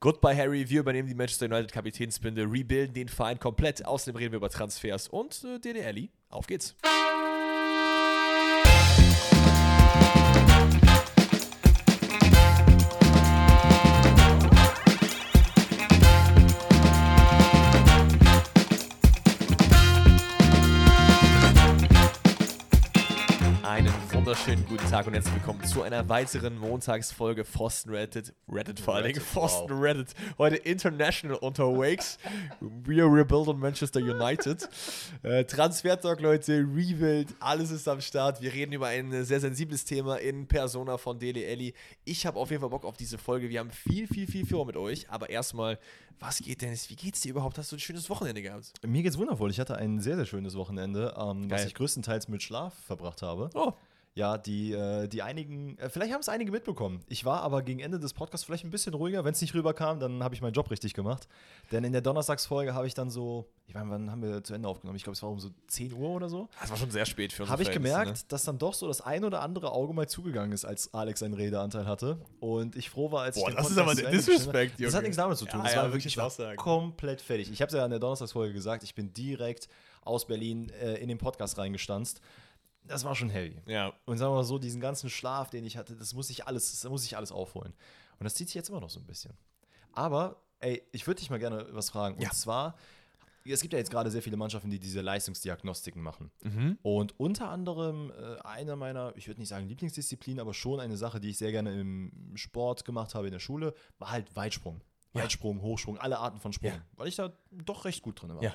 Goodbye Harry, wir übernehmen die Manchester United Kapitänsbinde, rebuilden den Verein komplett. Außerdem reden wir über Transfers und äh, DDL. Auf geht's. Wunderschönen guten Tag und herzlich willkommen zu einer weiteren Montagsfolge Pfosten Reddit. Reddit vor allen Dingen. Reddit, Pfosten wow. Reddit. Heute international unterwegs. We are rebuilding Manchester United. Äh, Transfer Talk, Leute. Rebuild. Alles ist am Start. Wir reden über ein sehr sensibles Thema in Persona von Dele Alli. Ich habe auf jeden Fall Bock auf diese Folge. Wir haben viel, viel, viel vor mit euch. Aber erstmal, was geht, Dennis? Wie geht's dir überhaupt? Hast du ein schönes Wochenende gehabt? Mir geht's wundervoll. Ich hatte ein sehr, sehr schönes Wochenende, ähm, was ich größtenteils mit Schlaf verbracht habe. Oh, Ja, die, äh, die einigen, äh, vielleicht haben es einige mitbekommen. Ich war aber gegen Ende des Podcasts vielleicht ein bisschen ruhiger. Wenn es nicht rüberkam, dann habe ich meinen Job richtig gemacht. Denn in der Donnerstagsfolge habe ich dann so, ich meine, wann haben wir zu Ende aufgenommen? Ich glaube, es war um so 10 Uhr oder so. das war schon sehr spät für uns. Habe ich gemerkt, dass dann doch so das ein oder andere Auge mal zugegangen ist, als Alex einen Redeanteil hatte. Und ich froh war, als Boah, ich den das ist Podcast aber zu der Disrespect. Das hat nichts damit zu tun. Ja, das ja, war wirklich, wirklich ich ich war komplett fertig. Ich habe es ja in der Donnerstagsfolge gesagt, ich bin direkt aus Berlin äh, in den Podcast reingestanzt. Das war schon heavy. Ja. Und sagen wir mal so, diesen ganzen Schlaf, den ich hatte, das muss ich alles, das muss ich alles aufholen. Und das zieht sich jetzt immer noch so ein bisschen. Aber, ey, ich würde dich mal gerne was fragen. Und Ja. zwar, es gibt ja jetzt gerade sehr viele Mannschaften, die diese Leistungsdiagnostiken machen. Mhm. Und unter anderem äh, eine meiner, ich würde nicht sagen Lieblingsdisziplinen, aber schon eine Sache, die ich sehr gerne im Sport gemacht habe in der Schule, war halt Weitsprung. Ja. Weitsprung, Hochsprung, alle Arten von Sprung. Ja. Weil ich da doch recht gut drin war. Ja.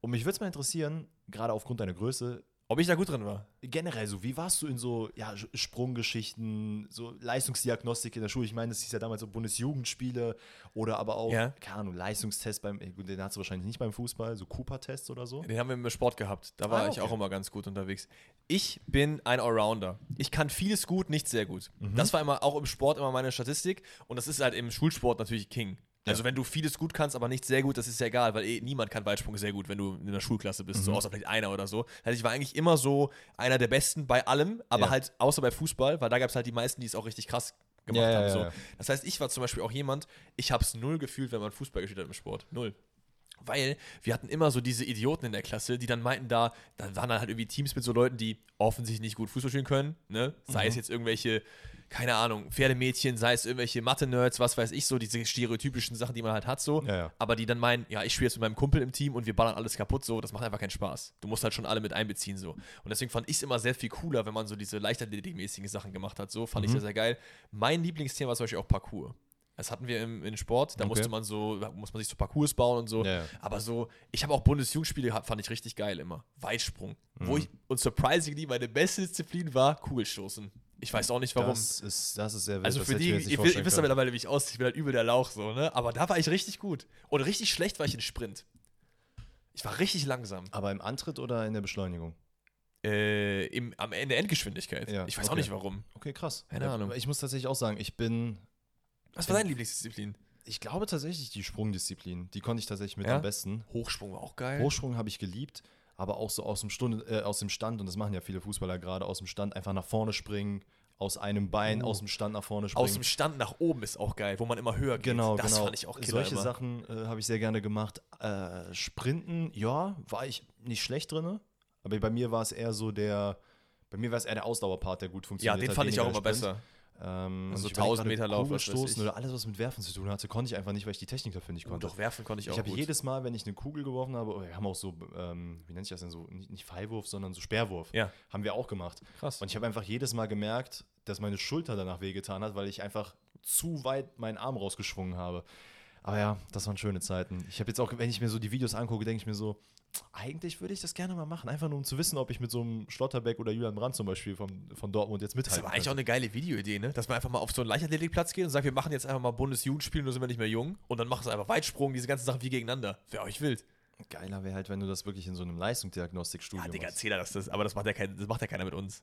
Und mich würde es mal interessieren, gerade aufgrund deiner Größe, Ob ich da gut drin war? generell so, wie warst du in so ja, Sch- Sprunggeschichten, so Leistungsdiagnostik in der Schule? Ich meine, das hieß ja damals so Bundesjugendspiele oder aber auch, Ja. keine Ahnung, Leistungstest beim, gut, den hast du wahrscheinlich nicht beim Fußball, so Cooper-Tests oder so. Den haben wir im Sport gehabt. Da war Ah, ich okay. auch immer ganz gut unterwegs. Ich bin ein Allrounder. Ich kann vieles gut, nicht sehr gut. Mhm. Das war immer auch im Sport immer meine Statistik. Und das ist halt im Schulsport natürlich King. Also wenn du vieles gut kannst, aber nicht sehr gut, das ist ja egal, weil eh niemand kann Weitsprung sehr gut, wenn du in der Schulklasse bist, so Mhm. außer vielleicht einer oder so. Also ich war eigentlich immer so einer der Besten bei allem, aber Ja. halt außer bei Fußball, weil da gab es halt die meisten, die es auch richtig krass gemacht Ja, haben. so. Das heißt, ich war zum Beispiel auch jemand, ich habe es null gefühlt, wenn man Fußball gespielt hat im Sport. Null. Weil wir hatten immer so diese Idioten in der Klasse, die dann meinten, da, da waren dann halt irgendwie Teams mit so Leuten, die offensichtlich nicht gut Fußball spielen können, ne? Sei Mhm. es jetzt irgendwelche, keine Ahnung, Pferdemädchen, sei es irgendwelche Mathe-Nerds, was weiß ich, so diese stereotypischen Sachen, die man halt hat, so. Ja, ja. Aber die dann meinen, ja, ich spiele jetzt mit meinem Kumpel im Team und wir ballern alles kaputt, so, das macht einfach keinen Spaß. Du musst halt schon alle mit einbeziehen, so. Und deswegen fand ich es immer sehr viel cooler, wenn man so diese Leichtathletikmäßigen Sachen gemacht hat, so. Fand ich Mhm. sehr, sehr geil. Mein Lieblingsthema war zum Beispiel auch Parkour. Das hatten wir im, im Sport, da Okay. musste man so, muss man sich so Parcours bauen und so. Ja, ja. Aber so, ich habe auch Bundesjugendspiele gehabt, fand ich richtig geil immer. Weitsprung. Mhm. Wo ich, und surprisingly, meine beste Disziplin war Kugelstoßen. Ich weiß auch nicht warum. Das ist, das ist sehr wild. also für die, ihr, wisst- ihr wisst ja mittlerweile, wie ich aussehe. Ich bin halt übel der Lauch so, ne? Aber da war ich richtig gut. Und richtig schlecht war ich in Sprint. Ich war richtig langsam. Aber im Antritt oder in der Beschleunigung? Äh, im, am Ende der Endgeschwindigkeit. Ja, ich weiß auch okay. nicht warum. Okay, krass. Keine Ahnung. Ich muss tatsächlich auch sagen, ich bin, Was war deine Lieblingsdisziplin? ich glaube tatsächlich die Sprungdisziplin. Die konnte ich tatsächlich mit Ja? am besten. Hochsprung war auch geil. Hochsprung habe ich geliebt, aber auch so aus dem, Stunde, äh, aus dem Stand, und das machen ja viele Fußballer gerade, aus dem Stand einfach nach vorne springen, aus einem Bein, Oh. aus dem Stand nach vorne springen. Aus dem Stand nach oben ist auch geil, wo man immer höher geht. Genau, das genau. fand ich auch killer Solche immer. Sachen äh, habe ich sehr gerne gemacht. Äh, Sprinten, ja, war ich nicht schlecht drin, aber bei mir war es eher so der, bei mir war es eher der Ausdauerpart, der gut Ja, funktioniert den hat, fand ich auch immer besser. Ähm, Also und ich 1000 überleg Meter Lauf, ich. oder alles, was mit Werfen zu tun hatte, konnte ich einfach nicht, weil ich die Technik dafür nicht Und konnte. doch werfen konnte ich auch Ich habe jedes Mal, wenn ich eine Kugel geworfen habe, wir haben auch so, ähm, wie nennt sich das denn so, nicht, Fallwurf, sondern so Sperrwurf, Ja. haben wir auch gemacht. Krass. Und ich habe einfach jedes Mal gemerkt, dass meine Schulter danach wehgetan hat, weil ich einfach zu weit meinen Arm rausgeschwungen habe. Aber ja, das waren schöne Zeiten. Ich habe jetzt auch, wenn ich mir so die Videos angucke, denke ich mir so, eigentlich würde ich das gerne mal machen, einfach nur um zu wissen, ob ich mit so einem Schlotterbeck oder Julian Brandt zum Beispiel von, von Dortmund jetzt Das ist mithalten aber eigentlich auch eine geile Videoidee, ne? Dass man einfach mal auf so einen Leichtathletikplatz geht und sagt, wir machen jetzt einfach mal Bundesjugendspiel, nur sind wir nicht mehr jung. Und dann machen sie einfach Weitsprung, diese ganzen Sachen wie gegeneinander. Wäre euch wild. Geiler wäre halt, wenn du das wirklich in so einem Leistungsdiagnostikstudio Ja, Digga, machst. erzähl das, das. Aber das macht ja, kein, das macht ja keiner mit uns.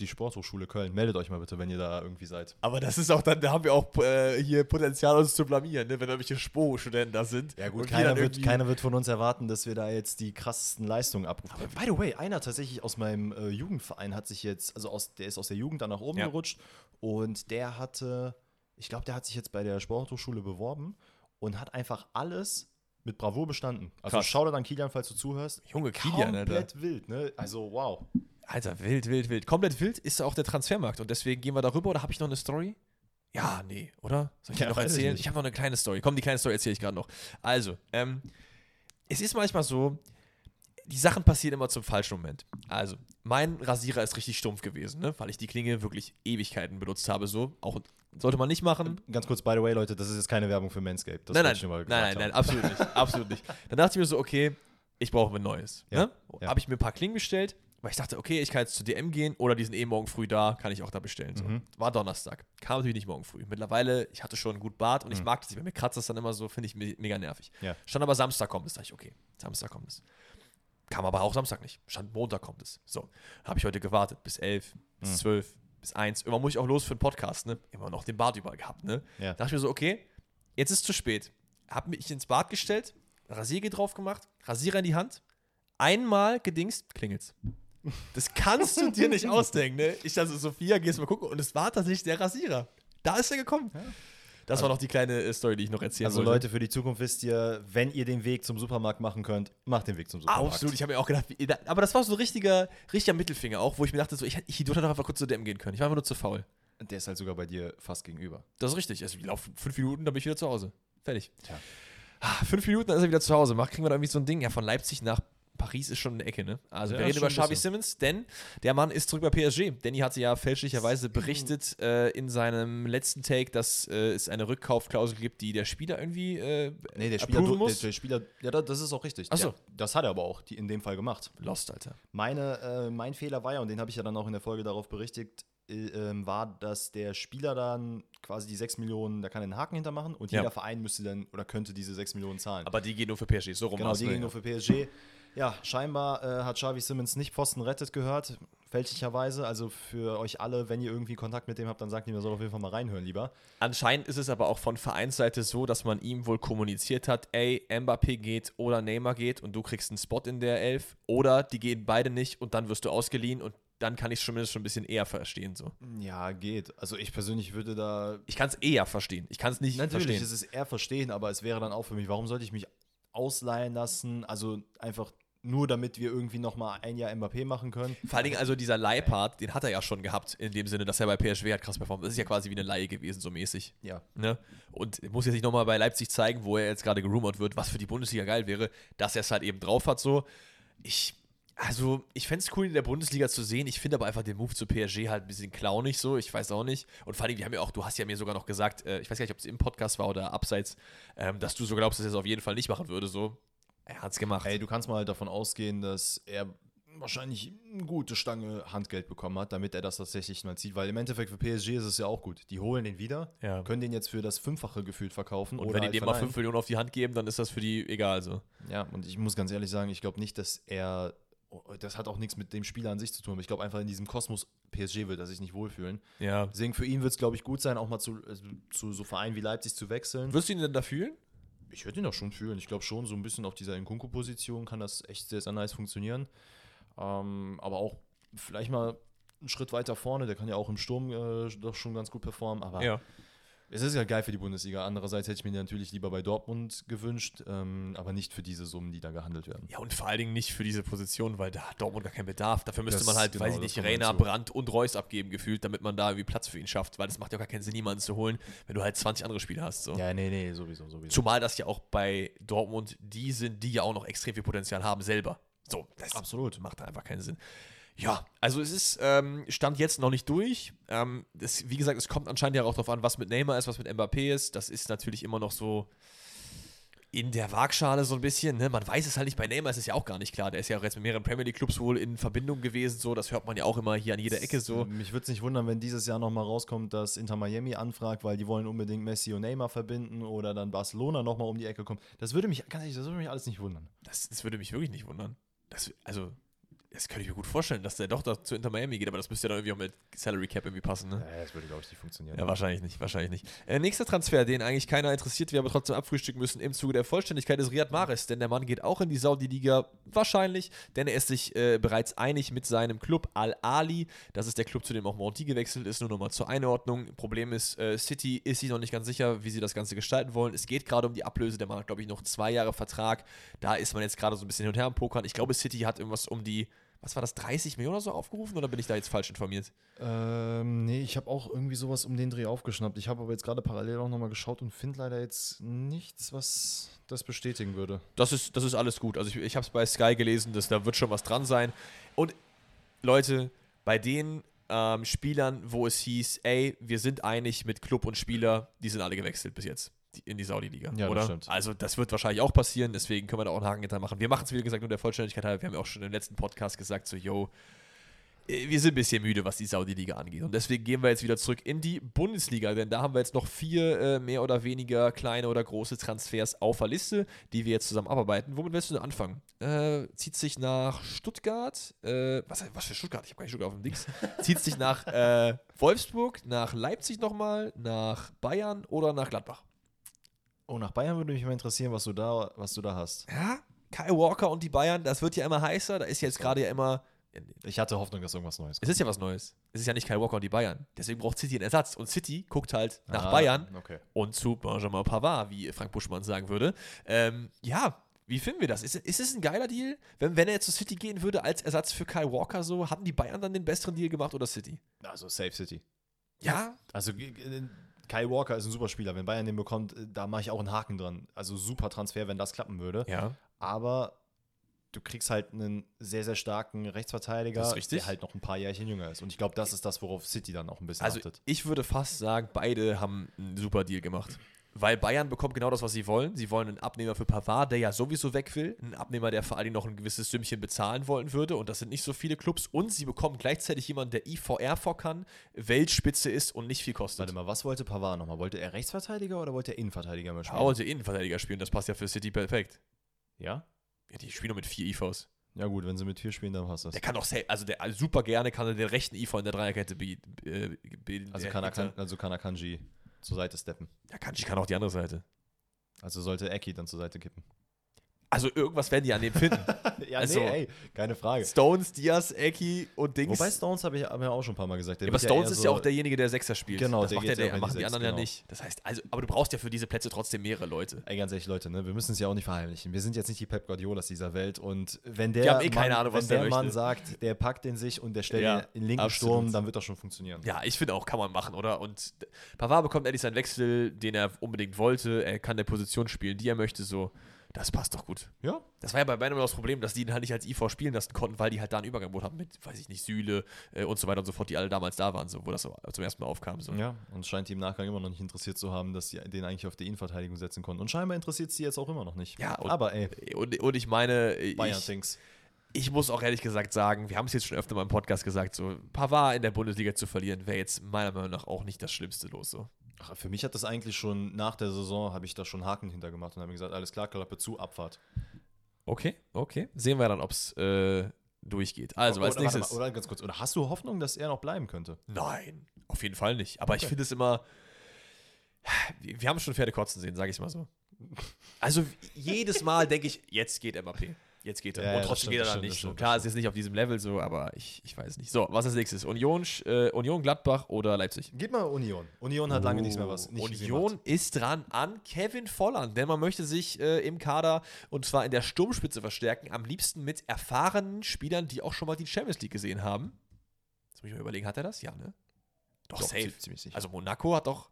Die Sporthochschule Köln, meldet euch mal bitte, wenn ihr da irgendwie seid. Aber das ist auch dann, da haben wir auch äh, hier Potenzial, uns zu blamieren, ne? Wenn irgendwelche Spo-Studenten da sind. Ja gut, keiner wird, keiner wird von uns erwarten, dass wir da jetzt die krassesten Leistungen abrufen. Aber by the way, einer tatsächlich aus meinem äh, Jugendverein hat sich jetzt, also aus, der ist aus der Jugend dann nach oben Ja. gerutscht und der hatte, ich glaube, der hat sich jetzt bei der Sporthochschule beworben und hat einfach alles mit Bravour bestanden. Also Krass. schau dir dann Kilian, falls du zuhörst. Junge, Kilian, Alter. Komplett wild, ne? Also wow. Alter, wild, wild, wild. Komplett wild ist auch der Transfermarkt und deswegen gehen wir darüber oder habe ich noch eine Story? Ja, nee, oder? Soll ich Ja, noch ich erzählen? nicht. Ich, habe noch eine kleine Story. Komm, die kleine Story erzähle ich gerade noch. Also, ähm, es ist manchmal so, die Sachen passieren immer zum falschen Moment. Also, mein Rasierer ist richtig stumpf gewesen, ne? weil ich die Klinge wirklich Ewigkeiten benutzt habe. So, auch sollte man nicht machen. Ganz kurz, by the way, Leute, das ist jetzt keine Werbung für Manscaped. Das nein, nein, ich nein, nein, nein, absolut nicht, absolut nicht. Dann dachte ich mir so, okay, ich brauche ein neues. Ja, Ne? ja. Habe ich mir ein paar Klingen bestellt, weil ich dachte, okay, ich kann jetzt zu DM gehen oder die sind eh morgen früh da, kann ich auch da bestellen. So. Mhm. War Donnerstag. Kam natürlich nicht morgen früh. Mittlerweile, ich hatte schon gut Bart und ich Mhm. mag das nicht, wenn mir kratzt das dann immer so, finde ich me mega nervig. Ja. Stand aber Samstag kommt es, dachte ich, okay, Samstag kommt es. Kam aber auch Samstag nicht. Stand Montag kommt es. So, habe ich heute gewartet bis 11, bis Mhm. 12, bis 1. Immer muss ich auch los für den Podcast, ne? Immer noch den Bart überall gehabt, ne? Ja. dachte ich mir so, okay, jetzt ist zu spät. Hab mich ins Bad gestellt, Rasiergel drauf gemacht, Rasierer in die Hand, einmal gedingst, klingelt's. Das kannst du dir nicht ausdenken, ne? Ich dachte, so, Sophia, gehst mal gucken und es war tatsächlich der Rasierer. Da ist er gekommen. Das war noch die kleine äh, Story, die ich noch erzählen Also wollte. Leute, für die Zukunft wisst ihr, wenn ihr den Weg zum Supermarkt machen könnt, macht den Weg zum Supermarkt. Absolut, ich habe mir auch gedacht, wie, aber das war so ein richtiger, richtiger Mittelfinger auch, wo ich mir dachte, so, ich, hätte- doch einfach kurz zu DM gehen können. Ich war einfach nur zu faul. Der ist halt sogar bei dir fast gegenüber. Das ist richtig. Also, ich laufe fünf Minuten, dann bin ich wieder zu Hause. Fertig. Tja. Ah, Fünf Minuten, dann ist er wieder zu Hause. Mach, kriegen wir da irgendwie so ein Ding. Ja, von Leipzig nach Paris ist schon eine Ecke, ne? Also, Ja, wir reden über Xavi. Simmons, denn der Mann ist zurück bei PSG. Danny hatte ja fälschlicherweise berichtet äh, in seinem letzten Take, dass äh, es eine Rückkaufklausel gibt, die der Spieler irgendwie äh, Nee, der Spieler, approven der, muss. der Spieler, ja, da- das ist auch richtig. Ach so. Der, das hat er aber auch die, in dem Fall gemacht. Lost, Alter. Meine, äh, mein Fehler war ja, und den habe ich ja dann auch in der Folge darauf berichtigt, äh, ähm, war, dass der Spieler dann quasi die 6 Millionen, da kann er einen Haken hintermachen und Ja. jeder Verein müsste dann oder könnte diese 6 Millionen zahlen. Aber die geht nur für PSG, so rum. genau, die ne? gingen nur für PSG. Ja, scheinbar äh, hat Xavi Simmons nicht Pfosten rettet gehört, fälschlicherweise. Also für euch alle, wenn ihr irgendwie Kontakt mit dem habt, dann sagt ihm, er soll auf jeden Fall mal reinhören lieber. Anscheinend ist es aber auch von Vereinsseite so, dass man ihm wohl kommuniziert hat, ey, Mbappé geht oder Neymar geht und du kriegst einen Spot in der Elf oder die gehen beide nicht und dann wirst du ausgeliehen und dann kann ich es zumindest schon ein bisschen eher verstehen. So. Ja, geht. Also ich persönlich würde da Ich kann es eher verstehen. Ich kann es nicht Natürlich verstehen. ist es eher verstehen, aber es wäre dann auch für mich, warum sollte ich mich ausleihen lassen? Also einfach nur, damit wir irgendwie nochmal ein Jahr Mbappé machen können. Vor allen Dingen also dieser Leihpart, den hat er ja schon gehabt, in dem Sinne, dass er bei PSV hat krass performt. Das ist ja quasi wie eine Leihe gewesen, so mäßig. Ja. Ne? Und muss jetzt nicht nochmal bei Leipzig zeigen, wo er jetzt gerade gerumort wird, was für die Bundesliga geil wäre, dass er es halt eben drauf hat. So, ich, also, ich fände es cool, in der Bundesliga zu sehen. Ich finde aber einfach den Move zu PSG halt ein bisschen clownig so. Ich weiß auch nicht. Und vor allem, wir haben ja auch, du hast ja mir sogar noch gesagt, äh, ich weiß gar nicht, ob es im Podcast war oder abseits, ähm, dass du so glaubst, dass er es auf jeden Fall nicht machen würde. So, er hat es gemacht. Ey, du kannst mal halt davon ausgehen, dass er wahrscheinlich eine gute Stange Handgeld bekommen hat, damit er das tatsächlich mal zieht. Weil im Endeffekt für PSG ist es ja auch gut. Die holen den wieder, Ja. können den jetzt für das Fünffache gefühlt verkaufen. Und oder wenn die halt dem mal verleihen. 5 Millionen auf die Hand geben, dann ist das für die egal. So. Ja, und ich muss ganz ehrlich sagen, ich glaube nicht, dass er. Das hat auch nichts mit dem Spieler an sich zu tun, ich glaube einfach in diesem Kosmos PSG wird er sich nicht wohlfühlen. Ja. Deswegen für ihn wird es, glaube ich, gut sein, auch mal zu, also zu so Vereinen wie Leipzig zu wechseln. Wirst du ihn denn da fühlen? Ich würde ihn auch schon fühlen. Ich glaube schon, so ein bisschen auf dieser Nkunku-Position kann das echt sehr, sehr nice funktionieren. Ähm, aber auch vielleicht mal einen Schritt weiter vorne. Der kann ja auch im Sturm äh, doch schon ganz gut performen. Aber Ja. Es ist ja geil für die Bundesliga. Andererseits hätte ich mir natürlich lieber bei Dortmund gewünscht, ähm, aber nicht für diese Summen, die da gehandelt werden. Ja, und vor allen Dingen nicht für diese Position, weil da hat Dortmund gar keinen Bedarf. Dafür müsste Das- man halt, genau, weiß ich nicht, hinzu. Brandt und Reus abgeben gefühlt, damit man da irgendwie Platz für ihn schafft, weil das macht ja gar keinen Sinn, jemanden zu holen, wenn du halt 20 andere Spieler hast. So. Ja, nee, nee, sowieso, sowieso. Zumal das ja auch bei Dortmund die sind, die ja auch noch extrem viel Potenzial haben selber. So, das Absolut. macht einfach keinen Sinn. Ja, also es ist, ähm, stand jetzt noch nicht durch. Ähm, das, wie gesagt, es kommt anscheinend ja auch darauf an, was mit Neymar ist, was mit Mbappé ist. Das ist natürlich immer noch so in der Waagschale so ein bisschen. Ne? Man weiß es halt nicht. Bei Neymar ist es ja auch gar nicht klar. Der ist ja auch jetzt mit mehreren Premier League Clubs wohl in Verbindung gewesen. So, das hört man ja auch immer hier an jeder Ecke so. Mich würde es nicht wundern, wenn dieses Jahr nochmal rauskommt, dass Inter Miami anfragt, weil die wollen unbedingt Messi und Neymar verbinden oder dann Barcelona nochmal um die Ecke kommt. Das würde mich, ganz ehrlich, das würde mich alles nicht wundern. Das, das würde mich wirklich nicht wundern. Das, also, Das könnte ich mir gut vorstellen, dass der doch da zu Inter Miami geht, aber das müsste ja dann irgendwie auch mit Salary Cap irgendwie passen, ne? Ja, das würde, glaube ich, nicht funktionieren. Ja, wahrscheinlich nicht, wahrscheinlich nicht. Äh, nächster Transfer, den eigentlich keiner interessiert, wir aber trotzdem abfrühstücken müssen im Zuge der Vollständigkeit, ist Riyad Mahrez, denn der Mann geht auch in die Saudi-Liga, wahrscheinlich, denn er ist sich äh, bereits einig mit seinem Club Al-Ali, das ist der Club, zu dem auch Monti gewechselt ist, nur nochmal zur Einordnung. Problem ist, äh, City ist sich noch nicht ganz sicher, wie sie das Ganze gestalten wollen. Es geht gerade um die Ablöse, der Mann hat, glaube ich, noch zwei Jahre Vertrag, da ist man jetzt gerade so ein bisschen hin und her am Pokern. Ich glaube, City hat irgendwas um die was war das, 30 Millionen oder so aufgerufen oder bin ich da jetzt falsch informiert? Ähm, nee, ich habe auch irgendwie sowas um den Dreh aufgeschnappt. Ich habe aber jetzt gerade parallel auch nochmal geschaut und finde leider jetzt nichts, was das bestätigen würde. Das ist, das ist alles gut. Also ich, ich habe es bei Sky gelesen, dass da wird schon was dran sein. Und Leute, bei den ähm, Spielern, wo es hieß, ey, wir sind einig mit Club und Spieler, die sind alle gewechselt bis jetzt in die Saudi-Liga, Ja, das oder? stimmt. Also das wird wahrscheinlich auch passieren, deswegen können wir da auch einen Haken hinter machen. Wir machen es, wie gesagt, nur der Vollständigkeit halber. Wir haben ja auch schon im letzten Podcast gesagt, so, yo, äh, wir sind ein bisschen müde, was die Saudi-Liga angeht. Und deswegen gehen wir jetzt wieder zurück in die Bundesliga, denn da haben wir jetzt noch vier äh, mehr oder weniger kleine oder große Transfers auf der Liste, die wir jetzt zusammen abarbeiten. Womit willst du denn anfangen? Äh, zieht sich nach Stuttgart, äh, was, was für Stuttgart? Ich habe gar nicht Stuttgart auf dem Dings. zieht sich nach äh, Wolfsburg, nach Leipzig nochmal, nach Bayern oder nach Gladbach? Oh, nach Bayern würde mich mal interessieren, was du da, was du da hast. Ja, Kyle Walker und die Bayern, das wird ja immer heißer. Da ist jetzt gerade ja immer. Ich hatte Hoffnung, dass irgendwas Neues Es ist ja was Neues. Es ist ja nicht Kyle Walker und die Bayern. Deswegen braucht City einen Ersatz. Und City guckt halt nach Ah, Bayern Okay. und zu Benjamin Pavard, wie Frank Buschmann sagen würde. Ähm, ja, wie finden wir das? Ist, ist es ein geiler Deal? Wenn, wenn er jetzt zu City gehen würde als Ersatz für Kyle Walker so, hatten die Bayern dann den besseren Deal gemacht oder City? Also Safe City. Ja, Also Kai Walker ist ein super Spieler. Wenn Bayern den bekommt, äh, da mache ich auch einen Haken dran. Also super Transfer, wenn das klappen würde. ja. Aber du kriegst halt einen sehr, sehr starken Rechtsverteidiger, der halt noch ein paar Jährchen jünger ist. Und ich glaube, das ist das, worauf City dann auch ein bisschen Also achtet. ich würde fast sagen, beide haben einen super Deal gemacht. Weil Bayern bekommt genau das, was sie wollen. Sie wollen einen Abnehmer für Pavard, der ja sowieso weg will. Einen Abnehmer, der vor allen Dingen noch ein gewisses Sümmchen bezahlen wollen würde. Und das sind nicht so viele Clubs. Und sie bekommen gleichzeitig jemanden, der IVR vor kann, Weltspitze ist und nicht viel kostet. Warte mal, was wollte Pavard nochmal? Wollte er Rechtsverteidiger oder wollte er Innenverteidiger mehr spielen? Pavard wollte Innenverteidiger spielen. Das passt ja für City perfekt. Ja? Ja, die spielen nur mit vier IVs. Ja gut, wenn sie mit vier spielen, dann passt das. Der kann doch safe, also der also super gerne kann er den rechten IV in der Dreierkette be, äh, bilden. Also er, kann, also kann er Kanji zur Seite steppen. Ja, Kanji kann auch die andere Seite. Also sollte Eki dann zur Seite kippen. Also irgendwas werden die an dem finden. ja, Also- ey, keine Frage. Stones, Diaz, Eki und Dings. Wobei Stones habe ich hab ich auch schon ein paar Mal gesagt. der ja, aber Stones eher ist so- ja auch derjenige, der Sechser spielt. Genau, das der macht ja ja der, die machen die anderen ja genau. nicht. Das heißt, also, aber du brauchst ja für diese Plätze trotzdem mehrere Leute. Ey, ganz ehrlich, Leute, ne, wir müssen es ja auch nicht verheimlichen. Wir sind jetzt nicht die Pep Guardiolas dieser Welt und wenn der, eh Mann, Ahnung, wenn der der Mann sagt, der packt den sich und der stellt Ja, den linken absolut. Sturm, dann wird das schon funktionieren. Ja, ich finde auch, kann man machen, oder? Und Pavard bekommt endlich seinen Wechsel, den er unbedingt wollte. Er kann der Position spielen, die er möchte, so. Das passt doch gut. Ja, Das war ja bei immer das Problem, dass die ihn halt nicht als IV spielen lassen konnten, weil die halt da ein Überangebot hatten mit, weiß ich nicht, Süle äh, und so weiter und so fort, die alle damals da waren, so, wo das so zum ersten Mal aufkam. So. Ja, und scheint die im Nachgang immer noch nicht interessiert zu haben, dass sie den eigentlich auf die Innenverteidigung setzen konnten. Und scheinbar interessiert sie jetzt auch immer noch nicht. Ja, und- aber ey, Und, und ich meine, Bayern ich, ich muss auch ehrlich gesagt sagen, wir haben es jetzt schon öfter mal im Podcast gesagt, so Pavard in der Bundesliga zu verlieren, wäre jetzt meiner Meinung nach auch nicht das Schlimmste los. So. Ach, für mich hat das eigentlich schon nach der Saison, habe ich da schon Haken hintergemacht und habe mir gesagt, alles klar, Klappe zu, Abfahrt. Okay, okay. Sehen wir dann, ob es äh, durchgeht. Also, als oder, warte nächstes. mal, oder ganz kurz, oder hast du Hoffnung, dass er noch bleiben könnte? Nein, auf jeden Fall nicht. Aber ich Okay. finde es immer. Wir wir haben schon Pferde kotzen sehen, sage ich mal so. Also jedes Mal denke ich, jetzt geht MAP. Jetzt geht er. Ja, und trotzdem stimmt, geht er dann nicht. stimmt, Klar, ist nicht auf diesem Level so, aber ich, ich weiß nicht. So, was ist nächstes? Union, äh, Union Gladbach oder Leipzig? Gib mal Union. Union hat lange nichts mehr was. Nicht Union ist dran an Kevin Volland, denn man möchte sich äh, im Kader und zwar in der Sturmspitze verstärken, am liebsten mit erfahrenen Spielern, die auch schon mal die Champions League gesehen haben. Jetzt muss ich mal überlegen, hat er das? Ja, ne? Doch, Doch, safe. zie- ziemlich sicher. Also Monaco hat doch,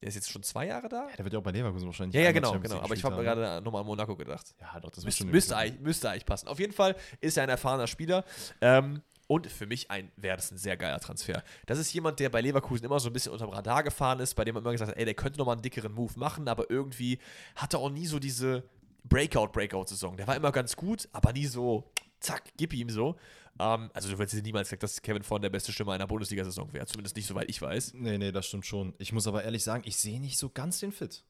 der ist jetzt schon zwei Jahre da? Ja, der wird ja auch bei Leverkusen wahrscheinlich. Ja, ja, genau, Champions genau. Aber ich habe gerade nochmal an Monaco gedacht. Ja, doch, das wird Müsste, eigentlich, müsste eigentlich passen. Auf jeden Fall ist er ein erfahrener Spieler. Ähm, und für mich ein, wäre das ein sehr geiler Transfer. Das ist jemand, der bei Leverkusen immer so ein bisschen unterm Radar gefahren ist, bei dem man immer gesagt hat, ey, der könnte nochmal einen dickeren Move machen, aber irgendwie hatte auch nie so diese Breakout-Breakout-Saison. Der war immer ganz gut, aber nie so zack, gib ihm so. Ähm, also du hättest niemals gesagt, dass Kevin Volland der beste Stürmer einer Bundesliga-Saison wäre. Zumindest nicht, soweit ich weiß. Nee, nee, das stimmt schon. Ich muss aber ehrlich sagen, ich sehe nicht so ganz den Fit.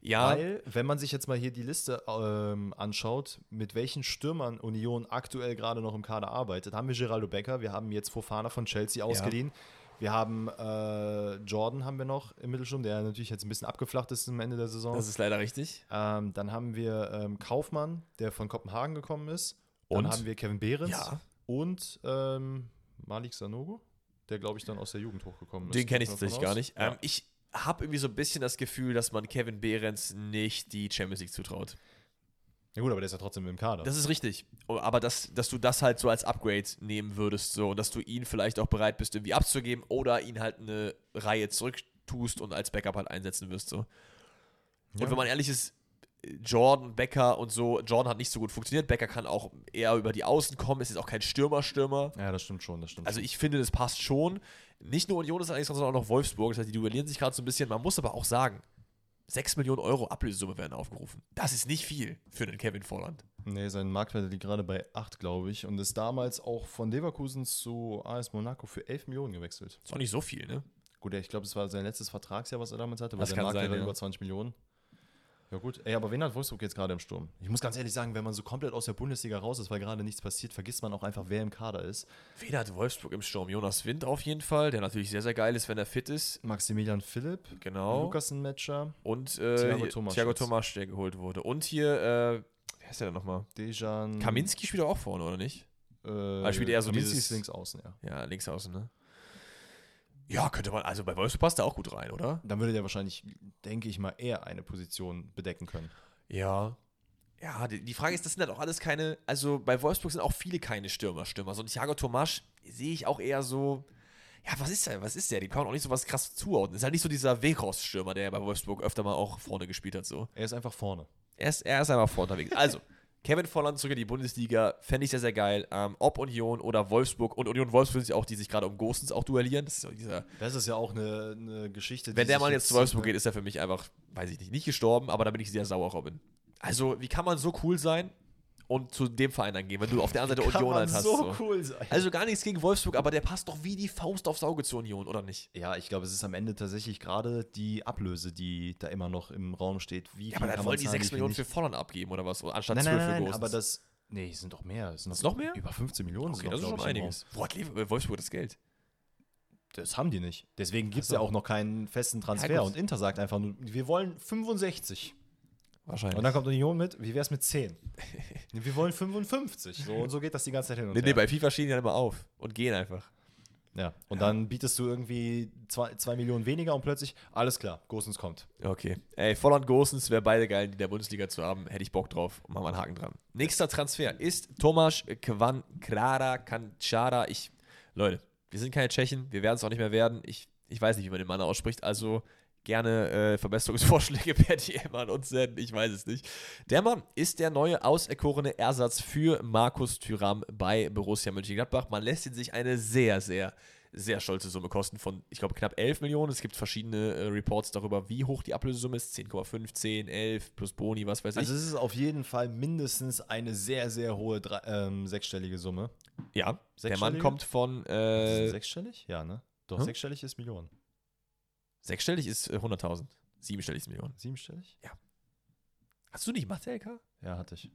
Ja, Weil, wenn man sich jetzt mal hier die Liste ähm, anschaut, mit welchen Stürmern Union aktuell gerade noch im Kader arbeitet, haben wir Geraldo Becker, wir haben jetzt Fofana von Chelsea ausgeliehen, wir haben äh, Jordan haben wir noch im Mittelsturm, der natürlich jetzt ein bisschen abgeflacht ist am Ende der Saison. das ist leider richtig. Ähm, dann haben wir ähm, Kaufmann, der von Kopenhagen gekommen ist. Dann Und? haben wir Kevin Behrens Ja. Und ähm, Malik Sanogo, der glaube ich dann aus der Jugend hochgekommen ist. Den kenne ich tatsächlich gar nicht. Ja. Ähm, ich habe irgendwie so ein bisschen das Gefühl, dass man Kevin Behrens nicht die Champions League zutraut. ja gut, aber der ist ja trotzdem im Kader. Das ist richtig. Oh, Aber dass, dass du das halt so als Upgrade nehmen würdest, so und dass du ihn vielleicht auch bereit bist, irgendwie abzugeben oder ihn halt eine Reihe zurücktust und als Backup halt einsetzen wirst. So. Und Ja. wenn man ehrlich ist, Jordan, Becker und so, Jordan hat nicht so gut funktioniert. Becker kann auch eher über die Außen kommen, ist jetzt auch kein Stürmer-Stürmer. ja, das stimmt schon, das stimmt Also schon. ich finde, das passt schon. Nicht nur Union ist eigentlich, sondern auch noch Wolfsburg. Das heißt, die duellieren sich gerade so ein bisschen. Man muss aber auch sagen, 6 Millionen Euro Ablösesumme werden aufgerufen. Das ist nicht viel für einen Kevin Volland. Nee, sein Marktwert liegt gerade bei 8, glaube ich. Und ist damals auch von Leverkusen zu AS Monaco für 11 Millionen gewechselt. Ist auch nicht so viel, ne? Gut, ich glaube, das war sein letztes Vertragsjahr, was er damals hatte, weil sein kann Marktwert sein, war ja. über 20 Millionen. Ja gut, ey, aber wen hat Wolfsburg jetzt gerade im Sturm? Ich muss ganz ehrlich sagen, wenn man so komplett aus der Bundesliga raus ist, weil gerade nichts passiert, vergisst man auch einfach, wer im Kader ist. Wen hat Wolfsburg im Sturm? Jonas Wind auf jeden Fall, der natürlich sehr, sehr geil ist, wenn er fit ist. Maximilian Philipp, Genau. Lukas Matcher, Und äh, Thiago Tomasch Thiago. Tomasch, der geholt wurde. Und hier, äh, wer ist der denn nochmal? Dejan. Kaminski spielt auch vorne, oder nicht? Äh, spielt eher so Kaminski dieses- ist links außen, ja. Ja, links außen, ne? Ja, könnte man, also bei Wolfsburg passt er auch gut rein, oder? Dann würde der wahrscheinlich, denke ich mal, eher eine Position bedecken können. Ja. Ja, die, die Frage ist, das sind halt auch alles keine, also bei Wolfsburg sind auch viele keine Stürmer-Stürmer. So ein Thiago Tomasch sehe ich auch eher so, ja, was ist der, was ist der? Die kann man auch nicht so was krass zuordnen. Ist halt nicht so dieser Weghorst-Stürmer, der bei Wolfsburg öfter mal auch vorne gespielt hat, so. Er ist einfach vorne. Er ist, er ist einfach vorne unterwegs. Also, Kevin Volland zurück in die Bundesliga, fände ich sehr, sehr geil. Ähm, ob Union oder Wolfsburg und Union Wolfsburg sind ja auch, die sich gerade um Gostens auch duellieren. Das ist so dieser, Das ist ja auch eine, eine Geschichte. wenn der Mann jetzt zu Wolfsburg ne? geht, ist er für mich einfach, weiß ich nicht, nicht gestorben, aber da bin ich sehr sauer, Robin. Also, wie kann man so cool sein und zu dem Verein dann gehen, wenn du auf der anderen Seite Kann Union halt hast? so So. cool sein. Also gar nichts gegen Wolfsburg, aber der passt doch wie die Faust aufs Auge zur Union, oder nicht? Ja, ich glaube, es ist am Ende tatsächlich gerade die Ablöse, die da immer noch im Raum steht. Wie Ja, aber dann wollen die zahlen, 6 wie viel Millionen für. Volland abgeben oder was? Anstatt Nein, 12 nein, für nein, Gostens. aber das. Nee, sind doch mehr. Es sind Ist doch noch mehr? Über 15 Millionen. Okay, sind das doch, ist schon einiges. Wo hat Lever- Wolfsburg das Geld? Das haben die nicht. Deswegen gibt es ja auch noch keinen festen Transfer. Ja, und Inter sagt einfach nur, wir wollen 65. Wahrscheinlich. Und dann kommt Union mit, wie wäre es mit 10? Nee, wir wollen 55. So, und so geht das die ganze Zeit hin und Nee, nee, bei FIFA stehen die dann immer auf und gehen einfach. ja. Und dann bietest du irgendwie 2 Millionen weniger und plötzlich, alles klar, Gosens kommt. Okay. Ey, Volland Gosens wäre beide geil, die in der Bundesliga zu haben. Hätte ich Bock drauf. Machen wir einen Haken dran. Nächster Transfer ist Tomasz Kwankrara Kanchara. Ich, Leute, wir sind keine Tschechen. Wir werden es auch nicht mehr werden. Ich, ich weiß nicht, wie man den Mann ausspricht. Also gerne äh, Verbesserungsvorschläge per DM an uns senden. Ich weiß es nicht. Der Mann ist der neue auserkorene Ersatz für Markus Thüram bei Borussia Mönchengladbach. Man lässt ihn sich eine sehr, sehr sehr stolze Summe kosten von, ich glaube, knapp 11 Millionen. Es gibt verschiedene äh, Reports darüber, wie hoch die Ablösesumme ist. 10,5, 10, 11 plus Boni, was weiß ich. Also es ist auf jeden Fall mindestens eine sehr, sehr hohe drei, ähm, sechsstellige Summe. ja, der Mann sechsstellige? kommt von äh, sechsstellig? Ja, ne? Doch, Hm? sechsstellig ist Millionen. Sechsstellig ist äh, 100.000. Siebenstellig ist Millionen. Siebenstellig? Hast du nicht Mathe, LK? Ja, hatte ich.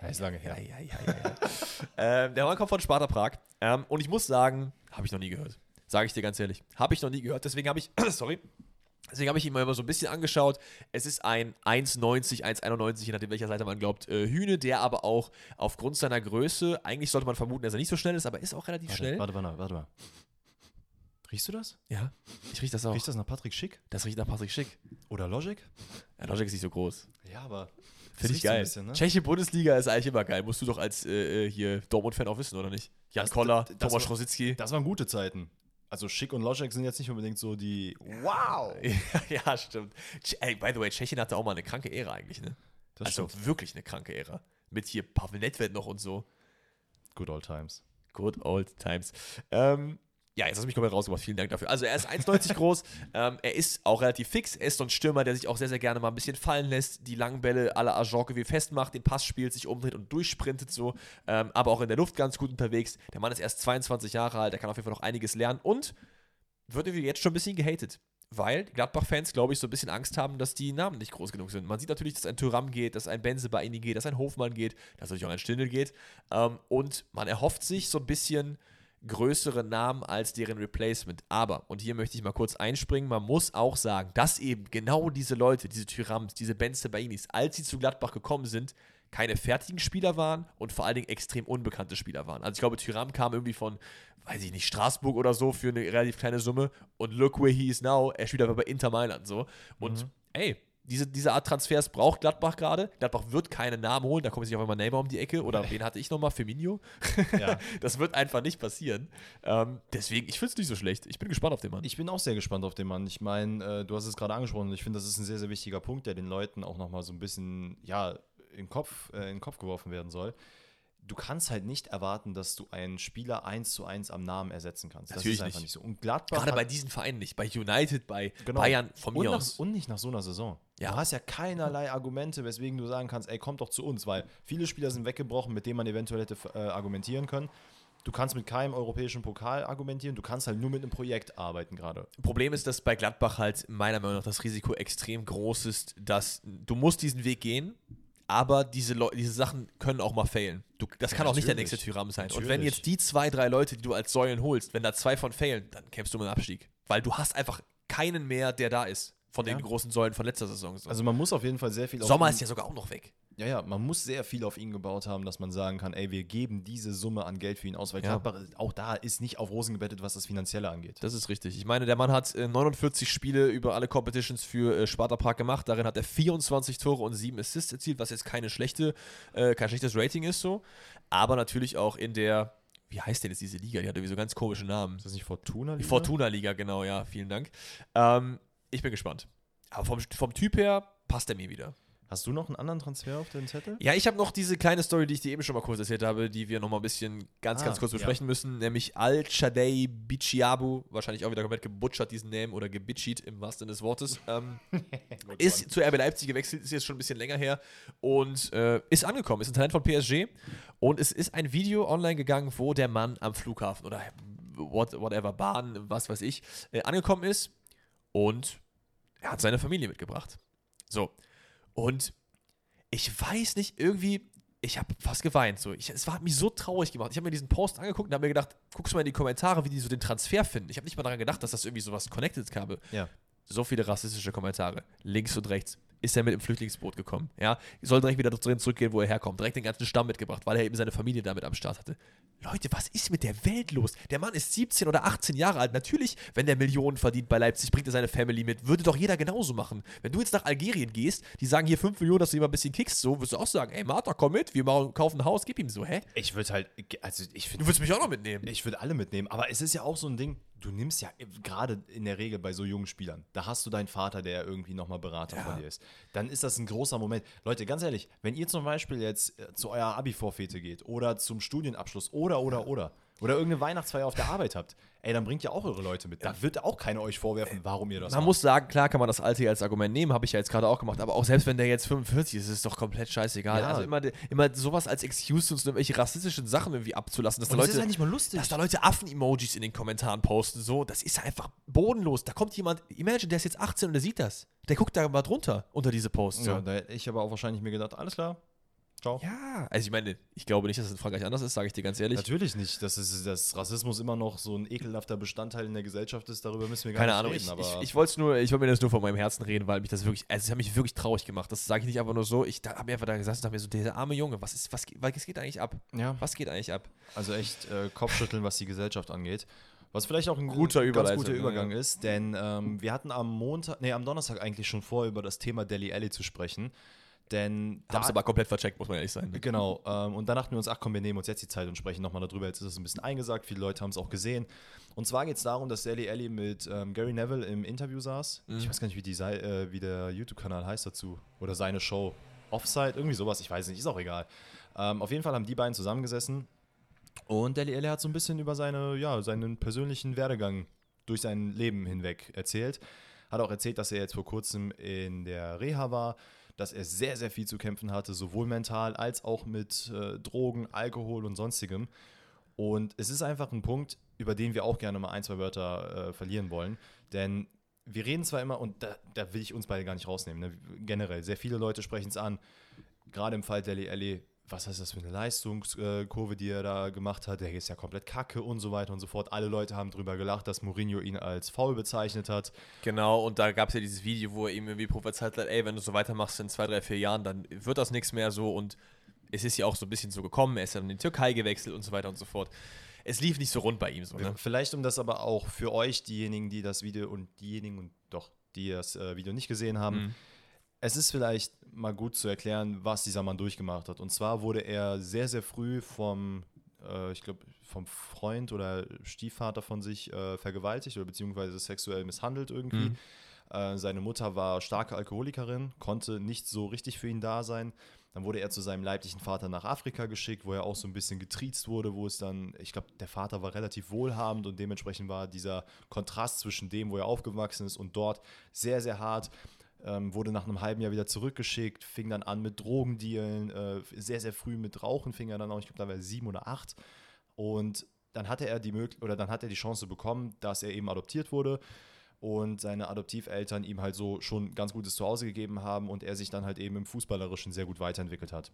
Ja, ist lange her. Ja, ja, ja, ja, ja. ähm, der Mann kommt von Sparta Prag. Ähm, und ich muss sagen, habe ich noch nie gehört. Sage ich dir ganz ehrlich. Habe ich noch nie gehört. Deswegen habe ich, sorry, deswegen habe ich ihn mal immer so ein bisschen angeschaut. Es ist ein 1,90, 1,91, je nachdem welcher Seite man glaubt, äh, Hühne, der aber auch aufgrund seiner Größe, eigentlich sollte man vermuten, dass er nicht so schnell ist, aber ist auch relativ Warte, schnell. warte, warte, warte mal. Riechst du das? Ja, ich rieche das auch. Riecht das nach Patrick Schick? Das riecht nach Patrick Schick. Oder Logic? Ja, Logic ist nicht so groß. Ja, aber. Finde ich geil. bisschen, ne? Tschechische Bundesliga ist eigentlich immer geil. Musst du doch als äh, äh, hier Dortmund-Fan auch wissen, oder nicht? Jan Das- Koller, das- das Thomas Rositzky. Das waren gute Zeiten. Also Schick und Logic sind jetzt nicht unbedingt so die. Wow! ja, stimmt. Ey, by the way, Tschechien hatte auch mal eine kranke Ära eigentlich, ne? Das also stimmt. wirklich eine kranke Ära. Mit hier Pavel Nedved noch und so. Good old times. Good old times. Ähm, Ja, jetzt hast du mich komplett rausgebracht. Vielen Dank dafür. Also er ist 1,90 groß. Ähm, er ist auch relativ fix. Er ist so ein Stürmer, der sich auch sehr, sehr gerne mal ein bisschen fallen lässt, die langen Bälle à la Ajorque wie festmacht, den Pass spielt, sich umdreht und durchsprintet so. Ähm, aber auch in der Luft ganz gut unterwegs. Der Mann ist erst 22 Jahre alt. Der kann auf jeden Fall noch einiges lernen und wird irgendwie jetzt schon ein bisschen gehatet. Weil Gladbach-Fans, glaube ich, so ein bisschen Angst haben, dass die Namen nicht groß genug sind. Man sieht natürlich, dass ein Thuram geht, dass ein Benze bei ihnen geht, dass ein Hofmann geht, dass natürlich auch ein Stindel geht. Ähm, und man erhofft sich so ein bisschen größere Namen als deren Replacement. Aber, und hier möchte ich mal kurz einspringen, man muss auch sagen, dass eben genau diese Leute, diese Tyrams, diese Benze Bainis, als sie zu Gladbach gekommen sind, keine fertigen Spieler waren und vor allen Dingen extrem unbekannte Spieler waren. Also ich glaube, Tyram kam irgendwie von, weiß ich nicht, Straßburg oder so für eine relativ kleine Summe und look where he is now, er spielt aber bei Inter Mailand so. Und mhm. ey, diese, diese Art Transfers braucht Gladbach gerade. Gladbach wird keine Namen holen, da kommt sich auf einmal Neymar um die Ecke oder wen hatte ich nochmal? Firmino? Ja. das wird einfach nicht passieren. Ähm, deswegen, ich finde es nicht so schlecht. Ich bin gespannt auf den Mann. Ich bin auch sehr gespannt auf den Mann. Ich meine, äh, du hast es gerade angesprochen und ich finde, das ist ein sehr, sehr wichtiger Punkt, der den Leuten auch nochmal so ein bisschen, ja, in den Kopf, äh, in den Kopf geworfen werden soll du kannst halt nicht erwarten, dass du einen Spieler eins zu eins am Namen ersetzen kannst. Natürlich das ist einfach nicht, nicht so. Und Gladbach. Gerade bei diesen Vereinen nicht. Bei United, bei genau. Bayern von mir und aus. und nicht nach so einer Saison. Ja. Du hast ja keinerlei Argumente, weswegen du sagen kannst, ey, komm doch zu uns, weil viele Spieler sind weggebrochen, mit denen man eventuell hätte äh, argumentieren können. Du kannst mit keinem europäischen Pokal argumentieren, du kannst halt nur mit einem Projekt arbeiten gerade. Problem ist, dass bei Gladbach halt meiner Meinung nach das Risiko extrem groß ist, dass du musst diesen Weg gehen, aber diese, diese Sachen können auch mal failen. Du, das ja, kann auch nicht der nächste Tyram sein. Natürlich. Und wenn jetzt die zwei, drei Leute, die du als Säulen holst, wenn da zwei von failen, dann kämpfst du um den Abstieg. Weil du hast einfach keinen mehr, der da ist. Von den ja. großen Säulen von letzter Saison. So. Also man muss auf jeden Fall sehr viel. Sommer ist ja sogar auch noch weg. Ja, ja, man muss sehr viel auf ihn gebaut haben, dass man sagen kann, ey, wir geben diese Summe an Geld für ihn aus, weil ja. Gladbach auch da ist nicht auf Rosen gebettet, was das Finanzielle angeht. Das ist richtig. Ich meine, der Mann hat äh, 49 Spiele über alle Competitions für äh, Sparta Prag gemacht. Darin hat er 24 Tore und 7 Assists erzielt, was jetzt keine schlechte, äh, kein schlechtes Rating ist so. Aber natürlich auch in der wie heißt denn jetzt diese Liga? Die hat irgendwie so ganz komische Namen. Ist das nicht Fortuna-Liga? Die Fortuna-Liga, genau, ja, vielen Dank. Ähm, ich bin gespannt. Aber vom, vom Typ her passt er mir wieder. Hast du noch einen anderen Transfer auf dem Zettel? Ja, ich habe noch diese kleine Story, die ich dir eben schon mal kurz erzählt habe, die wir noch mal ein bisschen ganz, ah, ganz kurz besprechen ja. müssen, nämlich Al-Chadei Bichiabu, wahrscheinlich auch wieder komplett gebutschert diesen Namen oder gebitchied im wahrsten Sinne des Wortes, ähm, ist zu RB Leipzig gewechselt, ist jetzt schon ein bisschen länger her und äh, ist angekommen, ist ein Talent von PSG und es ist ein Video online gegangen, wo der Mann am Flughafen oder what, whatever, Bahn, was weiß ich, äh, angekommen ist und er hat seine Familie mitgebracht. So, und ich weiß nicht, irgendwie, ich habe fast geweint. So. Ich, es hat mich so traurig gemacht. Ich habe mir diesen Post angeguckt und habe mir gedacht, guckst du mal in die Kommentare, wie die so den Transfer finden. Ich habe nicht mal daran gedacht, dass das irgendwie sowas connected habe. Ja. So viele rassistische Kommentare. Links und rechts ist er mit dem Flüchtlingsboot gekommen. Ja, soll direkt wieder drin zurückgehen, wo er herkommt. Direkt den ganzen Stamm mitgebracht, weil er eben seine Familie damit am Start hatte. Leute, was ist mit der Welt los? Der Mann ist 17 oder 18 Jahre alt. Natürlich, wenn der Millionen verdient bei Leipzig, bringt er seine Family mit. Würde doch jeder genauso machen. Wenn du jetzt nach Algerien gehst, die sagen hier 5 Millionen, dass du immer ein bisschen kickst, so, wirst du auch sagen, ey Martha, komm mit, wir kaufen ein Haus, gib ihm so, hä? Ich würde halt, also ich finde. Du würdest mich auch noch mitnehmen. Ich würde alle mitnehmen, aber es ist ja auch so ein Ding, du nimmst ja gerade in der Regel bei so jungen Spielern, da hast du deinen Vater, der irgendwie nochmal Berater ja. von dir ist. Dann ist das ein großer Moment. Leute, ganz ehrlich, wenn ihr zum Beispiel jetzt äh, zu eurer Abi-Vorfete geht oder zum Studienabschluss oder, oder, oder, oder irgendeine Weihnachtsfeier auf der Arbeit habt, ey, dann bringt ja auch eure Leute mit. Da wird auch keiner euch vorwerfen, warum ihr das Man macht. muss sagen, klar kann man das Alte als Argument nehmen, habe ich ja jetzt gerade auch gemacht, aber auch selbst wenn der jetzt 45 ist, ist es doch komplett scheißegal. Ja. Also immer, immer sowas als Excuse, uns irgendwelche rassistischen Sachen irgendwie abzulassen. Dass Und da Leute, das ist ja nicht mal lustig. Dass da Leute Affen-Emojis in den Kommentaren posten, so, das ist einfach bodenlos. Da kommt jemand, imagine, der ist jetzt 18 und der sieht das. Der guckt da mal drunter unter diese Posts. Ja, so. da hätte ich aber auch wahrscheinlich mir gedacht, alles klar, Ciao. Ja, also ich meine, ich glaube nicht, dass es in Frankreich anders ist, sage ich dir ganz ehrlich. Natürlich nicht. Dass, es, dass Rassismus immer noch so ein ekelhafter Bestandteil in der Gesellschaft ist, darüber müssen wir gar Keine nicht Ahnung, reden. Keine Ahnung, ich, ich, wollte nur, ich wollte mir das nur von meinem Herzen reden, weil mich das wirklich, also es hat mich wirklich traurig gemacht. Das sage ich nicht einfach nur so. Ich habe mir einfach da gesagt, dachte mir so, dieser arme Junge, was ist, was, was geht eigentlich ab? Ja. Was geht eigentlich ab? Also echt äh, Kopfschütteln, was die Gesellschaft angeht. Was vielleicht auch ein guter ganz guter Übergang ja. ist, denn ähm, wir hatten am Montag, nee, am Donnerstag eigentlich schon vor, über das Thema Delhi Alley zu sprechen. Denn da Haben es aber komplett vercheckt, muss man ehrlich sein. Genau. Ähm, und dann dachten wir uns, ach komm, wir nehmen uns jetzt die Zeit und sprechen nochmal darüber. Jetzt ist es ein bisschen eingesagt, viele Leute haben es auch gesehen. Und zwar geht es darum, dass Sally Ellie mit ähm, Gary Neville im Interview saß. Mhm. Ich weiß gar nicht, wie, die, äh, wie der YouTube-Kanal heißt dazu. Oder seine Show. Offside, irgendwie sowas, ich weiß nicht, ist auch egal. Ähm, auf jeden Fall haben die beiden zusammengesessen Und Deli Alli hat so ein bisschen über seine, ja, seinen persönlichen Werdegang durch sein Leben hinweg erzählt. Hat auch erzählt, dass er jetzt vor kurzem in der Reha war, dass er sehr, sehr viel zu kämpfen hatte, sowohl mental als auch mit äh, Drogen, Alkohol und sonstigem. Und es ist einfach ein Punkt, über den wir auch gerne mal ein, zwei Wörter äh, verlieren wollen. Denn wir reden zwar immer, und da, da will ich uns beide gar nicht rausnehmen, ne? generell, sehr viele Leute sprechen es an, gerade im Fall Deli Alli, was heißt das für eine Leistungskurve, die er da gemacht hat, der ist ja komplett kacke und so weiter und so fort. Alle Leute haben drüber gelacht, dass Mourinho ihn als faul bezeichnet hat. Genau, und da gab es ja dieses Video, wo er ihm irgendwie prophezeit hat, ey, wenn du so weitermachst in zwei, drei, vier Jahren, dann wird das nichts mehr so und es ist ja auch so ein bisschen so gekommen, er ist dann in die Türkei gewechselt und so weiter und so fort. Es lief nicht so rund bei ihm so, ne? Vielleicht um das aber auch für euch, diejenigen, die das Video und diejenigen und doch, die das äh, Video nicht gesehen haben, Mhm. Es ist vielleicht mal gut zu erklären, was dieser Mann durchgemacht hat. Und zwar wurde er sehr, sehr früh vom, äh, ich glaube, vom Freund oder Stiefvater von sich äh, vergewaltigt oder beziehungsweise sexuell misshandelt irgendwie. Mhm. Äh, seine Mutter war starke Alkoholikerin, konnte nicht so richtig für ihn da sein. Dann wurde er zu seinem leiblichen Vater nach Afrika geschickt, wo er auch so ein bisschen getriezt wurde, wo es dann, ich glaube, der Vater war relativ wohlhabend und dementsprechend war dieser Kontrast zwischen dem, wo er aufgewachsen ist und dort sehr, sehr hart. Ähm, wurde nach einem halben Jahr wieder zurückgeschickt, fing dann an mit Drogendealen, äh, sehr, sehr früh mit Rauchen fing er dann auch, ich glaube, da war er sieben oder acht. Und dann hatte er die Möglichkeit oder dann hat er die Chance bekommen, dass er eben adoptiert wurde und seine Adoptiveltern ihm halt so schon ganz gutes Zuhause gegeben haben und er sich dann halt eben im Fußballerischen sehr gut weiterentwickelt hat.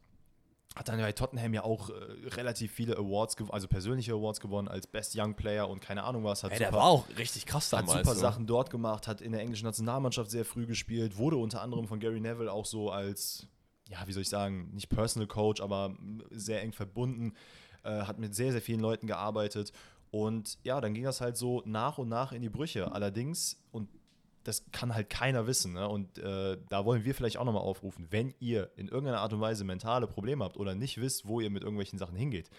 Hat dann bei Tottenham ja auch äh, relativ viele Awards, also persönliche Awards gewonnen als Best Young Player und keine Ahnung was. Hat Ey, der super- war auch richtig krass hat damals. super so. Sachen dort gemacht, hat in der englischen Nationalmannschaft sehr früh gespielt, wurde unter anderem von Gary Neville auch so als, ja, wie soll ich sagen, nicht Personal Coach, aber sehr eng verbunden, äh, hat mit sehr, sehr vielen Leuten gearbeitet. Und ja, dann ging das halt so nach und nach in die Brüche. Allerdings, und das kann halt keiner wissen. Ne? Und äh, da wollen wir vielleicht auch nochmal aufrufen, wenn ihr in irgendeiner Art und Weise mentale Probleme habt oder nicht wisst, wo ihr mit irgendwelchen Sachen hingeht,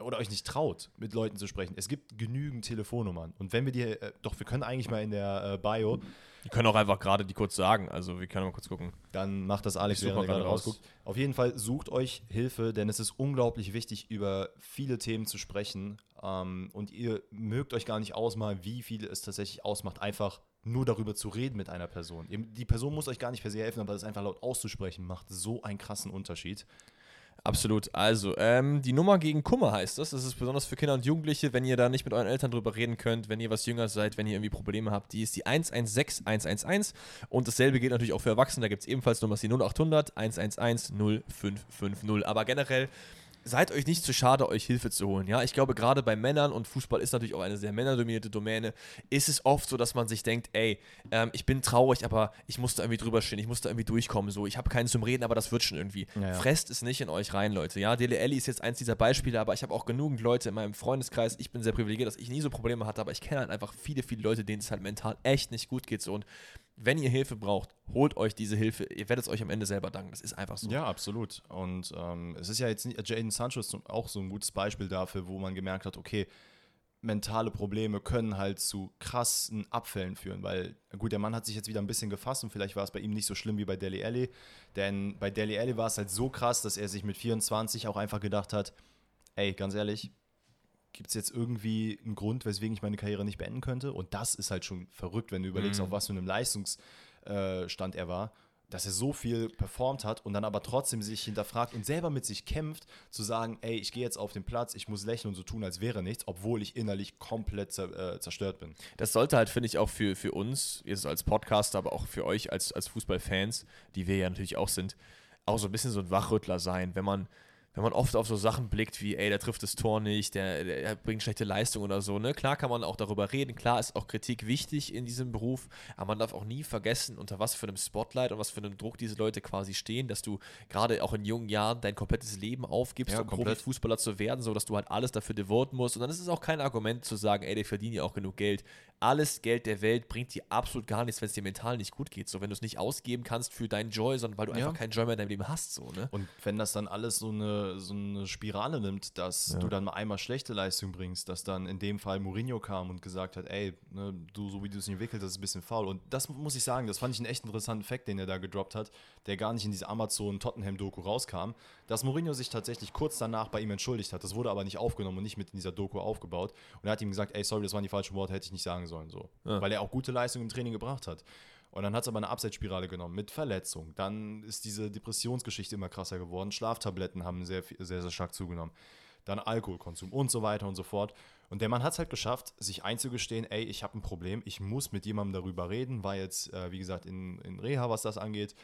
oder euch nicht traut, mit Leuten zu sprechen. Es gibt genügend Telefonnummern. Und wenn wir die, äh, doch, wir können eigentlich mal in der äh, Bio, Wir können auch einfach gerade die kurz sagen. Also, wir können mal kurz gucken. dann macht das Alex, während er gerade gerade raus. rausguckt. Auf jeden Fall sucht euch Hilfe, denn es ist unglaublich wichtig, über viele Themen zu sprechen. Ähm, und ihr mögt euch gar nicht ausmalen, wie viel es tatsächlich ausmacht, einfach nur darüber zu reden mit einer Person. Die Person muss euch gar nicht per se helfen, aber das einfach laut auszusprechen macht so einen krassen Unterschied. Absolut. Also, ähm, die Nummer gegen Kummer heißt das. Das ist besonders für Kinder und Jugendliche, wenn ihr da nicht mit euren Eltern drüber reden könnt, wenn ihr was jünger seid, wenn ihr irgendwie Probleme habt. Die ist die 116111 und dasselbe gilt natürlich auch für Erwachsene. Da gibt es ebenfalls Nummers die 0800 111 0550. Aber generell seid euch nicht zu schade, euch Hilfe zu holen. Ja, ich glaube, gerade bei Männern und Fußball ist natürlich auch eine sehr männerdominierte Domäne, ist es oft so, dass man sich denkt, ey, ähm, ich bin traurig, aber ich muss da irgendwie drüber stehen, ich muss da irgendwie durchkommen. So, ich habe keinen zum Reden, aber das wird schon irgendwie. Ja, ja. Fresst es nicht in euch rein, Leute. Ja, Dele Alli ist jetzt eins dieser Beispiele, aber ich habe auch genügend Leute in meinem Freundeskreis. Ich bin sehr privilegiert, dass ich nie so Probleme hatte, aber ich kenne halt einfach viele, viele Leute, denen es halt mental echt nicht gut geht. So. Und wenn ihr Hilfe braucht, holt euch diese Hilfe. Ihr werdet es euch am Ende selber danken. Das ist einfach so. Ja, absolut. Und ähm, es ist ja jetzt nicht, Jaden Sancho ist auch so ein gutes Beispiel dafür, wo man gemerkt hat, okay, mentale Probleme können halt zu krassen Abfällen führen, weil, gut, der Mann hat sich jetzt wieder ein bisschen gefasst und vielleicht war es bei ihm nicht so schlimm wie bei Deli Alli, denn bei Deli Alli war es halt so krass, dass er sich mit 24 auch einfach gedacht hat, ey, ganz ehrlich, gibt es jetzt irgendwie einen Grund, weswegen ich meine Karriere nicht beenden könnte? Und das ist halt schon verrückt, wenn du überlegst, Mhm. auf was für einem Leistungsstand er war, dass er so viel performt hat und dann aber trotzdem sich hinterfragt und selber mit sich kämpft, zu sagen, ey, ich gehe jetzt auf den Platz, ich muss lächeln und so tun, als wäre nichts, obwohl ich innerlich komplett zer äh, zerstört bin. Das sollte halt, finde ich, auch für, für uns, jetzt als Podcaster, aber auch für euch als, als Fußballfans, die wir ja natürlich auch sind, auch so ein bisschen so ein Wachrüttler sein, wenn man, wenn man oft auf so Sachen blickt wie, ey, der trifft das Tor nicht, der, der bringt schlechte Leistung oder so, ne? Klar kann man auch darüber reden, klar ist auch Kritik wichtig in diesem Beruf, aber man darf auch nie vergessen, unter was für einem Spotlight und was für einem Druck diese Leute quasi stehen, dass du gerade auch in jungen Jahren dein komplettes Leben aufgibst, Ja, um komplett. Profifußballer zu werden, so dass du halt alles dafür devoten musst. Und dann ist es auch kein Argument zu sagen, ey, die verdienen ja auch genug Geld. Alles Geld der Welt bringt dir absolut gar nichts, wenn es dir mental nicht gut geht. So, wenn du es nicht ausgeben kannst für deinen Joy, sondern weil du Ja. einfach keinen Joy mehr in deinem Leben hast, so, ne? Und wenn das dann alles so eine so eine Spirale nimmt, dass Ja. du dann mal einmal schlechte Leistung bringst, dass dann in dem Fall Mourinho kam und gesagt hat, ey, ne, du, so wie du es entwickelt, das ist ein bisschen faul. Und das muss ich sagen, das fand ich einen echt interessanten Fact, den er da gedroppt hat, der gar nicht in diese Amazon-Tottenham-Doku rauskam, dass Mourinho sich tatsächlich kurz danach bei ihm entschuldigt hat. Das wurde aber nicht aufgenommen und nicht mit in dieser Doku aufgebaut. Und er hat ihm gesagt, ey, sorry, das waren die falschen Worte, hätte ich nicht sagen sollen. So. Ja. Weil er auch gute Leistung im Training gebracht hat. Und dann hat es aber eine Abseitsspirale genommen mit Verletzung. Dann ist diese Depressionsgeschichte immer krasser geworden. Schlaftabletten haben sehr, sehr, sehr stark zugenommen. Dann Alkoholkonsum und so weiter und so fort. Und der Mann hat es halt geschafft, sich einzugestehen, ey, ich habe ein Problem, ich muss mit jemandem darüber reden, war jetzt, äh, wie gesagt, in, in Reha, was das angeht.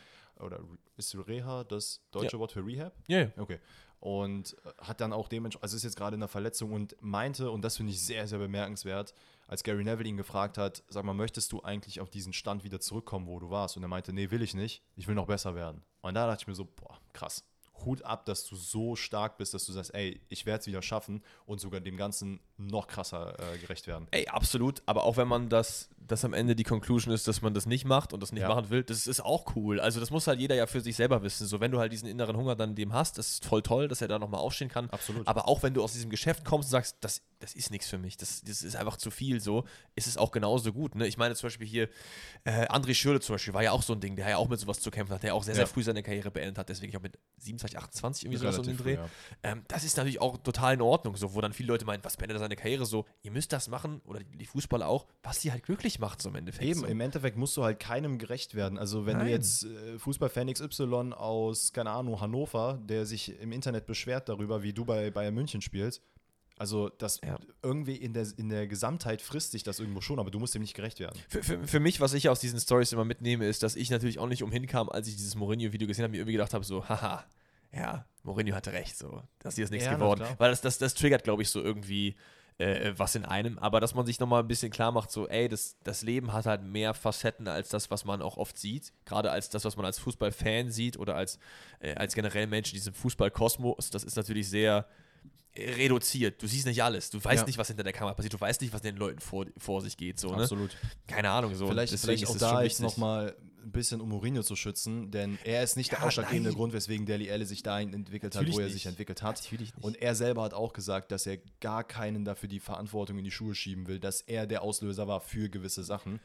Oder ist Reha das deutsche Wort für Rehab? Ja, ja. Okay. Und äh, hat dann auch dementsprechend, also ist jetzt gerade in der Verletzung und meinte, und das finde ich sehr, sehr bemerkenswert, als Gary Neville ihn gefragt hat, sag mal, möchtest du eigentlich auf diesen Stand wieder zurückkommen, wo du warst? Und er meinte, nee, will ich nicht, ich will noch besser werden. Und da dachte ich mir so, boah, krass. Hut ab, dass du so stark bist, dass du sagst, ey, ich werde es wieder schaffen und sogar dem Ganzen noch krasser äh, gerecht werden. Ey, absolut. Aber auch wenn man das, das am Ende die Conclusion ist, dass man das nicht macht und das nicht Ja. machen will, das ist auch cool. Also das muss halt jeder ja für sich selber wissen. So, wenn du halt diesen inneren Hunger dann dem hast, das ist voll toll, dass er da nochmal aufstehen kann. Absolut. Aber auch wenn du aus diesem Geschäft kommst und sagst, das, das ist nichts für mich, das, das ist einfach zu viel, so, ist es auch genauso gut. Ne? Ich meine zum Beispiel hier, äh, André Schürle zum Beispiel war ja auch so ein Ding, der ja auch mit sowas zu kämpfen hat, der auch sehr, sehr Ja. früh seine Karriere beendet hat, deswegen auch mit 27, 28 irgendwie sowas um den Dreh. ja. Ähm, das ist natürlich auch total in Ordnung, so, wo dann viele Leute meinen, was beendet seine Karriere so? Ihr müsst das machen, oder die, Fußballer auch, was die halt glücklich macht, so im Endeffekt. Eben, so. im Endeffekt musst du halt keinem gerecht werden. Also wenn Nein. du jetzt äh, Fußballfan XY aus, keine Ahnung, Hannover, der sich im Internet beschwert darüber, wie du bei Bayern München spielst, also das Ja. irgendwie in der, in der Gesamtheit frisst sich das irgendwo schon, aber du musst dem nicht gerecht werden. Für, für, für mich, was ich aus diesen Stories immer mitnehme, ist, dass ich natürlich auch nicht umhin kam, als ich dieses Mourinho-Video gesehen habe, mir irgendwie gedacht habe, so, haha, ja, Mourinho hatte recht, so, das hier ist nichts Ja, geworden. Weil das, das, das triggert, glaube ich, so irgendwie äh, was in einem. Aber dass man sich nochmal ein bisschen klar macht, so, ey, das, das Leben hat halt mehr Facetten als das, was man auch oft sieht. Gerade als das, was man als Fußballfan sieht oder als, äh, als generell Mensch in diesem Fußballkosmos. Das ist natürlich sehr äh, reduziert. Du siehst nicht alles. Du weißt Ja. nicht, was hinter der Kamera passiert. Du weißt nicht, was den Leuten vor, vor sich geht. So, ne? Absolut. Keine Ahnung. So. Vielleicht, Deswegen vielleicht ist auch es da jetzt nochmal ein bisschen um Mourinho zu schützen, denn er ist nicht der Ja, ausschlaggebende nein. Grund, weswegen Deli Alli sich dahin entwickelt hat, Natürlich wo er nicht. sich entwickelt hat. Natürlich nicht. Und er selber hat auch gesagt, dass er gar keinen dafür die Verantwortung in die Schuhe schieben will, dass er der Auslöser war für gewisse Sachen.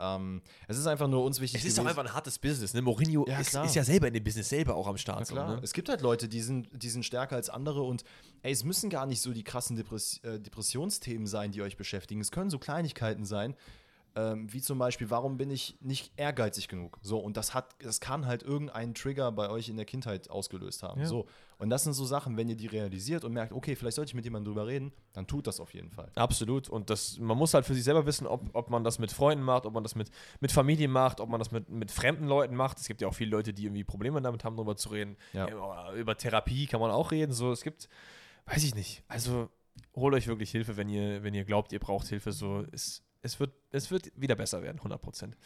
Ähm, es ist einfach nur uns wichtig. Es ist auch gewesen- einfach ein hartes Business. Ne? Mourinho Ja, ist, ist ja selber in dem Business selber auch am Start. So, ne? es gibt halt Leute, die sind, die sind stärker als andere und ey, es müssen gar nicht so die krassen Depress äh, Depressionsthemen sein, die euch beschäftigen. Es können so Kleinigkeiten sein, ähm, wie zum Beispiel, warum bin ich nicht ehrgeizig genug? So, und das hat, das kann halt irgendeinen Trigger bei euch in der Kindheit ausgelöst haben. Ja. So. Und das sind so Sachen, wenn ihr die realisiert und merkt, okay, vielleicht sollte ich mit jemandem drüber reden, dann tut das auf jeden Fall. Absolut. Und das, man muss halt für sich selber wissen, ob, ob man das mit Freunden macht, ob man das mit, mit Familie macht, ob man das mit, mit fremden Leuten macht. Es gibt ja auch viele Leute, die irgendwie Probleme damit haben, darüber zu reden. Ja. Über, über Therapie kann man auch reden. So, es gibt, weiß ich nicht. Also holt euch wirklich Hilfe, wenn ihr, wenn ihr glaubt, ihr braucht Hilfe. So, es, es, wird, es wird wieder besser werden, 100 Prozent.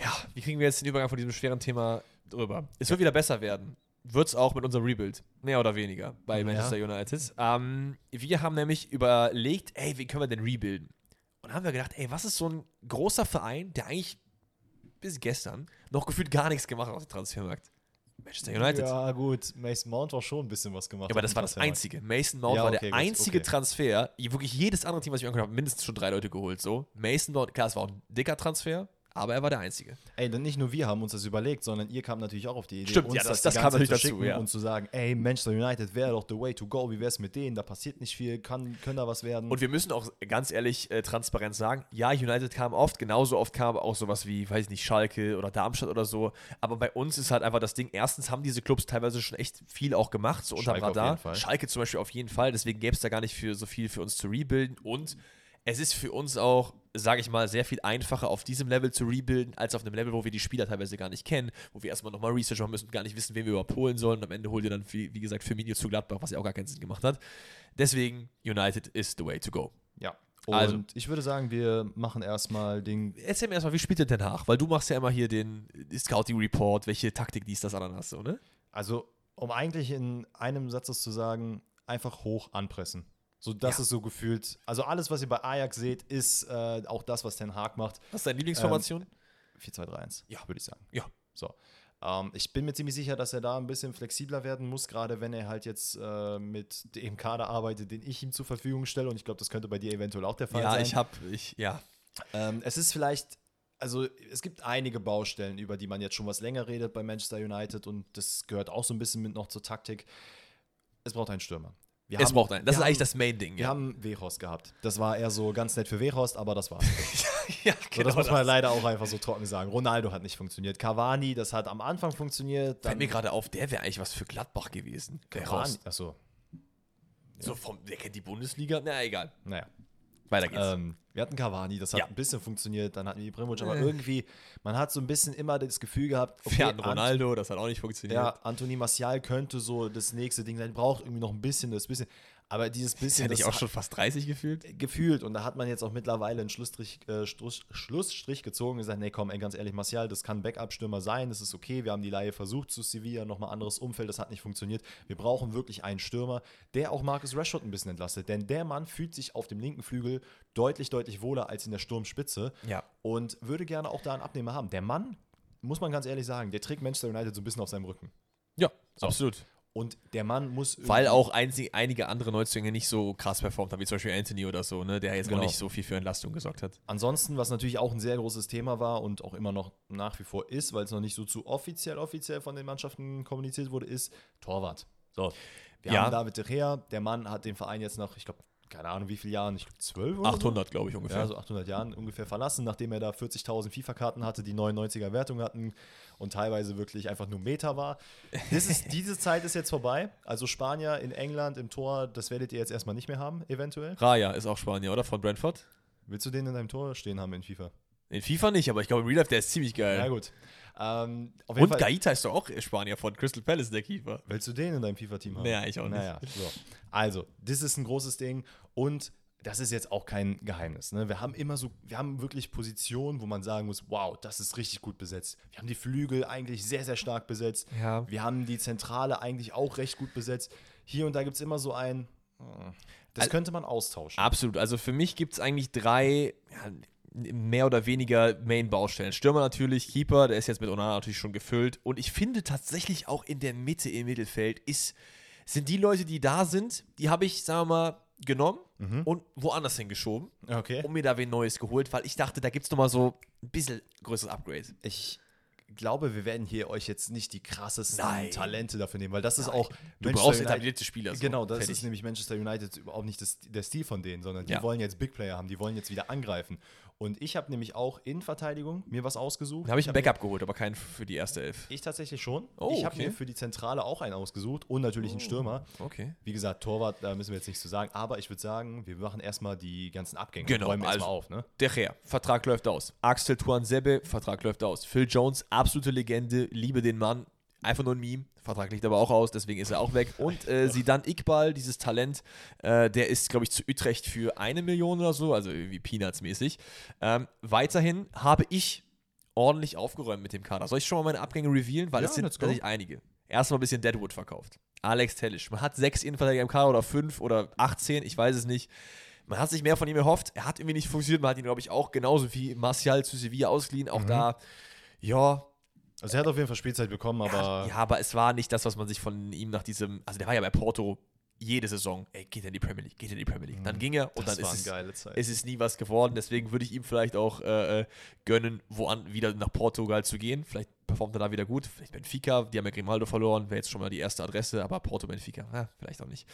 Ja, wie kriegen wir jetzt den Übergang von diesem schweren Thema drüber? Es wird wieder besser werden. Wird es auch mit unserem Rebuild, mehr oder weniger, bei Ja. Manchester United. Ähm, wir haben nämlich überlegt, ey, wie können wir denn rebuilden? Und haben wir gedacht, ey, was ist so ein großer Verein, der eigentlich bis gestern noch gefühlt gar nichts gemacht hat auf dem Transfermarkt? Manchester United. Ja, Ja, gut, Mason Mount war schon ein bisschen was gemacht. aber auf das war das. Einzige. Mason Mount Ja, war okay, der gut, einzige okay. Transfer. Wirklich jedes andere Team, was ich angeguckt habe, mindestens schon drei Leute geholt. So. Mason Mount, klar, es war auch ein dicker Transfer, aber er war der Einzige. Ey, dann nicht nur wir haben uns das überlegt, sondern ihr kam natürlich auch auf die Idee, Stimmt, ja, das- das ganze kam natürlich zu dazu, ja. und zu sagen, ey, Manchester United wäre doch the way to go, wie wär's mit denen? Da passiert nicht viel, kann, können da was werden. Und wir müssen auch ganz ehrlich äh, transparent sagen, ja, United kam oft, genauso oft kam auch sowas wie, weiß ich nicht, Schalke oder Darmstadt oder so. Aber bei uns ist halt einfach das Ding, erstens haben diese Clubs teilweise schon echt viel auch gemacht, so auf Radar. Schalke zum Beispiel auf jeden Fall, deswegen gäbe es da gar nicht für so viel für uns zu rebuilden. Und es ist für uns auch, sage ich mal, sehr viel einfacher auf diesem Level zu rebuilden, als auf einem Level, wo wir die Spieler teilweise gar nicht kennen, wo wir erstmal nochmal Research machen müssen und gar nicht wissen, wen wir überhaupt holen sollen. Und am Ende holt ihr dann, wie, wie gesagt, Firmino zu Gladbach, was ja auch gar keinen Sinn gemacht hat. Deswegen, United is the way to go. ja. Und Also- ich würde sagen, wir machen erstmal den. Erzähl mir erstmal, wie spielt denn Den Haag? Weil du machst ja immer hier den Scouting Report, welche Taktik dies, das, Ananas, so, ne? Also, um eigentlich in einem Satz das zu sagen, einfach hoch anpressen. So, das Ja. ist so gefühlt. Also, alles, was ihr bei Ajax seht, ist äh, auch das, was Ten Hag macht. Was ist deine Lieblingsformation? 4-2-3-1. Ja. Würde ich sagen. Ja. So. Ähm, ich bin mir ziemlich sicher, dass er da ein bisschen flexibler werden muss, gerade wenn er halt jetzt äh, mit dem Kader arbeitet, den ich ihm zur Verfügung stelle. Und ich glaube, das könnte bei dir eventuell auch der Fall ja, sein. ich habe, ich, ja. Ähm, es ist vielleicht, also es gibt einige Baustellen, über die man jetzt schon was länger redet bei Manchester United und das gehört auch so ein bisschen mit noch zur Taktik. Es braucht einen Stürmer. Wir es haben- braucht einen. Das ist eigentlich haben- das Main-Ding. Wir haben Wehorst gehabt. Das war eher so ganz nett für Wehorst, aber das war's. ja, So, das muss man leider auch einfach so trocken sagen. Ronaldo hat nicht funktioniert. Cavani, das hat am Anfang funktioniert. Fällt mir gerade auf, der wäre eigentlich was für Gladbach gewesen. Cavani. Achso, So vom, der kennt die Bundesliga. Na, egal. naja. Weiter geht's. Ähm, wir hatten Cavani, das hat Ja. ein bisschen funktioniert. Dann hatten wir Ibrahimovic, aber Äh. irgendwie, man hat so ein bisschen immer das Gefühl gehabt, wir hatten Ant- Ronaldo, das hat auch nicht funktioniert. Ja, Anthony Martial könnte so das nächste Ding sein. Braucht irgendwie noch ein bisschen, das bisschen. Aber dieses bisschen, nicht das auch schon fast 30 gefühlt? gefühlt und da hat man jetzt auch mittlerweile einen Schlussstrich, äh, Struss, Schlussstrich gezogen und gesagt, nee, komm, ey, ganz ehrlich, Martial, das kann Backup-Stürmer sein, das ist okay, wir haben die Laie versucht zu Sevilla, nochmal anderes Umfeld, das hat nicht funktioniert. Wir brauchen wirklich einen Stürmer, der auch Marcus Rashford ein bisschen entlastet, denn der Mann fühlt sich auf dem linken Flügel deutlich, deutlich wohler als in der Sturmspitze Ja. und würde gerne auch da einen Abnehmer haben. Der Mann, muss man ganz ehrlich sagen, der trägt Manchester United so ein bisschen auf seinem Rücken. Ja, absolut. Und der Mann muss Weil auch einzig, einige andere Neuzugänge nicht so krass performt haben, wie zum Beispiel Anthony oder so, ne, der jetzt Genau. noch nicht so viel für Entlastung gesorgt hat. Ansonsten, was natürlich auch ein sehr großes Thema war und auch immer noch nach wie vor ist, weil es noch nicht so zu offiziell offiziell von den Mannschaften kommuniziert wurde, ist Torwart. So, wir Ja. haben David De Gea, der Mann hat den Verein jetzt nach, ich glaube, keine Ahnung wie viele Jahren, ich glaube zwölf oder 800, glaube ich, so? ungefähr. Ja, so 800 Jahren ungefähr verlassen, nachdem er da 40.000 FIFA-Karten hatte, die 99er Wertung hatten und teilweise wirklich einfach nur Meter war. Ist, diese Zeit ist jetzt vorbei. Also Spanier in England im Tor, das werdet ihr jetzt erstmal nicht mehr haben, eventuell. Raya ist auch Spanier, oder? Von Brentford? Willst du den in deinem Tor stehen haben in FIFA? In FIFA nicht, aber ich glaube, im Real Life, der ist ziemlich geil. Ja, gut. Ähm, Und Fall, Gaita ist doch auch Spanier von Crystal Palace, der Keeper. willst du den in deinem FIFA-Team haben? Nee, ich auch nicht. Naja, so. Also, das ist ein großes Ding und das ist jetzt auch kein Geheimnis. Ne? Wir haben immer so, wir haben wirklich Positionen, wo man sagen muss, wow, das ist richtig gut besetzt. Wir haben die Flügel eigentlich sehr, sehr stark besetzt. Ja. Wir haben die Zentrale eigentlich auch recht gut besetzt. Hier und da gibt es immer so ein, hm, das könnte man austauschen. Absolut. Also für mich gibt es eigentlich drei ja, mehr oder weniger Main-Baustellen. Stürmer natürlich, Keeper, der ist jetzt mit Onana natürlich schon gefüllt. Und ich finde tatsächlich auch in der Mitte im Mittelfeld ist, sind die Leute, die da sind, die habe ich, sagen wir mal, genommen und woanders hingeschoben Okay. und mir da wen Neues geholt, weil ich dachte, da gibt es nochmal so ein bisschen größeres Upgrade. Ich glaube, wir werden hier euch jetzt nicht die krassesten Nein. Talente dafür nehmen, weil das ist auch. Du Manchester brauchst United- etablierte Spieler. So. Genau, das Fertig. ist nämlich Manchester United überhaupt nicht das, der Stil von denen, sondern die Ja. wollen jetzt Big Player haben, die wollen jetzt wieder angreifen. Und ich habe nämlich auch in Verteidigung mir was ausgesucht. Da habe ich ein Backup geholt, aber keinen für die erste Elf. Ich tatsächlich schon. Oh, ich habe okay. mir für die Zentrale auch einen ausgesucht und natürlich einen Stürmer. Okay. Wie gesagt, Torwart, da müssen wir jetzt nichts zu sagen, aber ich würde sagen, wir machen erstmal die ganzen Abgänge. Genau, Räumen wir also- auf, ne? Der Gea, Vertrag läuft aus. Axel Tuan Sebbe, Vertrag läuft aus. Phil Jones, absolute Legende, liebe den Mann. Einfach nur ein Meme. Vertrag liegt aber auch aus, deswegen ist er auch weg. Und äh, Sidan Iqbal, dieses Talent, äh, der ist, glaube ich, zu Utrecht für eine Million oder so, also irgendwie Peanuts-mäßig. Ähm, weiterhin habe ich ordentlich aufgeräumt mit dem Kader. Soll ich schon mal meine Abgänge revealen? Weil Ja, es sind tatsächlich einige. Erstmal ein bisschen Deadwood verkauft. Alex Tellisch. Man hat sechs Innenverteidiger im Kader oder fünf oder 18, ich weiß es nicht. Man hat sich mehr von ihm erhofft. Er hat irgendwie nicht funktioniert. Man hat ihn, glaube ich, auch genauso wie Martial zu Sevilla ausgeliehen. Mhm. Auch da, ja, Also er hat auf jeden Fall Spielzeit bekommen, aber ja, aber es war nicht das, was man sich von ihm nach diesem, also der war ja bei Porto jede Saison, ey, geht er in die Premier League, geht er in die Premier League. Dann ging er und Mhm. das dann war ist eine es, geile Zeit. es ist nie was geworden. Deswegen würde ich ihm vielleicht auch äh, äh, gönnen, woan wieder nach Portugal zu gehen. Vielleicht performt er da wieder gut. Vielleicht Benfica, die haben ja Grimaldo verloren, wäre jetzt schon mal die erste Adresse, aber Porto Benfica, ja, vielleicht auch nicht.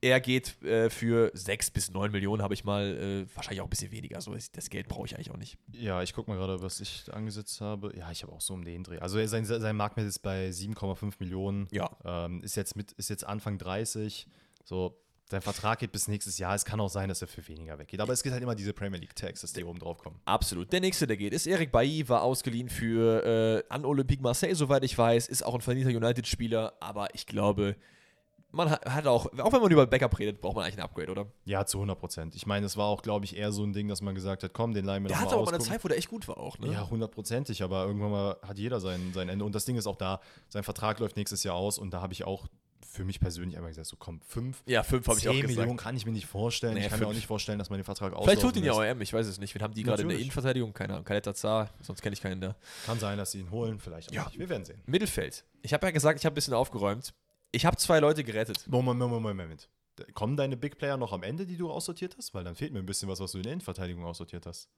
Er geht äh, für 6 bis 9 Millionen, habe ich mal, äh, wahrscheinlich auch ein bisschen weniger. So, ist- das Geld brauche ich eigentlich auch nicht. Ja, ich gucke mal gerade, was ich angesetzt habe. Ja, ich habe auch so um den Dreh. Also sein, sein Marktwert ist bei 7,5 Millionen. Ja. Ähm, ist, jetzt mit, ist jetzt Anfang 30. So, sein Vertrag geht bis nächstes Jahr. Es kann auch sein, dass er für weniger weggeht. Aber es gibt halt immer diese Premier League-Tags, dass die oben drauf kommen. Absolut. Der nächste, der geht, ist Eric Bailly, war ausgeliehen für äh, an Olympique Marseille, soweit ich weiß, ist auch ein verdienter United-Spieler, aber ich glaube, man hat, hat auch, auch wenn man über Backup redet, braucht man eigentlich ein Upgrade, oder? Ja, zu 100 Prozent. Ich meine, es war auch, glaube ich, eher so ein Ding, dass man gesagt hat, komm, den leihen wir Der mal aber mal eine. Zeit, wo der echt gut war auch, ne? Ja, hundertprozentig, aber irgendwann mal hat jeder sein, sein Ende. Und das Ding ist auch da, sein Vertrag läuft nächstes Jahr aus und da habe ich auch für mich persönlich einfach gesagt, so komm, 5, Ja, fünf habe ich auch 10 gesagt. Millionen kann ich mir nicht vorstellen. Nee, ich kann mir auch fünf. nicht vorstellen, dass man den Vertrag Vielleicht tut auslaufen ihn ja. OM, ich weiß es nicht. Wen haben die gerade in der. Innenverteidigung? Keine Ahnung. Kaletta Zar, sonst kenne ich keinen da. Kann sein, dass sie ihn holen, vielleicht auch Ja. nicht. Wir werden sehen. Mittelfeld. Ich habe ja gesagt, ich habe ein bisschen aufgeräumt. Ich habe zwei Leute gerettet. Moment, Moment, Moment, Moment. Kommen deine Big Player noch am Ende, die du aussortiert hast? Weil dann fehlt mir ein bisschen was, was du in der Innenverteidigung aussortiert hast.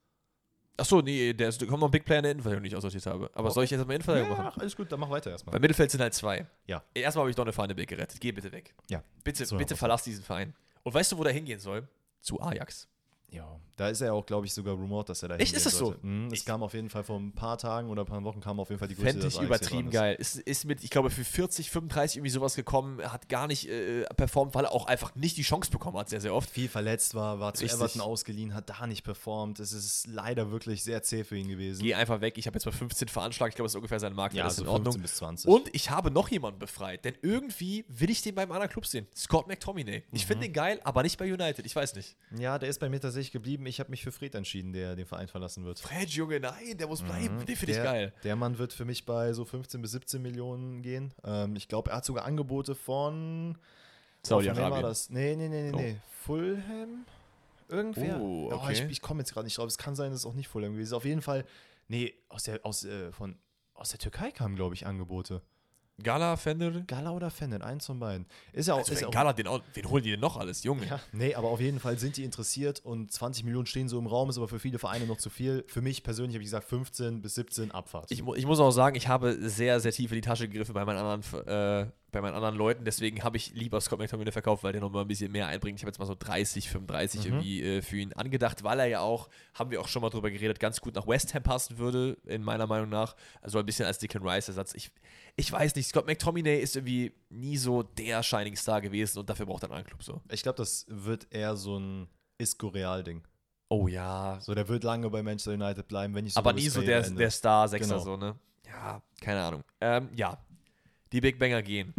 Achso, nee, der ist, kommt noch ein Big Player in der Innenverteidigung, den ich aussortiert habe. Aber Oh. soll ich jetzt mal Innenverteidigung Ja, machen? alles gut, dann mach weiter erstmal. Beim Mittelfeld sind halt zwei. Ja. Erstmal habe ich Donne Farnebeck gerettet. Geh bitte weg. Ja. Bitte, So, bitte verlass diesen Verein. Und weißt du, wo der hingehen soll? Zu Ajax. Ja, da ist er auch, glaube ich, sogar rumort, dass er da Echt, hingehen ist das so? sollte. Mhm, es Ich- kam auf jeden Fall vor ein paar Tagen oder ein paar Wochen kam auf jeden Fall die Größe, Fände ich übertrieben geil. Ist, ist mit, ich glaube, für 40, 35 irgendwie sowas gekommen, hat gar nicht äh, performt, weil er auch einfach nicht die Chance bekommen hat, sehr, sehr oft. Viel verletzt war, war zu Richtig. Everton ausgeliehen, hat da nicht performt. Es ist leider wirklich sehr zäh für ihn gewesen. Geh einfach weg. Ich habe jetzt mal 15 veranschlagt. Ich glaube, das ist ungefähr sein Marktwert. ja, das ist so in Ordnung. 15 bis 20. Und ich habe noch jemanden befreit, denn irgendwie will ich den beim anderen Club sehen. Scott McTominay. Ich Mhm. finde den geil, aber nicht bei United. Ich weiß nicht. ja, der ist bei mir tatsächlich geblieben. Ich habe mich für Fred entschieden, der den Verein verlassen wird. Fred, Junge, nein, der muss bleiben. Den finde ich der, geil. Der Mann wird für mich bei so 15 bis 17 Millionen gehen. Ähm, ich glaube, er hat sogar Angebote von. Saudi-Arabien. Nee, nee, nee, nee, Oh. nee. Fulham? Irgendwer? Oh, Oh, ich okay. ich komme jetzt gerade nicht drauf. Es kann sein, dass es auch nicht Fulham gewesen ist. Auf jeden Fall. Nee, aus der, aus, äh, von, aus der Türkei kamen, glaube ich, Angebote. Gala, Fender. Gala oder Fennet, eins von beiden. Ist ja auch. Also, ist ja auch Gala den auch, wen holen die denn noch alles? Junge. ja, nee, aber auf jeden Fall sind die interessiert und 20 Millionen stehen so im Raum, ist aber für viele Vereine noch zu viel. Für mich persönlich habe ich gesagt 15 bis 17 Abfahrt. Ich, mu ich muss auch sagen, ich habe sehr, sehr tief in die Tasche gegriffen bei meinen anderen, äh, bei meinen anderen Leuten. Deswegen habe ich lieber Scott McTominay verkauft, weil der noch mal ein bisschen mehr einbringt. Ich habe jetzt mal so 30, 35 Mhm. irgendwie äh, für ihn angedacht, weil er ja auch, haben wir auch schon mal drüber geredet, ganz gut nach West Ham passen würde, in meiner Meinung nach. Also ein bisschen als Declan Rice-Ersatz. Ich, ich weiß nicht, Scott McTominay ist irgendwie nie so der Shining Star gewesen und dafür braucht er einen Club so. Ich glaube, das wird eher so ein Isco-Real-Ding. Oh ja, So, der wird lange bei Manchester United bleiben, wenn nicht sogar aber nie so der, der Star-Sechser Genau. so, ne? Ja, keine Ahnung. Ähm, ja, die Big Banger gehen.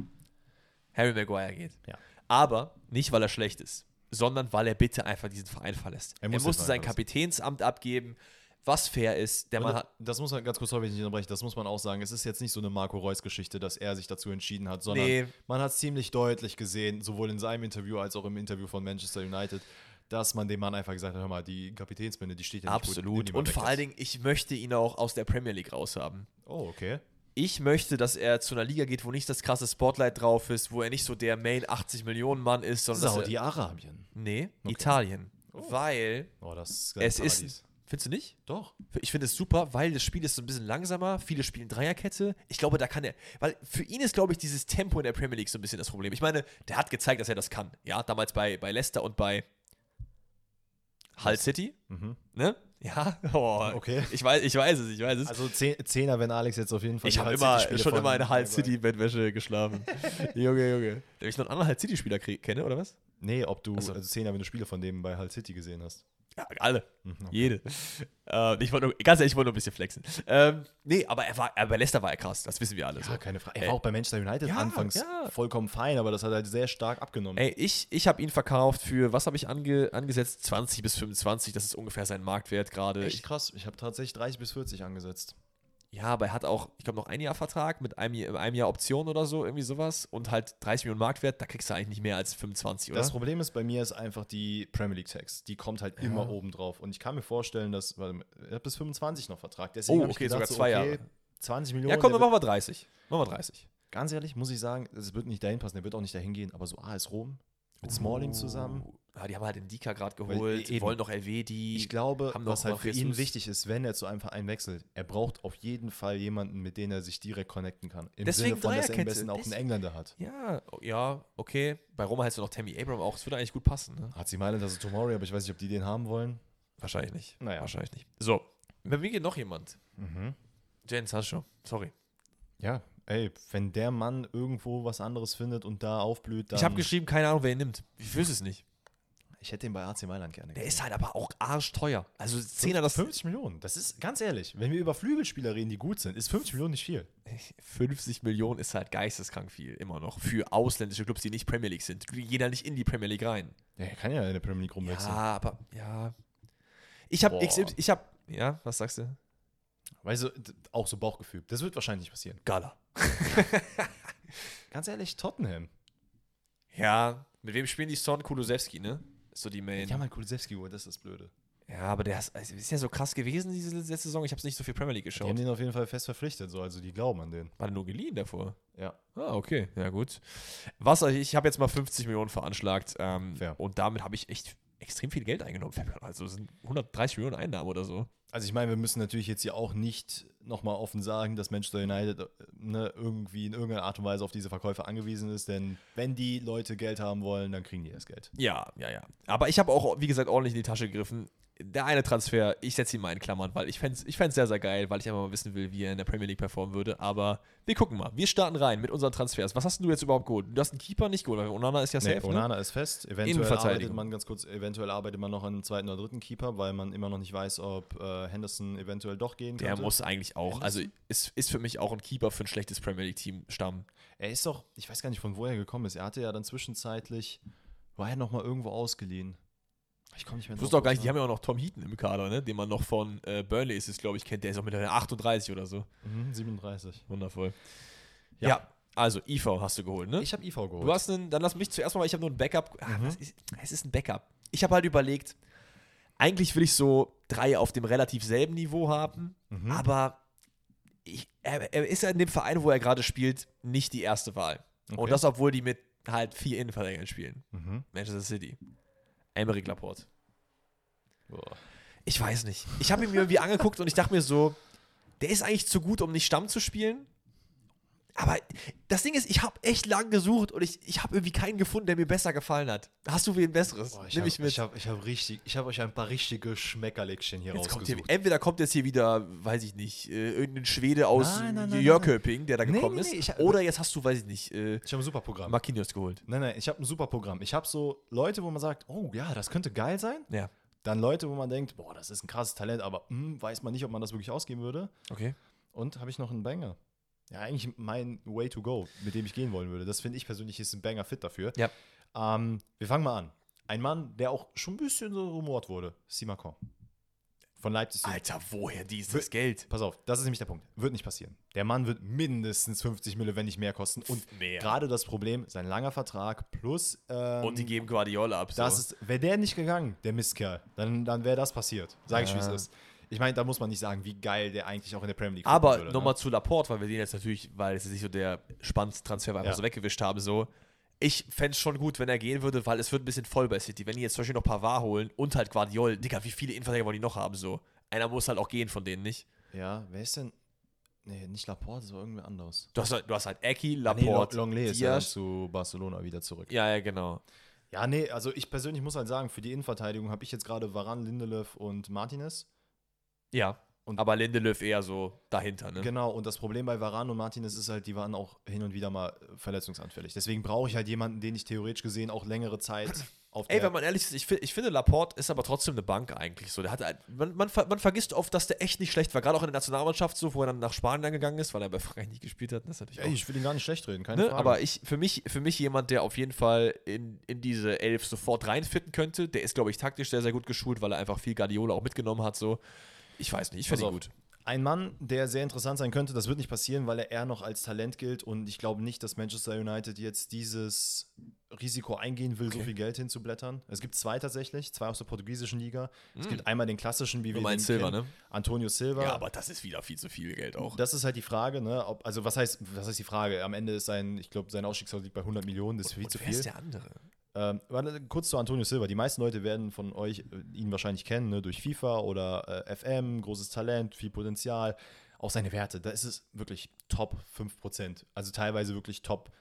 Harry Maguire geht. Ja. Aber nicht, weil er schlecht ist, sondern weil er bitte einfach diesen Verein verlässt. Er Er, muss den musste sein. Kapitänsamt abgeben, was fair ist. Der Mann hat. das muss man ganz kurz, sorry, ich nicht unterbreche, das muss man auch sagen. Es ist jetzt nicht so eine Marco Reus-Geschichte, dass er sich dazu entschieden hat, sondern Nee. man hat es ziemlich deutlich gesehen, sowohl in seinem Interview als auch im Interview von Manchester United, dass man dem Mann einfach gesagt hat: Hör mal, die Kapitänsbinde, die steht ja nicht Absolut. die mal Und vor allen Dingen, ich möchte ihn auch aus der Premier League raushaben. Oh, okay. Ich möchte, dass er zu einer Liga geht, wo nicht das krasse Spotlight drauf ist, wo er nicht so der Main 80 Millionen Mann ist, sondern er, Saudi-Arabien. Nee, Italien. Weil Oh, das ist es Paradies. ist. Findest du nicht? Doch. Ich finde es super, weil das Spiel ist so ein bisschen langsamer. Viele spielen Dreierkette. Ich glaube, da kann er. Weil für ihn ist, glaube ich, dieses Tempo in der Premier League so ein bisschen das Problem. Ich meine, der hat gezeigt, dass er das kann. Ja, damals bei, bei Leicester und bei Hull City. Mhm. Ne? Ja, oh, Okay. Ich weiß, ich weiß es, ich weiß es. Also Zeh- Zehner, wenn Alex jetzt auf jeden Fall ich habe immer, schon immer in Hull City Bettwäsche geschlafen. Junge, Junge. Wenn ich noch einen anderen Hull City-Spieler krieg- kenne, oder was? Nee, ob du, also Zehner, wenn du Spiele von dem bei Hull City gesehen hast. Ja, alle. Mhm, okay. Jede. Äh, ich wollte nur, ganz ehrlich, ich wollte nur ein bisschen flexen. Ähm, nee, aber er war, er, bei Leicester war er krass, das wissen wir alle. So. Ja, keine Frage. Ey. Er war auch bei Manchester United Ja, anfangs ja. vollkommen fein, aber das hat halt sehr stark abgenommen. Ey, ich, ich habe ihn verkauft für, was habe ich ange, angesetzt? 20 bis 25, das ist ungefähr sein Marktwert gerade. Echt krass. Ich habe tatsächlich 30 bis 40 angesetzt. Ja, aber er hat auch, ich glaube, noch ein Jahr Vertrag mit einem, Jahr- einem Jahr Option oder so, irgendwie sowas. Und halt 30 Millionen Marktwert, da kriegst du eigentlich nicht mehr als 25, oder? Das Problem ist bei mir ist einfach die Premier League Tax. Die kommt halt immer oben drauf. Und ich kann mir vorstellen, dass, weil er hat bis 25 noch Vertrag. Deswegen Oh, hab ich okay, gedacht, sogar so, zwei okay, Jahre. 20 Millionen. ja, komm, dann machen wir 30. Machen wir 30. ganz ehrlich, muss ich sagen, es wird nicht dahin passen. Er wird auch nicht dahin gehen. Aber so AS Rom mit Smalling zusammen. Ja, die haben halt den Dika gerade geholt, äh, eben. wollen noch LW, die. Ich glaube, was halt für ihn wichtig ist, wenn er zu einem Verein wechselt, er braucht auf jeden Fall jemanden, mit dem er sich direkt connecten kann. Im Deswegen Sinne von, dass er am besten auch einen Engländer hat. Ja, ja, okay. Bei Roma hättest du noch Tammy Abram auch. Das würde eigentlich gut passen, ne? Hat sie Mailand, also Tomori, aber ich weiß nicht, ob die den haben wollen. Wahrscheinlich nicht. Naja. Wahrscheinlich nicht. So, bei mir geht noch jemand. Mhm. Jens Hascho. Sorry. Ja, ey, wenn der Mann irgendwo was anderes findet und da aufblüht, dann. Ich habe geschrieben, keine Ahnung, wer ihn nimmt. Ich wüsste es nicht. Ich hätte ihn bei AC Mailand gerne Der gesehen. ist halt aber auch arschteuer. Also 10er das 50 Millionen. Das ist ganz ehrlich, wenn wir über Flügelspieler reden, die gut sind, ist 50 Millionen nicht viel. 50 Millionen ist halt geisteskrank viel, immer noch. Für ausländische Clubs, die nicht Premier League sind. Die gehen da nicht in die Premier League rein. Ja, er kann ja in der Premier League rumwechseln. Ja, aber, ja. Ich habe ich habe, ja, was sagst du? Weißt du, auch so Bauchgefühl. Das wird wahrscheinlich nicht passieren. Gala. Ganz ehrlich, Tottenham. Ja, mit wem spielen die Son Kulusewski, ne? Ist so die Main. Ja, mal Kulusewski geholt, das ist das Blöde. Ja, aber der ist, also ist ja so krass gewesen diese letzte Saison. Ich habe nicht so viel Premier League Die geschaut. haben den auf jeden Fall fest verpflichtet, so, also die glauben an den. War der nur geliehen davor? Ja. Ah, okay. Ja, gut. Was, ich habe jetzt mal 50 Millionen veranschlagt. Ähm, und damit habe ich echt extrem viel Geld eingenommen. Also es sind 130 Millionen Einnahmen oder so. Also ich meine, wir müssen natürlich jetzt hier auch nicht nochmal offen sagen, dass Manchester United äh, ne, irgendwie in irgendeiner Art und Weise auf diese Verkäufe angewiesen ist, denn wenn die Leute Geld haben wollen, dann kriegen die das Geld. Ja, ja, ja. Aber ich habe auch, wie gesagt, ordentlich in die Tasche gegriffen. Der eine Transfer, ich setze ihn mal in Klammern, weil ich fände es ich fänd's sehr, sehr geil, weil ich einfach mal wissen will, wie er in der Premier League performen würde. Aber wir gucken mal. Wir starten rein mit unseren Transfers. Was hast du jetzt überhaupt geholt? Du hast einen Keeper nicht geholt, weil Onana ist ja safe, Nee, ne? Onana ist fest. Eventuell arbeitet man ganz kurz, eventuell arbeitet man noch an einem zweiten oder dritten Keeper, weil man immer noch nicht weiß, ob äh, Henderson eventuell doch gehen Der könnte. muss eigentlich auch, also ist, ist für mich auch ein Keeper für ein schlechtes Premier League-Team stammen. Er ist doch, ich weiß gar nicht, von wo er gekommen ist. Er hatte ja dann zwischenzeitlich, war er noch mal irgendwo ausgeliehen. Ich komme nicht mehr Ich wusste auch gar nicht, die haben ja auch noch Tom Heaton im Kader, ne? den man noch von äh, Burnley ist es, glaube ich, kennt. Der ist auch mittlerweile 38 oder so. Mhm, 37. Wundervoll. Ja. Ja, also IV hast du geholt, ne? Ich habe IV geholt. Du hast einen, dann lass mich zuerst mal, weil ich habe nur ein Backup. Ah, Mhm. ist, es ist ein Backup. Ich habe halt überlegt, eigentlich will ich so drei auf dem relativ selben Niveau haben, Mhm. aber er, er ist ja in dem Verein, wo er gerade spielt, nicht die erste Wahl. Okay. Und das, obwohl die mit halt vier Innenverteidigern spielen. Mhm. Manchester City. Emerick Laporte. Boah. Ich weiß nicht. Ich habe ihn mir irgendwie angeguckt und ich dachte mir so, der ist eigentlich zu gut, um nicht Stamm zu spielen. Aber das Ding ist, ich habe echt lang gesucht und ich, ich habe irgendwie keinen gefunden, der mir besser gefallen hat. Hast du wen besseres? Boah, ich Nimm habe ich mit. ich hab, ich hab richtig, ich habe euch ein paar richtige Schmeckerlickchen hier jetzt kommt hier, rausgesucht. entweder kommt jetzt hier wieder, weiß ich nicht, äh, irgendein Schwede aus Nein, nein, nein, Jörköping, der da Nee, gekommen nee, ist. nee, ich hab- oder jetzt hast du, weiß ich nicht, äh, Ich habe ein super Programm. Marquinhos geholt. Nein, nein, ich habe ein super Programm. Ich habe so Leute, wo man sagt, oh ja, das könnte geil sein. Ja. Dann Leute, wo man denkt, boah, das ist ein krasses Talent, aber hm, weiß man nicht, ob man das wirklich ausgeben würde. Okay. Und habe ich noch einen Banger. Ja, eigentlich mein Way to go, mit dem ich gehen wollen würde. Das finde ich persönlich ist ein Banger fit dafür. Ja. Ähm, wir fangen mal an. Ein Mann, der auch schon ein bisschen so rumort wurde, Simacon. Von Leipzig. Alter, woher dieses Geld? Pass auf, das ist nämlich der Punkt. Wird nicht passieren. Der Mann wird mindestens 50 Mille, wenn nicht mehr kosten. Und gerade das Problem, sein langer Vertrag plus. Ähm, Und die geben Guardiola ab. So. das ist, wäre der nicht gegangen, der Mistkerl, dann, dann wäre das passiert. Sag ich, wie es Ja. ist. Ich meine, da muss man nicht sagen, wie geil der eigentlich auch in der Premier League Aber nochmal ne? zu Laporte, weil wir den jetzt natürlich, weil es ist nicht so der spannendste Transfer einfach Ja. so weggewischt haben, so. Ich fände es schon gut, wenn er gehen würde, weil es wird ein bisschen voll bei City. Wenn die jetzt zum Beispiel noch Pavard holen und halt Guardiol, Digga, wie viele Innenverteidiger wollen die noch haben, so? Einer muss halt auch gehen von denen, nicht? Ja, wer ist denn? Nee, nicht Laporte, das war irgendwer anderes. Du hast halt, du hast halt Eki, Ah, nee, Laporte, Long- Longley ist ja zu Barcelona wieder zurück. Ja, ja, genau. Ja, nee, also ich persönlich muss halt sagen, für die Innenverteidigung habe ich jetzt gerade Varan, Lindelöf und Martinez. Ja. Und- aber Lindelöf eher so dahinter, ne? Genau, und das Problem bei Varan und Martinez ist halt, die waren auch hin und wieder mal äh, verletzungsanfällig. Deswegen brauche ich halt jemanden, den ich theoretisch gesehen auch längere Zeit auf Ey, der wenn man ehrlich ist, ich, ich finde, Laporte ist aber trotzdem eine Bank eigentlich so. Der hat halt, man, man, man vergisst oft, dass der echt nicht schlecht war. Gerade auch in der Nationalmannschaft so, wo er dann nach Spanien gegangen ist, weil er bei Frankreich nicht gespielt hat. Das natürlich Ey, auch ich will ihn gar nicht schlecht reden, keine Ne? Frage. Aber ich, für mich, für mich jemand, der auf jeden Fall in, in diese Elf sofort reinfitten könnte, der ist, glaube ich, taktisch sehr, sehr gut geschult, weil er einfach viel Guardiola auch mitgenommen hat. So. Ich weiß nicht, ich finde ihn gut. Ein Mann, der sehr interessant sein könnte, das wird nicht passieren, weil er eher noch als Talent gilt und ich glaube nicht, dass Manchester United jetzt dieses Risiko eingehen will, so Okay. viel Geld hinzublättern. Es gibt zwei tatsächlich, zwei aus der portugiesischen Liga. Es gibt einmal den klassischen, wie Du wir meinst den Silva, kennen, ne? Antonio Silva. Ja, aber das ist wieder viel zu viel Geld auch. Das ist halt die Frage, ne? Ob, also was heißt, was heißt die Frage? Am Ende ist sein, ich glaube, sein Ausstiegshaus liegt bei 100 Millionen, das ist viel Und zu wer viel. ist der andere? Ähm, warte, kurz zu Antonio Silva. Die meisten Leute werden von euch äh, ihn wahrscheinlich kennen, ne? durch FIFA oder äh, FM, großes Talent, viel Potenzial. Auch seine Werte, da ist es wirklich Top 5%. Also teilweise wirklich Top,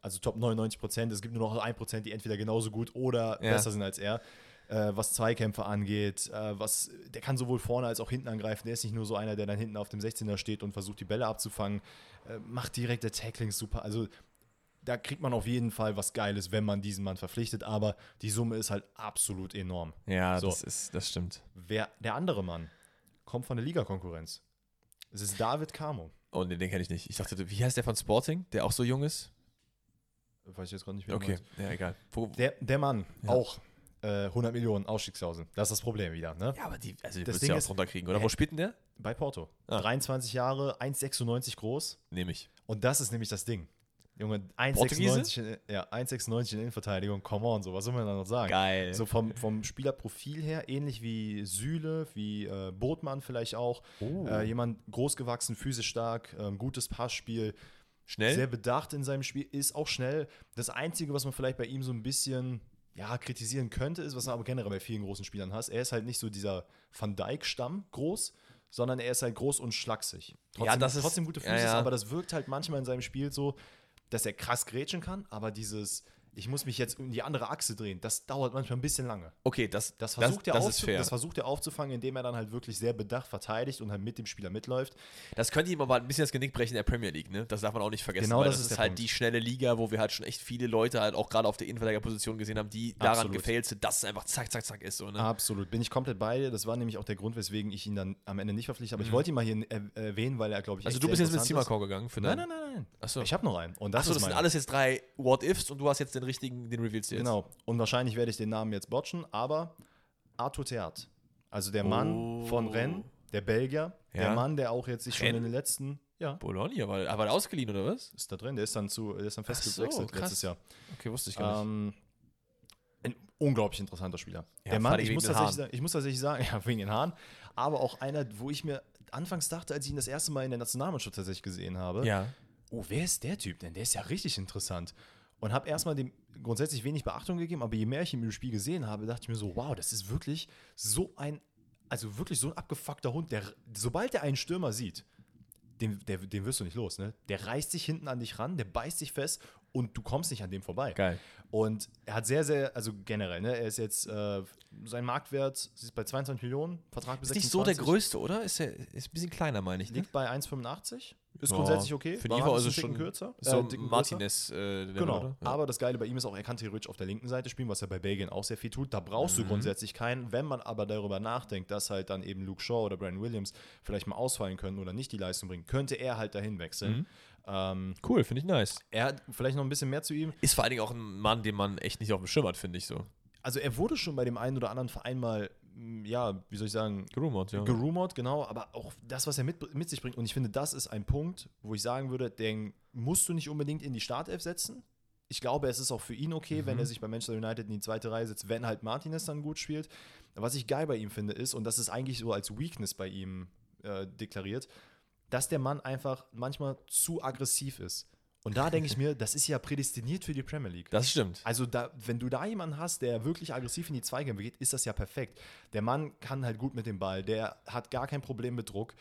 also Top 99%. Es gibt nur noch 1%, die entweder genauso gut oder Ja. besser sind als er. Äh, was Zweikämpfe angeht, äh, was, der kann sowohl vorne als auch hinten angreifen. Der ist nicht nur so einer, der dann hinten auf dem 16er steht und versucht, die Bälle abzufangen. Äh, macht direkte Tacklings super. Also da kriegt man auf jeden Fall was Geiles, wenn man diesen Mann verpflichtet, aber die Summe ist halt absolut enorm. Ja, So. das, ist, das stimmt. Wer, der andere Mann kommt von der Ligakonkurrenz. Es ist David Camo. Und den, den kenne ich nicht. Ich dachte, wie heißt der von Sporting, der auch so jung ist? Weiß ich jetzt gerade nicht, wie Okay, ja, egal. Wo, Der, der Mann, Ja. auch äh, 100 Millionen Ausstiegsklausel. Das ist das Problem wieder, ne? ja, aber die, also die Das Ding ja auch ist- drunter kriegen, oder? Hä? Wo spielt denn der? Bei Porto. Ah. 23 Jahre, 1,96 groß. Nehme ich. Und das ist nämlich das Ding. Junge, Portugiese? 1,96 in, ja, 1,96 in Innenverteidigung, come on, so was soll man da noch sagen? Geil. So vom, vom Spielerprofil her, ähnlich wie Süle, wie äh, Botmann vielleicht auch. Oh. Äh, jemand großgewachsen, physisch stark, äh, gutes Passspiel, Schnell? sehr bedacht in seinem Spiel, ist auch schnell. Das Einzige, was man vielleicht bei ihm so ein bisschen ja, kritisieren könnte, ist, was man aber generell bei vielen großen Spielern hast, er ist halt nicht so dieser Van Dijk-Stamm groß, sondern er ist halt groß und schlaksig. Trotzdem, das ist- trotzdem gute Füße, ja, ja. aber das wirkt halt manchmal in seinem Spiel so, dass er krass grätschen kann, aber dieses, ich muss mich jetzt um die andere Achse drehen, das dauert manchmal ein bisschen lange. okay, das, Das versucht, er, das, ist fair. das versucht er aufzufangen, indem er dann halt wirklich sehr bedacht verteidigt und halt mit dem Spieler mitläuft. Das könnte ihm aber ein bisschen das Genick brechen in der Premier League, ne? Das darf man auch nicht vergessen. Genau weil das das ist ist halt Punkt. die schnelle Liga, wo wir halt schon echt viele Leute halt auch gerade auf der Innenverteidigerposition gesehen haben, die daran Absolut. gefailt sind, dass es einfach zack, zack, zack ist. So, ne? Absolut, bin ich komplett bei dir. Das war nämlich auch der Grund, weswegen ich ihn dann am Ende nicht verpflichtet habe. Ich wollte ihn mal hier er erwähnen, weil er, glaube ich, Mhm. Also du bist jetzt mit. Simakor gegangen für Nein, nein, nein, nein. Achso. Ich habe noch einen. Und das Achso, ist das sind alles jetzt drei What-Ifs und du hast jetzt den richtigen, den revealst du jetzt. Genau. Und wahrscheinlich werde ich den Namen jetzt botchen, aber Arthur Theat. Also der Mann Oh. von Rennes, der Belgier, der Ja. Mann, der auch jetzt sich schon in den letzten, ja, Bologna, war, aber ausgeliehen oder was? ist da drin. Der ist dann zu, der ist dann so, festgewechselt krass. letztes Jahr. Okay, wusste ich gar nicht. Ähm, ein unglaublich interessanter Spieler. Ja, der Mann, ich muss, den sagen, ich muss tatsächlich sagen, ja, wegen den Haaren, aber auch einer, wo ich mir anfangs dachte, als ich ihn das erste Mal in der Nationalmannschaft tatsächlich gesehen habe, ja. oh, wer ist der Typ denn? Der ist ja richtig interessant. Und habe erstmal dem grundsätzlich wenig Beachtung gegeben, aber je mehr ich ihn im Spiel gesehen habe, dachte ich mir so, wow, das ist wirklich so ein, also wirklich so ein abgefuckter Hund, der, sobald er einen Stürmer sieht, den, der, den wirst du nicht los, ne? Der reißt sich hinten an dich ran, der beißt sich fest und du kommst nicht an dem vorbei. Geil. Und er hat sehr, sehr, also generell, ne, er ist jetzt, äh, sein Marktwert ist bei 22 Millionen, Vertrag bis Ist nicht 26. so der größte, oder? Ist, der, ist ein bisschen kleiner, meine ich. Ne? Liegt bei 1,85. Ist Ja, grundsätzlich okay. Für ein ist es schon kürzer. so äh. Martinez. Äh, Genau. oder? Ja. Aber das Geile bei ihm ist auch, er kann theoretisch auf der linken Seite spielen, was er bei Belgien auch sehr viel tut. Da brauchst Mhm. du grundsätzlich keinen. Wenn man aber darüber nachdenkt, dass halt dann eben Luke Shaw oder Brian Williams vielleicht mal ausfallen können oder nicht die Leistung bringen, könnte er halt dahin wechseln. Mhm. Ähm, Cool, finde ich nice. er hat vielleicht noch ein bisschen mehr zu ihm. Ist vor allen Dingen auch ein Mann, den man echt nicht auf dem Schirm hat, finde ich so. Also er wurde schon bei dem einen oder anderen Verein mal, ja, wie soll ich sagen, Gerumort, ja. gerumort, genau, aber auch das, was er mit, mit sich bringt. Und ich finde, das ist ein Punkt, wo ich sagen würde, den musst du nicht unbedingt in die Startelf setzen. Ich glaube, es ist auch für ihn okay, wenn er sich bei Manchester United in die zweite Reihe setzt, wenn halt Martinez dann gut spielt. Was ich geil bei ihm finde, ist, und das ist eigentlich so als Weakness bei ihm äh, deklariert, dass der Mann einfach manchmal zu aggressiv ist. Und da denke ich mir, das ist ja prädestiniert für die Premier League. das stimmt. Also, da, wenn du da jemanden hast, der wirklich aggressiv in die Zweikämpfe geht, ist das ja perfekt. Der Mann kann halt gut mit dem Ball, der hat gar kein Problem mit Druck.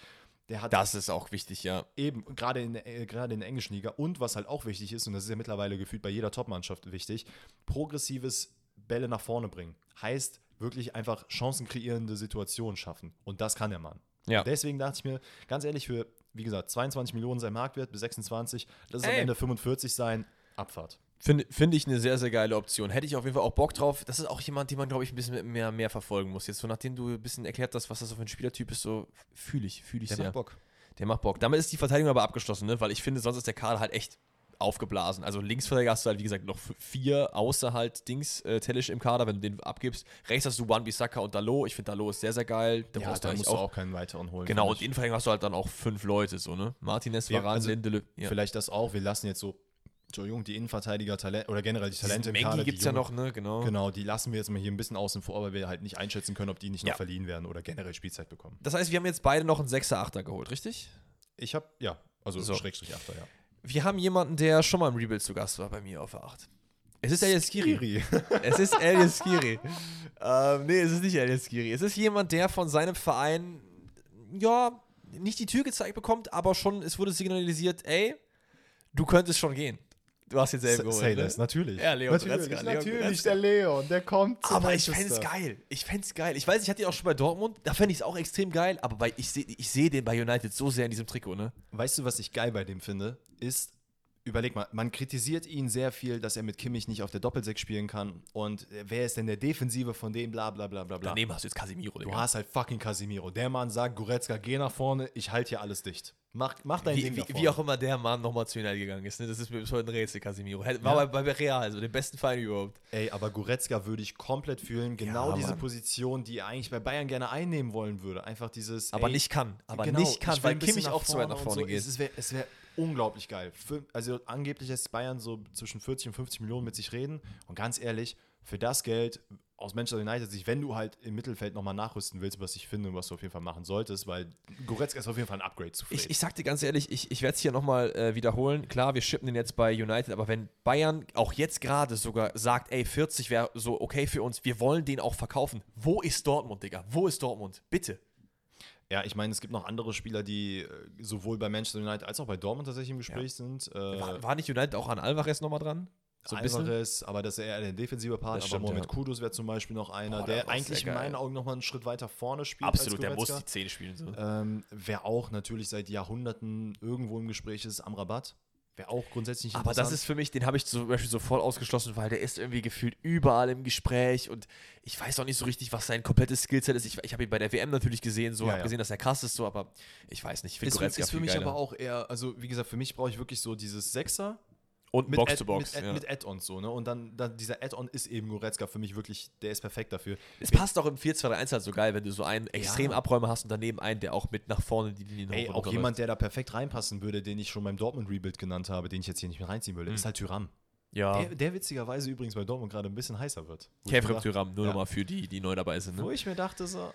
Der hat Das ist auch wichtig, ja. eben, gerade in, der- äh, gerade in der englischen Liga und was halt auch wichtig ist, und das ist ja mittlerweile gefühlt bei jeder Top-Mannschaft wichtig, progressives Bälle nach vorne bringen. Heißt wirklich einfach chancenkreierende Situationen schaffen. Und das kann der Mann. Ja. Deswegen dachte ich mir, ganz ehrlich, für, wie gesagt, 22 Millionen sein Marktwert bis 26, das ist am. Ende 45 sein, Abfahrt. Finde find ich eine sehr, sehr geile Option. Hätte ich auf jeden Fall auch Bock drauf. Das ist auch jemand, den man, glaube ich, ein bisschen mehr, mehr verfolgen muss. Jetzt so, nachdem du ein bisschen erklärt hast, was das für ein Spielertyp ist, so fühle ich, fühle ich Der sehr. macht Bock. Der macht Bock. Damit ist die Verteidigung aber abgeschlossen, ne? weil ich finde, sonst ist der Kader halt echt aufgeblasen. Also Linksverteidiger hast du halt, wie gesagt, noch vier, außer halt Dings, äh, Tellisch im Kader, wenn du den abgibst. Rechts hast du Wan Bissaka und Dalo. Ich finde, Dalo ist sehr, sehr geil. Da Ja, brauchst da du musst eigentlich du auch keinen weiteren holen. Genau, und. Innenverteidigung hast du halt dann auch fünf Leute, so, ne? Martinez, Ja, Varane, also Lindelöf. Ja. Vielleicht das auch. Wir lassen jetzt so, Entschuldigung, die Innenverteidiger Talent oder generell die Talente im Mengi Kader. gibt es ja noch, ne? Genau. Genau, die lassen wir jetzt mal hier ein bisschen außen vor, weil wir halt nicht einschätzen können, ob die nicht noch Ja. verliehen werden oder generell Spielzeit bekommen. Das heißt, wir haben jetzt beide noch einen 6er, 8er geholt, richtig? Ich habe, ja, also So. Schrägstrich Achter, ja. Wir haben jemanden, der schon mal im Rebuild zu Gast war bei mir auf der 8. Es ist Elias Skiri. Es ist Elias Skiri. ähm, nee, es ist nicht Elias Skiri. Es ist jemand, der von seinem Verein, ja, nicht die Tür gezeigt bekommt, aber schon, es wurde signalisiert, ey, du könntest schon gehen. Du hast jetzt selber geholt. Ne? natürlich. Ja, Leon natürlich, Leon natürlich, der Leon, der kommt Aber ich fände es geil. Ich fände es geil. Ich weiß, ich hatte ihn auch schon bei Dortmund. Da fände ich es auch extrem geil. Aber bei, ich sehe ich seh den bei United so sehr in diesem Trikot, ne? Weißt du, was ich geil bei dem finde? Ist, überleg mal, man kritisiert ihn sehr viel, dass er mit Kimmich nicht auf der Doppelsechs spielen kann. Und äh, wer ist denn der Defensive von dem, bla bla bla bla bla. Daneben hast du jetzt Casemiro, Du Digga. hast halt fucking Casimiro. Der Mann sagt, Goretzka, geh nach vorne, ich halte hier alles dicht. Mach, mach dein Wie, Ding wie, wie auch immer der Mann nochmal zu United gegangen ist. Ne? Das ist mir bis heute ein Rätsel, Casemiro. Hätte- War Ja. bei, bei Real, also dem besten Verein überhaupt. Ey, aber Goretzka würde ich komplett fühlen. Genau Ja, diese Mann. Position, die er eigentlich bei Bayern gerne einnehmen wollen würde. Einfach dieses. Aber ey, nicht kann. Aber genau, nicht kann, weil Kimmich auch zu weit nach vorne so. geht. Es, es wäre unglaublich geil. Für, also angeblich lässt Bayern so zwischen 40 und 50 Millionen mit sich reden. Und ganz ehrlich, für das Geld aus Manchester United sich, wenn du halt im Mittelfeld nochmal nachrüsten willst, was ich finde und was du auf jeden Fall machen solltest, weil Goretzka ist auf jeden Fall ein Upgrade zu Ich, ich sag dir ganz ehrlich, ich, ich werde es hier nochmal äh, wiederholen. Klar, wir schippen den jetzt bei United, aber wenn Bayern auch jetzt gerade sogar sagt, ey, 40 wäre so okay für uns, wir wollen den auch verkaufen. Wo ist Dortmund, Digga? Wo ist Dortmund? Bitte. Ja, ich meine, es gibt noch andere Spieler, die äh, sowohl bei Manchester United als auch bei Dortmund tatsächlich im Gespräch sind. Äh, War, war nicht United auch an Alvarez nochmal dran? So ein bisschen? Alvarez, aber das ist eher der defensive Part. Das aber stimmt, Mohamed ja. Kudus wäre zum Beispiel noch einer, Boah, der eigentlich in meinen. Augen nochmal einen Schritt weiter vorne spielt. Absolut, der muss die 10 spielen. So. Ähm, wer auch natürlich seit Jahrhunderten irgendwo im Gespräch ist, Amrabat. Wäre auch grundsätzlich Aber das ist für mich, den habe ich zum Beispiel sofort ausgeschlossen, weil der ist irgendwie gefühlt überall im Gespräch und ich weiß auch nicht so richtig, was sein komplettes Skillset ist. Ich, ich habe ihn bei der WM natürlich gesehen, so Ja, habe ja. gesehen, dass er krass ist, so, aber ich weiß nicht. Ich ist, ist für mich geiler. aber auch eher, also wie gesagt, für mich brauche ich wirklich so dieses Sechser und mit Box Add- to Box. mit, ja. mit Add-ons so, ne? Und dann, dann dieser Add-on ist eben Goretzka für mich wirklich, der ist perfekt dafür. Es passt auch im 4-2-3-1 halt so geil, wenn du so einen extrem Ja. Abräumer hast und daneben einen, der auch mit nach vorne die Linien Ey, auch jemand, der da perfekt reinpassen würde, den ich schon beim Dortmund-Rebuild genannt habe, den ich jetzt hier nicht mehr reinziehen würde, ist halt Tyram. Ja, Der, der witzigerweise übrigens bei Dortmund gerade ein bisschen heißer wird. Wo dachte- Thuram, nur Ja. nochmal für die, die neu dabei sind. Wo Ne? ich mir dachte so, ah,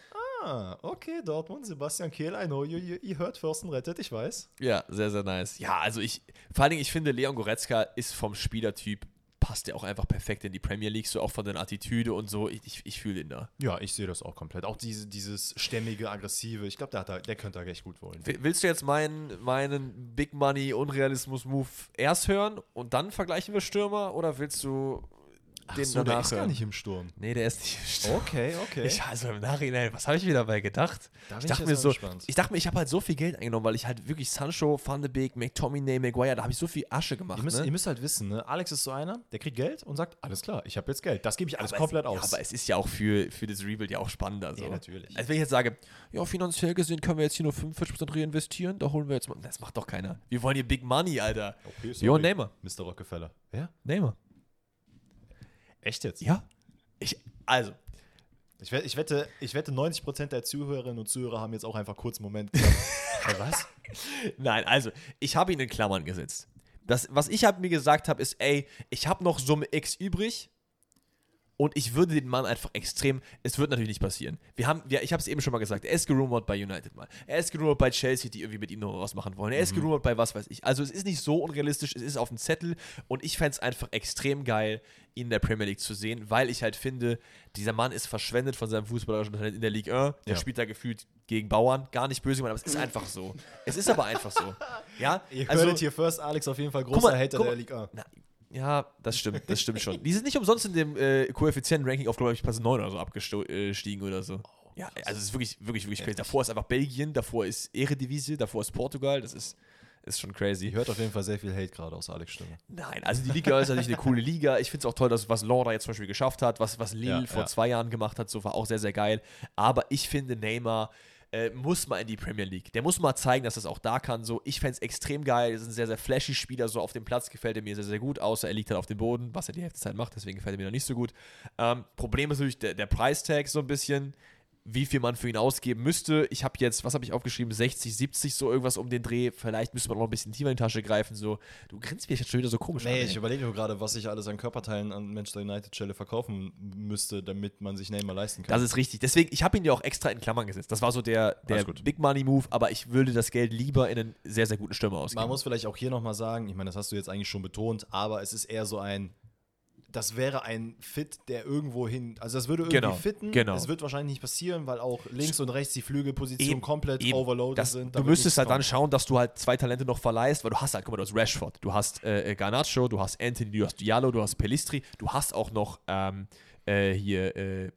okay, Dortmund, Sebastian Kehl, I know you, you, you heard Fürsten rettet, ich weiß. Ja, sehr, sehr nice. Ja, also ich, vor allen Dingen, ich finde, Leon Goretzka ist vom Spielertyp, passt ja auch einfach perfekt in die Premier League, so auch von der Attitüde und so. Ich, ich, ich fühle ihn da. Ja, ich sehe das auch komplett. Auch diese, dieses stämmige, aggressive, ich glaube, der, da- der könnte da echt gut wollen. Willst du jetzt meinen, meinen Big Money Unrealismus-Move erst hören und dann vergleichen wir Stürmer oder willst du den so, der danach ist gar nicht im Sturm. Nee, der ist nicht im Stürmer. Okay, okay. Ich, also im Nachhinein, was habe ich mir dabei gedacht? Da Ich dachte mir so, gespannt. ich dachte mir, ich habe halt so viel Geld eingenommen, weil ich halt wirklich Sancho, Van de Beek, McTominay, Maguire, da habe ich so viel Asche gemacht. Ihr müsst, ne? ihr müsst halt wissen, ne? Alex ist so einer, der kriegt Geld und sagt, alles klar, ich habe jetzt Geld. Das gebe ich alles Aber komplett es, aus. Ja, aber es ist ja auch für, für das Rebuild ja auch spannender. So. Ja, natürlich. Als wenn ich jetzt sage, ja, finanziell gesehen können wir jetzt hier nur 45% reinvestieren, da holen wir jetzt mal. Das macht doch keiner. Wir wollen hier Big Money, Alter. okay, Jo, Neymar. Mr. Rockefeller. Ja? Neymar. Echt jetzt? Ja. Ich, also, Ich, wette, ich, wette, ich wette, 90% der Zuhörerinnen und Zuhörer haben jetzt auch einfach kurz einen Moment gedacht, "Hä, was? nein, also, ich habe ihn in Klammern gesetzt. Das, was ich hab mir gesagt habe, ist, ey, ich habe noch Summe X übrig und ich würde den Mann einfach extrem, es wird natürlich nicht passieren. Wir haben, ja, ich habe es eben schon mal gesagt, er ist gerumort bei United mal. Er ist gerumort bei Chelsea, die irgendwie mit ihm noch was machen wollen. Er ist gerumort bei was weiß ich. Also es ist nicht so unrealistisch, es ist auf dem Zettel und ich fände es einfach extrem geil, ihn in der Premier League zu sehen, weil ich halt finde, dieser Mann ist verschwendet von seinem fußballerischen Talent in der Ligue 1. Der Ja. spielt da gefühlt gegen Bauern. Gar nicht böse gemeint, aber es ist einfach so. Es ist aber einfach so. Ja, Ihr also, hier first, Alex auf jeden Fall großer mal, Hater guck der mal. Liga. na, ja, das stimmt, das stimmt schon. Die sind nicht umsonst in dem äh, Koeffizienten-Ranking auf, glaube ich, Platz 9 oder so abgestiegen oder so. ja, also es ist wirklich, wirklich, wirklich crazy. Davor ist einfach Belgien, davor ist Eredivisie, davor ist Portugal, das ist, ist schon crazy. Ihr hört auf jeden Fall sehr viel Hate gerade aus Alex Stimme. Nein, also die Liga ist natürlich eine coole Liga. Ich finde es auch toll, dass was Laura jetzt zum Beispiel geschafft hat, was, was Lille Ja, vor ja. zwei Jahren gemacht hat, so war auch sehr, sehr geil. Aber ich finde, Neymar äh, muss mal in die Premier League. Der muss mal zeigen, dass das auch da kann. So, ich fände es extrem geil. Er ist ein sehr, sehr flashy Spieler. So auf dem Platz gefällt er mir sehr, sehr gut, außer er liegt halt auf dem Boden, was er die Hälfte Zeit macht. Deswegen gefällt er mir noch nicht so gut. Ähm, Problem ist natürlich der, der Price-Tag so ein bisschen wie viel man für ihn ausgeben müsste. Ich habe jetzt, was habe ich aufgeschrieben, 60, 70, so irgendwas um den Dreh. Vielleicht müsste man noch ein bisschen tiefer in die Tasche greifen. So, du grinst mich jetzt schon wieder so komisch Nee, an, ich überlege nur gerade, was ich alles an Körperteilen an Manchester United Stelle verkaufen müsste, damit man sich Neymar leisten kann. Das ist richtig. Deswegen, ich habe ihn ja auch extra in Klammern gesetzt. Das war so der, der. Big Money Move, aber ich würde das Geld lieber in einen sehr, sehr guten Stürmer ausgeben. Man muss vielleicht auch hier nochmal sagen, ich meine, das hast du jetzt eigentlich schon betont, aber es ist eher so ein, das wäre ein Fit, der irgendwo hin, also das würde irgendwie Genau, fitten. genau. Es wird wahrscheinlich nicht passieren, weil auch links und rechts die Flügelpositionen Eben, komplett Eben. overloaded das, sind. Du müsstest halt dann schauen, dass du halt zwei Talente noch verleihst, weil du hast halt, guck mal, du hast Rashford, du hast äh, Garnacho, du hast Anthony, du hast Diallo, du hast Pelistri, du hast auch noch ähm, äh, hier äh,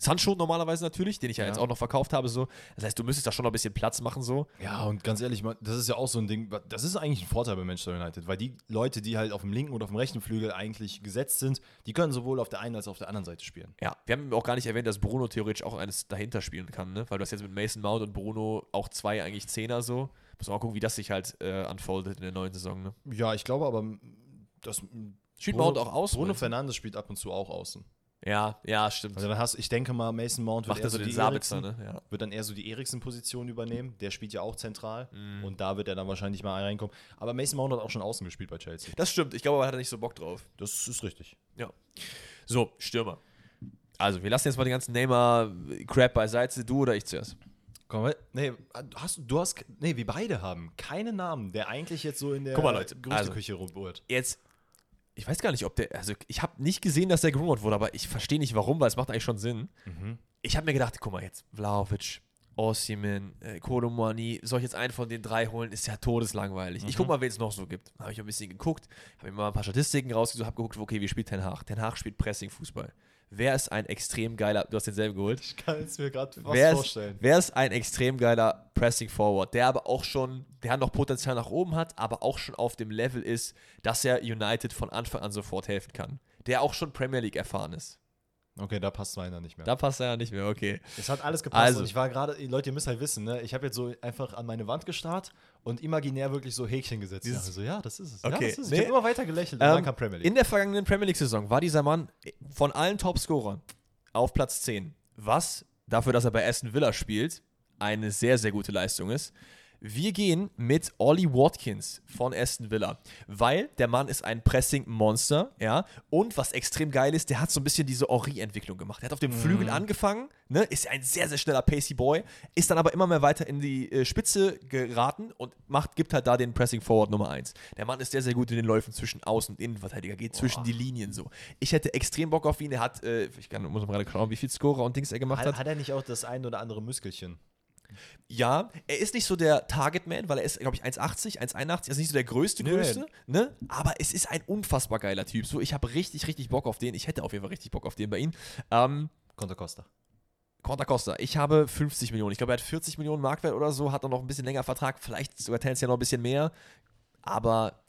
Sancho normalerweise natürlich, den ich ja, Ja. jetzt auch noch verkauft habe. So. Das heißt, du müsstest da schon noch ein bisschen Platz machen. so. Ja, und ganz ehrlich, das ist ja auch so ein Ding, das ist eigentlich ein Vorteil bei Manchester United, weil die Leute, die halt auf dem linken und auf dem rechten Flügel eigentlich gesetzt sind, die können sowohl auf der einen als auch auf der anderen Seite spielen. Ja, wir haben auch gar nicht erwähnt, dass Bruno theoretisch auch eines dahinter spielen kann, ne? weil du hast jetzt mit Mason Mount und Bruno auch zwei eigentlich Zehner so. Muss man mal gucken, wie das sich halt äh, unfoldet in der neuen Saison. Ne? Ja, ich glaube aber, das Spielt Bruno, Mount auch aus? Bruno? Fernandes spielt ab und zu auch außen. Ja, ja, stimmt. Also dann hast ich denke mal, Mason Mount wird eher er so den die Sabitzer, ne? Ja. wird dann eher so die Eriksen-Position übernehmen. Der spielt ja auch zentral Mhm. und da wird er dann wahrscheinlich mal reinkommen. Aber Mason Mount hat auch schon außen gespielt bei Chelsea. Das stimmt. Ich glaube, aber hat er nicht so Bock drauf. Das ist richtig. Ja. So, Stürmer. Also, wir lassen jetzt mal den ganzen Neymar-Crap beiseite. Du oder ich zuerst? Komm, nee, hast du, hast, nee, wir beide haben keinen Namen, der eigentlich jetzt so in der Guck mal, Leute, Gerüchteküche rumbohrt. Jetzt, ich weiß gar nicht, ob der, also ich habe nicht gesehen, dass der gerumort wurde, aber ich verstehe nicht warum, weil es macht eigentlich schon Sinn. Mhm. Ich habe mir gedacht, guck mal jetzt, Vlaovic, Osimhen, äh, Kolomani, soll ich jetzt einen von den drei holen, ist ja todeslangweilig. Ich guck mal, wen es noch so gibt. Habe ich ein bisschen geguckt, habe mir mal ein paar Statistiken rausgesucht, habe geguckt, okay, wie spielt Ten Hag? Ten Hag spielt Pressing-Fußball. Wer ist ein extrem geiler, du hast denselben geholt, Ich kann es mir gerade fast wer ist, vorstellen. wer ist ein extrem geiler Pressing Forward, der aber auch schon, der noch Potenzial nach oben hat, aber auch schon auf dem Level ist, dass er United von Anfang an sofort helfen kann. Der auch schon Premier League erfahren ist. Okay, da passt meiner nicht mehr. Da passt er ja nicht mehr, okay. Es hat alles gepasst. Also- und ich war gerade, Leute, ihr müsst halt wissen, ne? ich habe jetzt so einfach an meine Wand gestarrt und imaginär wirklich so Häkchen gesetzt. Dieses- Ich dachte so, ja, das ist es. Okay, Ja, das ist es. nee. Ich habe immer weiter gelächelt und dann Ähm, kam Premier League. in der vergangenen Premier League-Saison war dieser Mann von allen Topscorern auf Platz 10. Was dafür, dass er bei Aston Villa spielt, eine sehr, sehr gute Leistung ist. Wir gehen mit Ollie Watkins von Aston Villa, weil der Mann ist ein Pressing-Monster, ja. Und was extrem geil ist, der hat so ein bisschen diese Ori-Entwicklung gemacht. Er hat auf dem Flügel angefangen, ne, ist ein sehr, sehr schneller Pacey Boy, ist dann aber immer mehr weiter in die äh, Spitze geraten und macht, gibt halt da den Pressing-Forward Nummer 1. Der Mann ist sehr, sehr gut in den Läufen zwischen Außen- und Innenverteidiger, geht zwischen die Linien so. Ich hätte extrem Bock auf ihn. Er hat, äh, ich kann, muss mal gerade schauen, wie viel Scorer und Dings er gemacht hat, hat. hat er nicht auch das ein oder andere Muskelchen? Ja, er ist nicht so der Target-Man, weil er ist, glaube ich, 1,80, 1,81, also nicht so der größte, Nee. größte, ne? Aber es ist ein unfassbar geiler Typ. So, ich habe richtig, richtig Bock auf den. Ich hätte auf jeden Fall richtig Bock auf den bei ihm. Ähm, Conta Costa. Conta Costa, ich habe 50 Millionen. Ich glaube, er hat 40 Millionen Marktwert oder so, hat er noch ein bisschen länger Vertrag, vielleicht sogar tendenziell noch ein bisschen mehr. Aber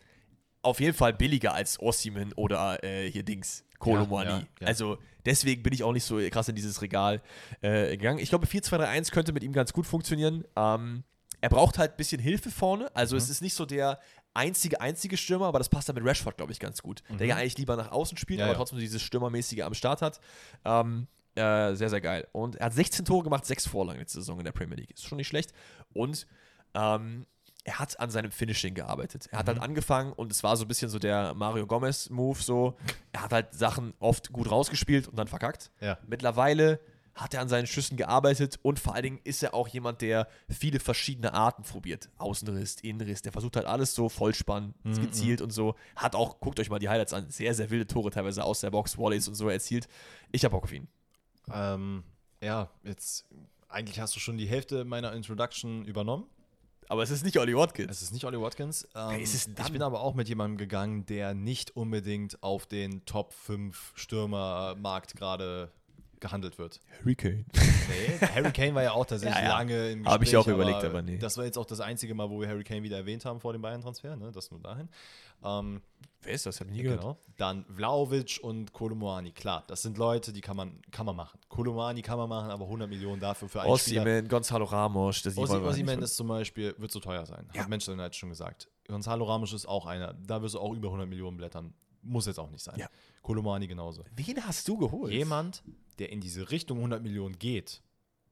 auf jeden Fall billiger als Ossiman oder äh, hier Dings, Kolomani. Ja, ja, ja. Also deswegen bin ich auch nicht so krass in dieses Regal äh, gegangen. Ich glaube, 4-2-3-1 könnte mit ihm ganz gut funktionieren. Ähm, er braucht halt ein bisschen Hilfe vorne. Also es ist nicht so der einzige, einzige Stürmer, aber das passt dann mit Rashford, glaube ich, ganz gut. Der ja eigentlich lieber nach außen spielt, Ja, aber trotzdem dieses Stürmermäßige am Start hat. Ähm, äh, sehr, sehr geil. Und er hat 16 Tore gemacht, 6 Vorlagen letzte Saison in der Premier League. Ist schon nicht schlecht. Und ähm, er hat an seinem Finishing gearbeitet. Er hat Mhm. halt angefangen und es war so ein bisschen so der Mario Gomez-Move. So. Er hat halt Sachen oft gut rausgespielt und dann verkackt. Ja. Mittlerweile hat er an seinen Schüssen gearbeitet und vor allen Dingen ist er auch jemand, der viele verschiedene Arten probiert. Außenriss, Innenriss, der versucht halt alles so Vollspann, Mhm, gezielt und so. Hat auch, guckt euch mal die Highlights an, sehr, sehr wilde Tore teilweise aus der Box, Wallis und so erzielt. Ich hab Bock auf ihn. Ähm, ja, jetzt, eigentlich hast du schon die Hälfte meiner Introduction übernommen. Aber es ist nicht Ollie Watkins. Es ist nicht Ollie Watkins. Ähm, denn ich bin aber auch mit jemandem gegangen, der nicht unbedingt auf den Top 5 Stürmermarkt gerade gehandelt wird. Hurricane. Nee, Harry Kane war ja auch tatsächlich Ja, ja. lange im Hab ich Gespräch, auch überlegt, aber nee. Das war jetzt auch das einzige Mal, wo wir Harry Kane wieder erwähnt haben vor dem Bayern-Transfer, ne? das nur dahin. Ähm, Wer ist das? Hab ich nie gehört. genau. Dann Vlaovic und Kolomoani. Klar, das sind Leute, die kann man, kann man machen. Kolomoani kann man machen, aber 100 Millionen dafür für einen Spieler. Ossiman, Gonzalo Ramos. Das die Ossi- wollen wir Osimhen nicht. ist zum Beispiel, wird zu teuer sein. Ja. Hat Manchester United schon gesagt. Gonzalo Ramos ist auch einer. Da wirst du auch über 100 Millionen blättern. Muss jetzt auch nicht sein. Ja. Kolomani genauso. Wen hast du geholt? Jemand, der in diese Richtung 100 Millionen geht,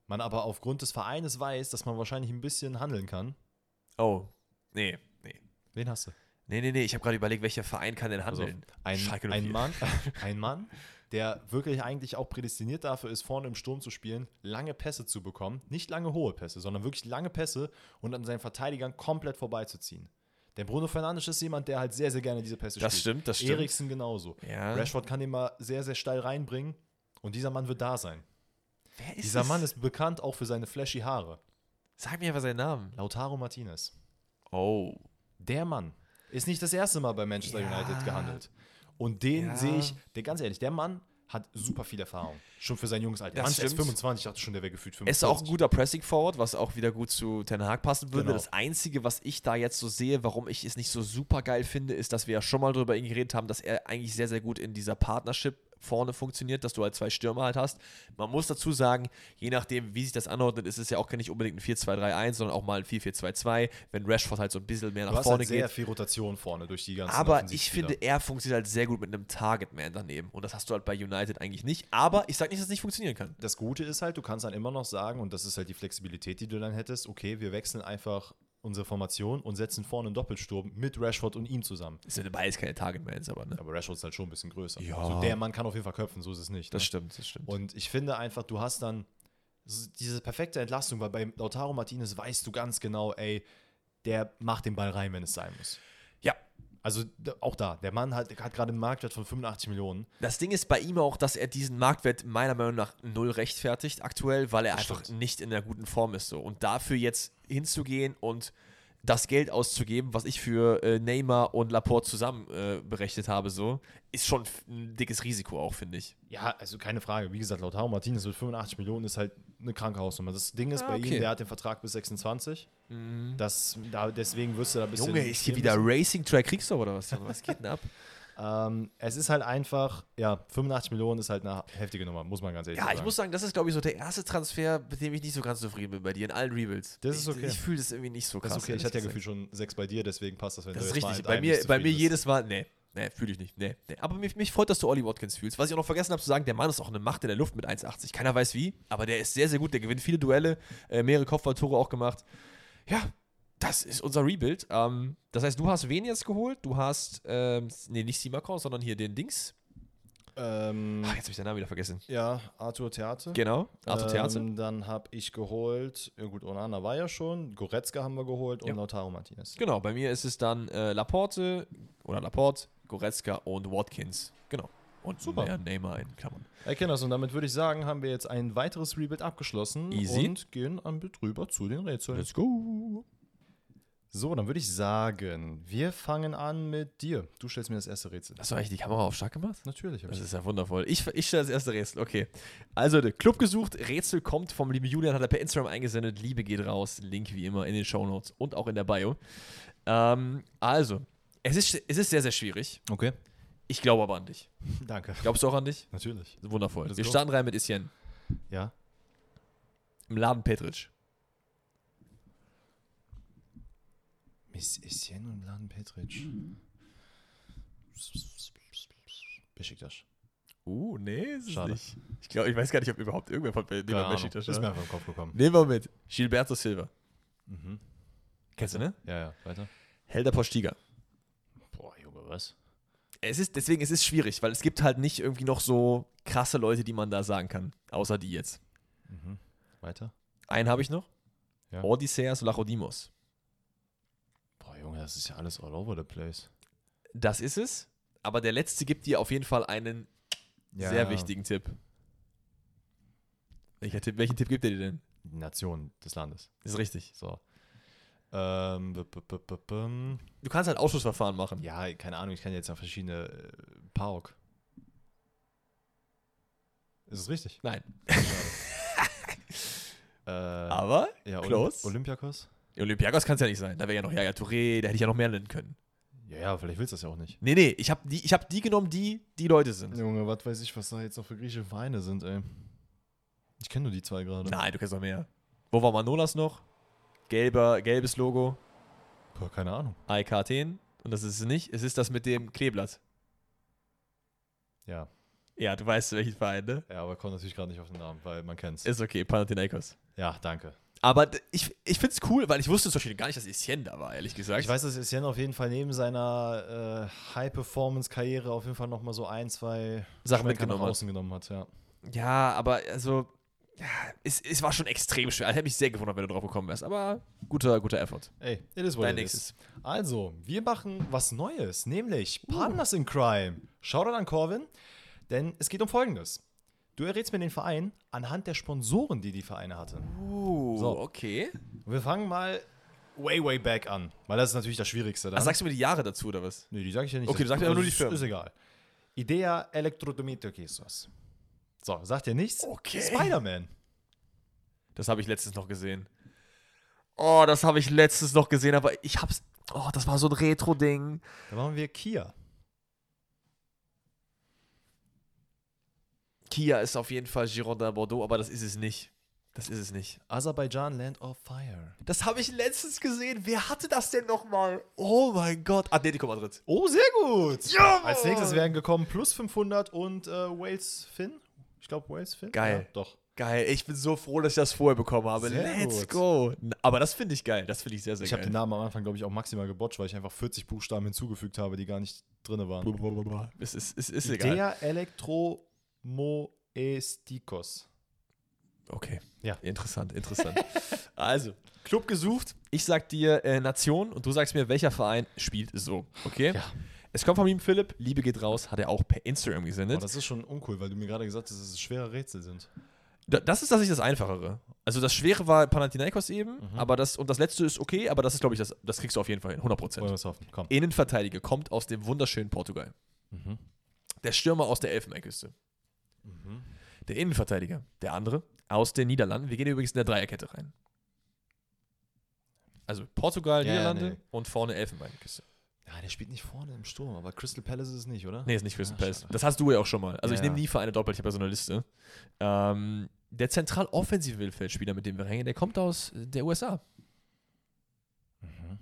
man aber aufgrund des Vereines weiß, dass man wahrscheinlich ein bisschen handeln kann. Oh, nee, nee. Wen hast du? Nee, nee, nee. Ich habe gerade überlegt, welcher Verein kann denn Also, handeln? ein, Schalke ein, 04. Mann, ein Mann, der wirklich eigentlich auch prädestiniert dafür ist, vorne im Sturm zu spielen, lange Pässe zu bekommen. Nicht lange hohe Pässe, sondern wirklich lange Pässe und an seinen Verteidigern komplett vorbeizuziehen. Denn Bruno Fernandes ist jemand, der halt sehr, sehr gerne diese Pässe Das spielt. stimmt, das stimmt. Eriksen genauso. Ja. Rashford kann den mal sehr, sehr steil reinbringen und dieser Mann wird da sein. Wer ist Dieser es? Mann ist bekannt auch für seine flashy Haare. Sag mir einfach seinen Namen. Lautaro Martinez. Oh. Der Mann ist nicht das erste Mal bei Manchester Ja. United gehandelt. Und den Ja. sehe ich, der ganz ehrlich, der Mann hat super viel Erfahrung. Schon für sein junges Alter. Das ist erst stimmt. 25, ich dachte schon, der wäre gefühlt Er 25. ist auch ein guter Pressing Forward, was auch wieder gut zu Ten Hag passen würde. Genau. Das Einzige, was ich da jetzt so sehe, warum ich es nicht so super geil finde, ist, dass wir ja schon mal darüber geredet haben, dass er eigentlich sehr, sehr gut in dieser vorne funktioniert, dass du halt zwei Stürmer halt hast. Man muss dazu sagen, je nachdem, wie sich das anordnet, ist es ja auch nicht unbedingt ein 4-2-3-1, sondern auch mal ein 4-4-2-2, wenn Rashford halt so ein bisschen mehr Du nach vorne halt sehr geht. viel Rotation vorne durch die ganzen Aber ich finde, er funktioniert halt sehr gut mit einem Target-Man daneben. Und das hast du halt bei United eigentlich nicht. Aber ich sage nicht, dass es nicht funktionieren kann. das Gute ist halt, du kannst dann immer noch sagen, und das ist halt die Flexibilität, die du dann hättest, okay, wir wechseln einfach unsere Formation und setzen vorne einen Doppelsturm mit Rashford und ihm zusammen. Es sind beides keine Target-Mans, aber ne? Aber Rashford ist halt schon ein bisschen größer. Ja. Also der Mann kann auf jeden Fall köpfen, so ist es nicht. Das ne? stimmt, das stimmt. Und ich finde einfach, du hast dann diese perfekte Entlastung, weil bei Lautaro Martinez weißt du ganz genau, ey, der macht den Ball rein, wenn es sein muss. Also auch da, der Mann hat, hat gerade einen Marktwert von 85 Millionen. Das Ding ist bei ihm auch, dass er diesen Marktwert meiner Meinung nach null rechtfertigt aktuell, weil er Das einfach stimmt. nicht in einer guten Form ist. So. Und dafür jetzt hinzugehen und das Geld auszugeben, was ich für äh, Neymar und Laporte zusammen äh, berechnet habe, so, ist schon ein dickes Risiko auch, finde ich. Ja, also keine Frage. Wie gesagt, Lautaro Martinez mit 85 Millionen ist halt eine kranke Hausnummer. Das Ding ist Ah, bei okay. ihm, der hat den Vertrag bis 26. Das, da, deswegen wirst du da ein bisschen. Junge, ist hier wieder. Racing Track Kriegster oder was? Junge? Was geht denn ab? Ähm, es ist halt einfach, ja, 85 Millionen ist halt eine heftige Nummer, muss man ganz ehrlich Ja, sagen. ich muss sagen, das ist, glaube ich, so der erste Transfer, mit dem ich nicht so ganz zufrieden bin bei dir in allen Rebuilds. Das ist ich, okay. Ich fühle das irgendwie nicht so krass. das ist okay. Ich hatte ja gefühlt schon sechs bei dir, deswegen passt das, wenn Das du ist mal richtig. mit Bei mir, bei mir bist. jedes Mal, nee, nee, fühle ich nicht. Nee, nee. Aber mich, mich freut, dass du Ollie Watkins fühlst. Was ich auch noch vergessen habe zu sagen, der Mann ist auch eine Macht in der Luft mit 1,80. Keiner weiß wie, aber der ist sehr, sehr gut. Der gewinnt viele Duelle, äh, mehrere Kopfballtore auch gemacht. Ja, das ist unser Rebuild. Ähm, das heißt, du hast wen jetzt geholt? Du hast, ähm, nee, nicht Simakon, sondern hier den Dings. Ähm, Ach, jetzt habe ich den Namen wieder vergessen. ja, Arthur Theate. Genau, Arthur Theate. Ähm, dann habe ich geholt, ja gut, Onana war ja schon, Goretzka haben wir geholt und Ja. Lautaro Martinez. Genau, bei mir ist es dann äh, Laporte oder Laporte, Goretzka und Watkins. Genau. Und Super. mehr Neymar in Klammern. Erkenne das und damit würde ich sagen, haben wir jetzt ein weiteres Rebuild abgeschlossen Easy. und gehen am drüber zu den Rätseln. Let's go. So, dann würde ich sagen, wir fangen an mit dir. Du stellst mir das erste Rätsel. Hast du eigentlich die Kamera auf stark gemacht? Natürlich. Das ich ist ja wundervoll. Ich, ich stelle das erste Rätsel. Okay. Also, der Club gesucht. Rätsel kommt vom lieben Julian, hat er per Instagram eingesendet. Liebe geht raus. Link wie immer in den Shownotes und auch in der Bio. Ähm, also, es ist, es ist sehr, sehr schwierig. okay. Ich glaube aber an dich. Danke. Glaubst du auch an dich? Natürlich. Wundervoll. Let's Wir starten rein mit Etienne. Ja. Im Laden Petritsch. Miss Etienne und Laden Petric. Besiktas. Uh, nee, ist Schade. nicht. Ich glaube, ich weiß gar nicht, ob überhaupt irgendwer von Neymar. Besiktas Ist mir ja. einfach im Kopf gekommen. Nehmen wir mit. Gilberto Silva. Mhm. Kennst du, ne? Ja, ja, weiter. Helder Postiga. Boah, Junge, was? Es ist, deswegen es ist schwierig, weil es gibt halt nicht irgendwie noch so krasse Leute, die man da sagen kann. Außer die jetzt. Mhm. Weiter. Einen habe ich noch. Ja. Odysseas Lachodimos. Das ist ja alles all over the place. Das ist es. Aber der letzte gibt dir auf jeden Fall einen sehr wichtigen Tipp. Welcher Tipp. Welchen Tipp gibt er dir denn? Die Nation des Landes. Ist richtig. So. Ähm. Du kannst halt Ausschussverfahren machen. ja, keine Ahnung, ich kann jetzt ja verschiedene äh, Pauk. Ist es richtig? Nein. Äh, Aber ja, Olymp. Olympiakos? Olympiakos kann es ja nicht sein. Da wäre ja noch Yaya Touré, da hätte ich ja noch mehr nennen können. Ja, ja, vielleicht willst du das ja auch nicht. Nee, nee, ich habe die, ich hab die genommen, die die Leute sind. Junge, was weiß ich, was da jetzt noch für griechische Vereine sind, ey. Ich kenne nur die zwei gerade. Nein, du kennst noch mehr. Wo war Manolas noch? Gelber, gelbes Logo, Boah, keine Ahnung. AEK Athen. Und das ist es nicht. Es ist das mit dem Kleeblatt. Ja. Ja, du weißt, welchen Verein, ne? Ja, aber kommt natürlich gerade nicht auf den Namen, weil man kennt's. Ist okay, Panathinaikos. Ja, danke. Aber ich, ich finde es cool, weil ich wusste zum Beispiel gar nicht, dass Etienne da war, ehrlich gesagt. Ich weiß, dass Etienne auf jeden Fall neben seiner äh, High-Performance-Karriere auf jeden Fall nochmal so ein, zwei Sachen mitgenommen nach hat. außen genommen hat, ja. Ja, aber also, ja, es, es war schon extrem schwer. Ich hätte mich sehr gewundert, wenn du drauf gekommen wärst. Aber guter, guter Effort. Ey, it is what Dein it nächstes. is. Also, wir machen was Neues, nämlich Uh. Partners in Crime. Shoutout an Corvin, denn es geht um Folgendes. Du errätst mir den Verein anhand der Sponsoren, die die Vereine hatten. Uh, So. okay. Wir fangen mal way, way back an, weil das ist natürlich das Schwierigste. Dann. Ach, sagst du mir die Jahre dazu, oder was? nee, die sage ich ja nicht. Okay, du sagst aber nur die Firmen. Ist egal. Idea Elektrodomitokisos. So, sagt ihr nichts? Okay. Spider-Man. Das habe ich letztens noch gesehen. Oh, das habe ich letztens noch gesehen, aber ich hab's. Oh, das war so ein Retro-Ding. Da machen wir Kia. Kia ist auf jeden Fall Girondin Bordeaux, aber das ist es nicht. Das ist es nicht. Aserbaidschan, Land of Fire. Das habe ich letztens gesehen. Wer hatte das denn nochmal? Oh mein Gott. Atletico Madrid. Oh, sehr gut. Ja, Als nächstes wären gekommen plus 500 und äh, Wales Finn. Ich glaube, Wales Finn. Geil. Ja, doch. Geil. Ich bin so froh, dass ich das vorher bekommen habe. Sehr Let's gut. go. Aber das finde ich geil. Das finde ich sehr, sehr Ich habe geil. den Namen am Anfang, glaube ich, auch maximal gebotcht, weil ich einfach 40 Buchstaben hinzugefügt habe, die gar nicht drin waren. Es ist, es ist egal. Idea Elektromoestikos. Okay. Ja. Interessant, interessant. also, Club gesucht. Ich sag dir äh, Nation und du sagst mir, welcher Verein spielt so. Okay? Ja. Es kommt von ihm Philipp. Liebe geht raus. Hat er auch per Instagram gesendet. das ist schon uncool, weil du mir gerade gesagt hast, dass es schwere Rätsel sind. Da- das ist tatsächlich das Einfachere. Also, das Schwere war Panathinaikos eben. Mhm. Aber das, und das letzte ist okay. Aber das ist, glaube ich, das, das kriegst du auf jeden Fall hin. 100%. Wollen wir es hoffen? Komm. Innenverteidiger kommt aus dem wunderschönen Portugal. Mhm. Der Stürmer aus der Elfenbeinküste. Mhm. Der Innenverteidiger, der andere, aus den Niederlanden. Wir gehen übrigens in der Dreierkette rein. Also Portugal, Ja, ja, Niederlande nee. und vorne Elfenbeinküste. Ja, der spielt nicht vorne im Sturm, aber Crystal Palace ist es nicht, oder? Nee, ist nicht Crystal Ah, Palace. schade. Das hast du ja auch schon mal. Also Ja, ich nehme ja. nie Vereine doppelt, ich habe ja so eine Liste. Ähm, der zentral offensive Mittelfeldspieler, mit dem wir hängen, der kommt aus der USA. Mhm.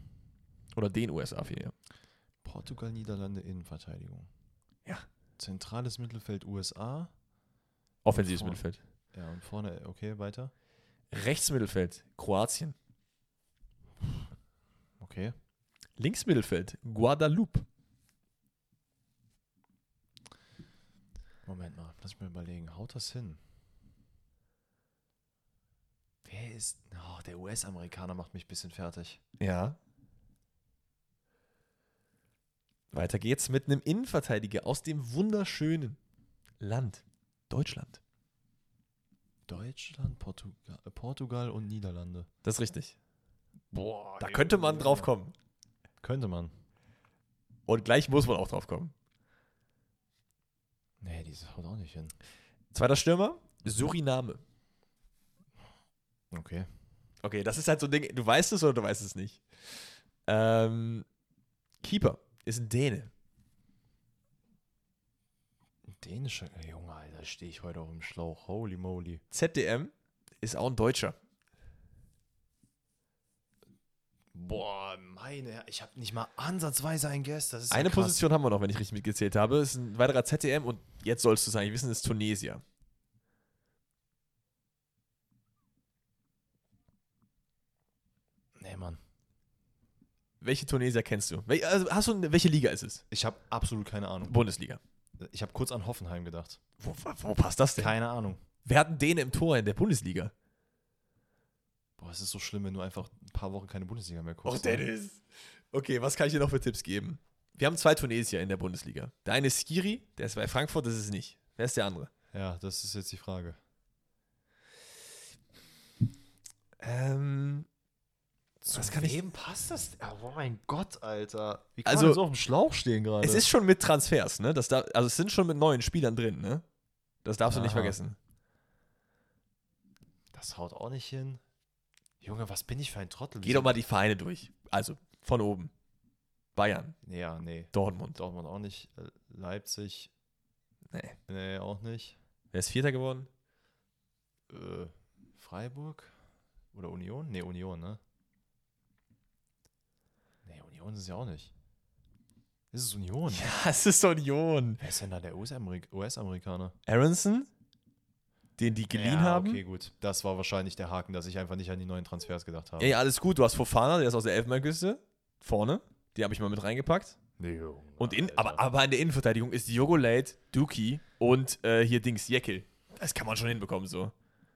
Oder den USA vielmehr. Portugal, Niederlande, Innenverteidigung. Ja. Zentrales Mittelfeld USA. Offensives. Mittelfeld. Ja, und vorne, okay, weiter. Rechtsmittelfeld, Kroatien. Okay. Linksmittelfeld, Guadeloupe. Moment mal, lass mich mal überlegen. Haut das hin? Wer ist. Oh, der US-Amerikaner macht mich ein bisschen fertig. Ja. Weiter geht's mit einem Innenverteidiger aus dem wunderschönen Land Deutschland. Deutschland, Portugal, äh, Portugal und Niederlande. Das ist richtig. Boah, Da könnte man drauf kommen. Könnte man. Und gleich muss man auch drauf kommen. Nee, dieses haut auch nicht hin. Zweiter Stürmer, Suriname. Okay. Okay, das ist halt so ein Ding, du weißt es oder du weißt es nicht. Ähm, Keeper ist ein Däne. Dänischer Junge, Alter, stehe ich heute auf dem Schlauch. Holy moly. ZDM ist auch ein Deutscher. Boah, meine, ich habe nicht mal ansatzweise einen Guess. Das ist ja Eine krass. Position haben wir noch, wenn ich richtig mitgezählt habe. Ist ein weiterer ZDM und jetzt sollst du sagen, wir wissen, es ist Tunesier. Nee, Mann. Welche Tunesier kennst du? Wel also hast du welche Liga ist es? Ich habe absolut keine Ahnung. Bundesliga. Ich habe kurz an Hoffenheim gedacht. Wo, wo passt das denn? Keine Ahnung. Wer hat einen Däne im Tor in der Bundesliga? Boah, es ist so schlimm, wenn du einfach ein paar Wochen keine Bundesliga mehr guckst. ne? Dennis. Okay, was kann ich dir noch für Tipps geben? Wir haben zwei Tunesier in der Bundesliga. Der eine ist Skiri, der ist bei Frankfurt, das ist es nicht. Wer ist der andere? Ja, das ist jetzt die Frage. Ähm, Was kann ich- wem passt das? Oh mein Gott, Alter. Wie kann kann man so auf dem Schlauch stehen gerade? es ist schon mit Transfers, ne? Das da, also es sind schon mit neuen Spielern drin, ne? Das darfst du nicht Aha. vergessen. das haut auch nicht hin. Junge, was bin ich für ein Trottel? Geh doch mal die Vereine durch. Also, von oben. Bayern, Ja, nee. Dortmund. Dortmund auch nicht. Äh, Leipzig. Nee. Nee, auch nicht. Wer ist Vierter geworden? Äh, Freiburg? Oder Union? Nee, Union, ne? Union ist ja auch nicht. Ist es Union? Ja, es ist Union. Wer ist denn da der US-Amerik- US-Amerikaner? Aronson, den die geliehen ja, haben. Okay, gut. Das war wahrscheinlich der Haken, dass ich einfach nicht an die neuen Transfers gedacht habe. Ey, alles gut. Du hast Fofana, der ist aus der Elfenbeinküste. Vorne. Die habe ich mal mit reingepackt. Nee, Junge, Und in, Alter. aber, aber in der Innenverteidigung ist Diogo Late, Duki und äh, hier Dings, Jekyll. Das kann man schon hinbekommen so.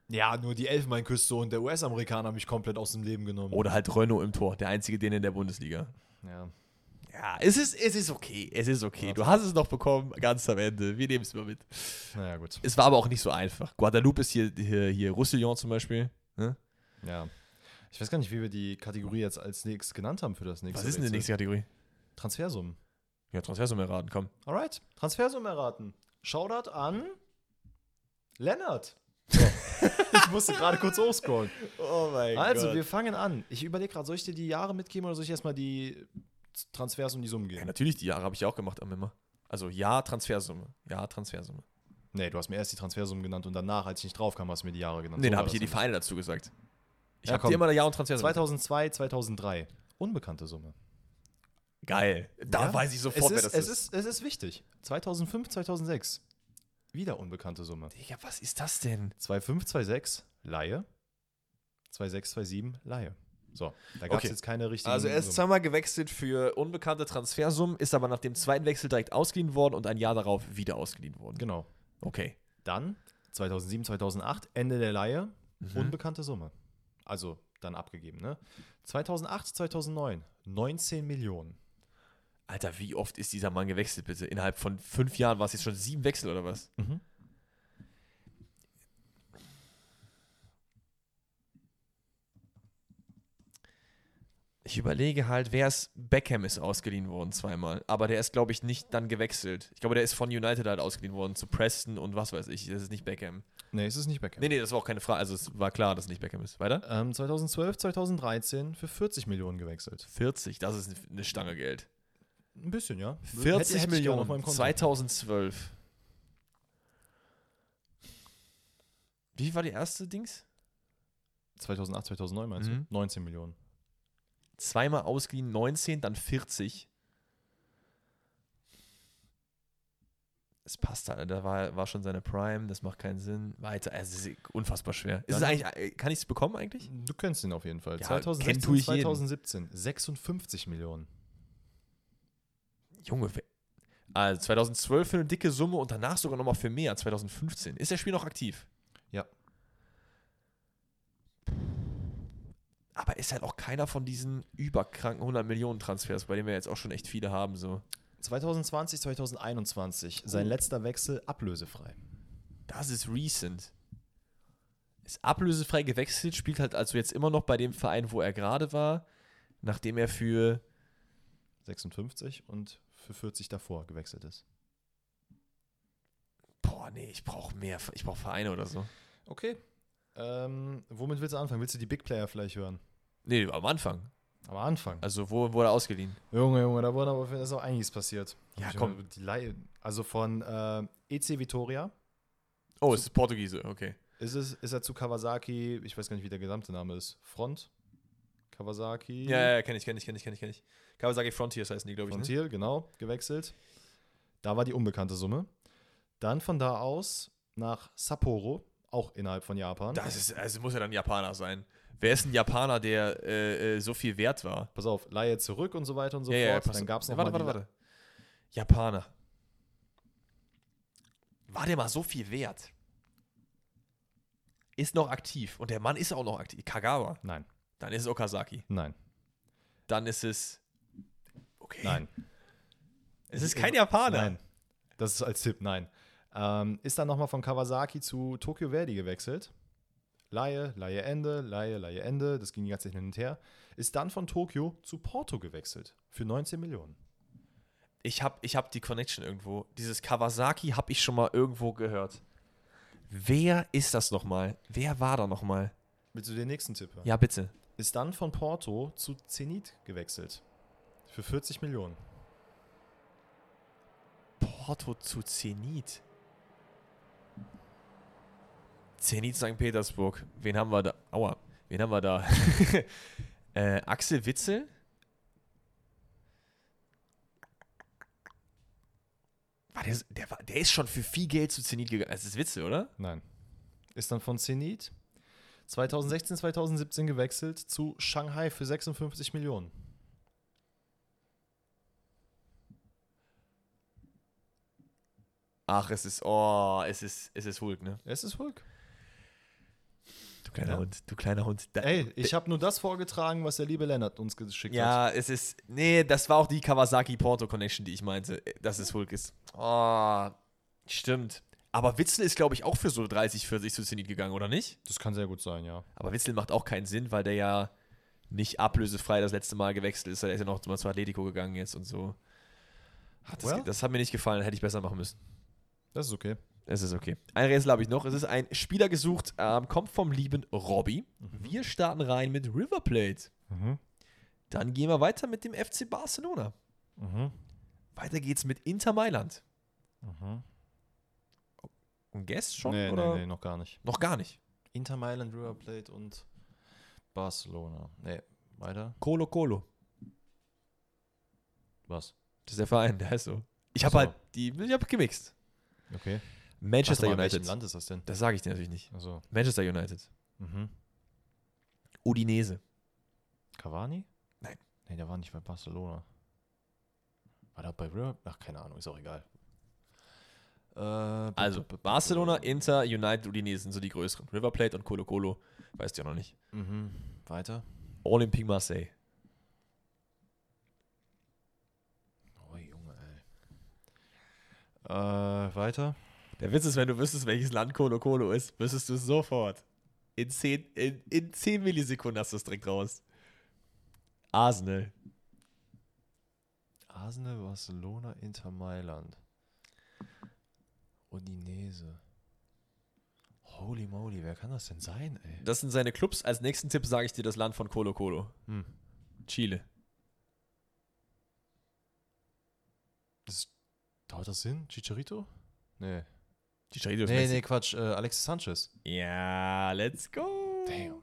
Ja, nur die Elfenbeinküste und der US-Amerikaner haben mich komplett aus dem Leben genommen. Oder halt Renault im Tor, der einzige den in der Bundesliga. Ja. Ja, es ist, es ist okay. Es ist okay. Du hast es noch bekommen, ganz am Ende. Wir nehmen es mal mit. Naja, gut. Es war aber auch nicht so einfach. Guadeloupe ist hier, hier, hier Roussillon zum Beispiel. Ne? Ja. Ich weiß gar nicht, wie wir die Kategorie jetzt als nächstes genannt haben für das nächste Was ist denn die nächste Kategorie? Transfersummen. Ja, Transfersumme erraten, komm. Alright. Transfersummen erraten. Shoutout an Lennart. Ich musste gerade kurz hochscrollen. Oh mein Also, wir fangen an. Ich überlege gerade, soll ich dir die Jahre mitgeben oder soll ich erstmal die Transfers und die Summen Ja, geben? natürlich, die Jahre habe ich ja auch gemacht am immer. Also ja, Transfersumme. Ja, Transfersumme. Nee, du hast mir erst die Transfersummen genannt und danach, als ich nicht drauf kam, hast du mir die Jahre genannt. Nee, So dann war habe ich dir die. Vereine dazu gesagt. Ich Ja, habe komm. dir immer eine Jahr- und Transfer 2002, 2003. Unbekannte Summe. Geil. Da Ja? weiß ich sofort, es wer ist, das es ist. ist. Es ist wichtig. 2005, 2006. Wieder unbekannte Summe. Digga, was ist das denn? 2,5, 2,6 Laie. 2,6, 2,7 Laie. So, da gab es Okay. jetzt keine richtigen Also er ist zweimal gewechselt für unbekannte Transfersummen, ist aber nach dem zweiten Wechsel direkt ausgeliehen worden und ein Jahr darauf wieder ausgeliehen worden. Genau. Okay. Dann 2007, 2008, Ende der Leihe, Mhm. unbekannte Summe. Also dann abgegeben, ne? 2008, 2009, 19 Millionen. Alter, wie oft ist dieser Mann gewechselt, bitte? Innerhalb von fünf Jahren war es jetzt schon sieben Wechsel oder was? Mhm. Ich überlege halt, wer ist. Beckham ist ausgeliehen worden zweimal. Aber der ist, glaube ich, nicht dann gewechselt. Ich glaube, der ist von United halt ausgeliehen worden zu Preston und was weiß ich. Das ist nicht Beckham. Nee, es ist nicht Beckham. Nee, nee, das war auch keine Frage. Also es war klar, dass es nicht Beckham ist. Weiter? Ähm, 2012, 2013 für 40 Millionen gewechselt. 40, das ist eine Stange Geld. Ein bisschen, ja. 40 Hätte- hätte Millionen. auf meinem Konto. 2012. Wie war die erste Dings? 2008, 2009 meinst Mhm. du? 19 Millionen. Zweimal ausgeliehen, 19, dann 40. Es passt halt, da war, war schon seine Prime, das macht keinen Sinn. Weiter, es ist unfassbar schwer. Ist es eigentlich, äh, kann ich es bekommen eigentlich? Du kennst ihn auf jeden Fall. Ja, 2016, kenn tue ich jeden. 2017, 56 Millionen. Junge, also 2012 für eine dicke Summe und danach sogar nochmal für mehr, 2015. Ist der Spiel noch aktiv? Ja. Aber ist halt auch keiner von diesen überkranken 100 Millionen Transfers, bei denen wir jetzt auch schon echt viele haben, so. 2020, 2021, sein Oh. letzter Wechsel ablösefrei. Das ist recent. Ist ablösefrei gewechselt, spielt halt also jetzt immer noch bei dem Verein, wo er gerade war, nachdem er für 56 und für 40 davor gewechselt ist. boah, nee, ich brauche mehr, ich brauche Vereine oder so. Okay. Ähm, womit willst du anfangen? Willst du die Big Player vielleicht hören? Nee, am Anfang. Am Anfang. Also wo wurde er ausgeliehen? Junge, Junge, da wurde aber da ist auch einiges passiert. Ja, Ich komm. also von äh, EC Vitoria Oh, es ist Portugiese, okay. ist, es, ist er zu Kawasaki, ich weiß gar nicht, wie der gesamte Name ist. Front? Kawasaki? Ja, ja, ja kenne ich, kenne ich, kenne ich, kenne ich, kenne ich. Kawasaki Frontiers heißen die, glaube ich. Ne? Frontier, genau, gewechselt. Da war die unbekannte Summe. Dann von da aus nach Sapporo, auch innerhalb von Japan. Das ist, also muss ja dann Japaner sein. Wer ist ein Japaner, der äh, äh, so viel wert war? Pass auf, Leihe zurück und so weiter und so ja, ja, fort. pass Dann gab es noch warte, mal warte, die warte. Japaner. War der mal so viel wert? Ist noch aktiv. Und der Mann ist auch noch aktiv. Kagawa. Nein, Dann ist es Okazaki. nein, Dann ist es. Okay. nein. Es ist kein Japaner. Nein. Das ist als Tipp, nein. Ähm, ist dann nochmal von Kawasaki zu Tokyo Verdy gewechselt. Laie, Laie Ende, Laie, Laie Ende. Das ging die ganze Zeit hin und her. Ist dann von Tokio zu Porto gewechselt. Für 19 Millionen. Ich habe ich hab die Connection irgendwo. Dieses Kawasaki habe ich schon mal irgendwo gehört. Wer ist das nochmal? Wer war da nochmal? Willst du den nächsten Tipp hören? Ja, bitte. Ist dann von Porto zu Zenit gewechselt. Für 40 Millionen. Porto zu Zenit. Zenit St. Petersburg. Wen haben wir da? Aua. Wen haben wir da? äh, Axel Witzel? War der, der, war, der ist schon für viel Geld zu Zenit gegangen. Das ist Witzel, oder? Nein. Ist dann von Zenit 2016, 2017 gewechselt zu Shanghai für 56 Millionen. Ach, es ist, oh, es ist, es ist Hulk, ne? Es ist Hulk. Du kleiner Ja. Hund, du kleiner Hund. Da, Ey, ich habe nur das vorgetragen, was der liebe Lennart uns geschickt hat. Ja, es ist. Nee, das war auch die Kawasaki-Porto-Connection, die ich meinte, dass es Hulk ist. Oh, stimmt. Aber Witzel ist, glaube ich, auch für so 30, 40 zu Zenit gegangen, oder nicht? Das kann sehr gut sein, ja. Aber Witzel macht auch keinen Sinn, weil der ja nicht ablösefrei das letzte Mal gewechselt ist. Er ist ja noch mal zu Atletico gegangen jetzt und so. Ach, das, Well. das hat mir nicht gefallen, hätte ich besser machen müssen. Das ist okay. Es ist okay. Ein Rätsel habe ich noch. Es ist ein Spieler gesucht, ähm, kommt vom lieben Robby. Wir starten rein mit River Plate. Mhm. Dann gehen wir weiter mit dem FC Barcelona. Mhm. Weiter geht's mit Inter Mailand. Mhm. ein Guess schon? nee, oder? nee, nee, noch gar nicht. Noch gar nicht. Inter Mailand, River Plate und Barcelona. Nee, weiter. Colo Colo. Was? Das ist der Verein, der heißt so. Ich habe so. halt die, ich habe gemixt. Okay. Manchester Warte mal, in welchem United. Land ist das denn? Das sage ich dir natürlich nicht. Also, Manchester United. mhm. Udinese. Cavani? Nein. Nee, der war nicht bei Barcelona. War der bei River? Ach, keine Ahnung, ist auch egal. Äh, Also Barcelona, Inter, United, Udinese sind so die größeren. River Plate und Colo Colo. Weißt du ja noch nicht. Mhm. Weiter. Olympique Marseille. Oh, Junge, ey. Äh, weiter. Der Witz ist, wenn du wüsstest, welches Land Colo Colo ist, wüsstest du es sofort. In 10, in, in 10 Millisekunden hast du es direkt raus. Arsenal. Arsenal, Barcelona, Inter Mailand. Udinese. Holy moly, wer kann das denn sein, ey? Das sind seine Clubs. Als nächsten Tipp sage ich dir das Land von Colo Colo. Hm. Chile. Das, dauert das Sinn? Chicharito? Nee. Chicharito ist Nee, Messi. nee, Quatsch. Äh, Alexis Sanchez. Ja, let's go. Damn.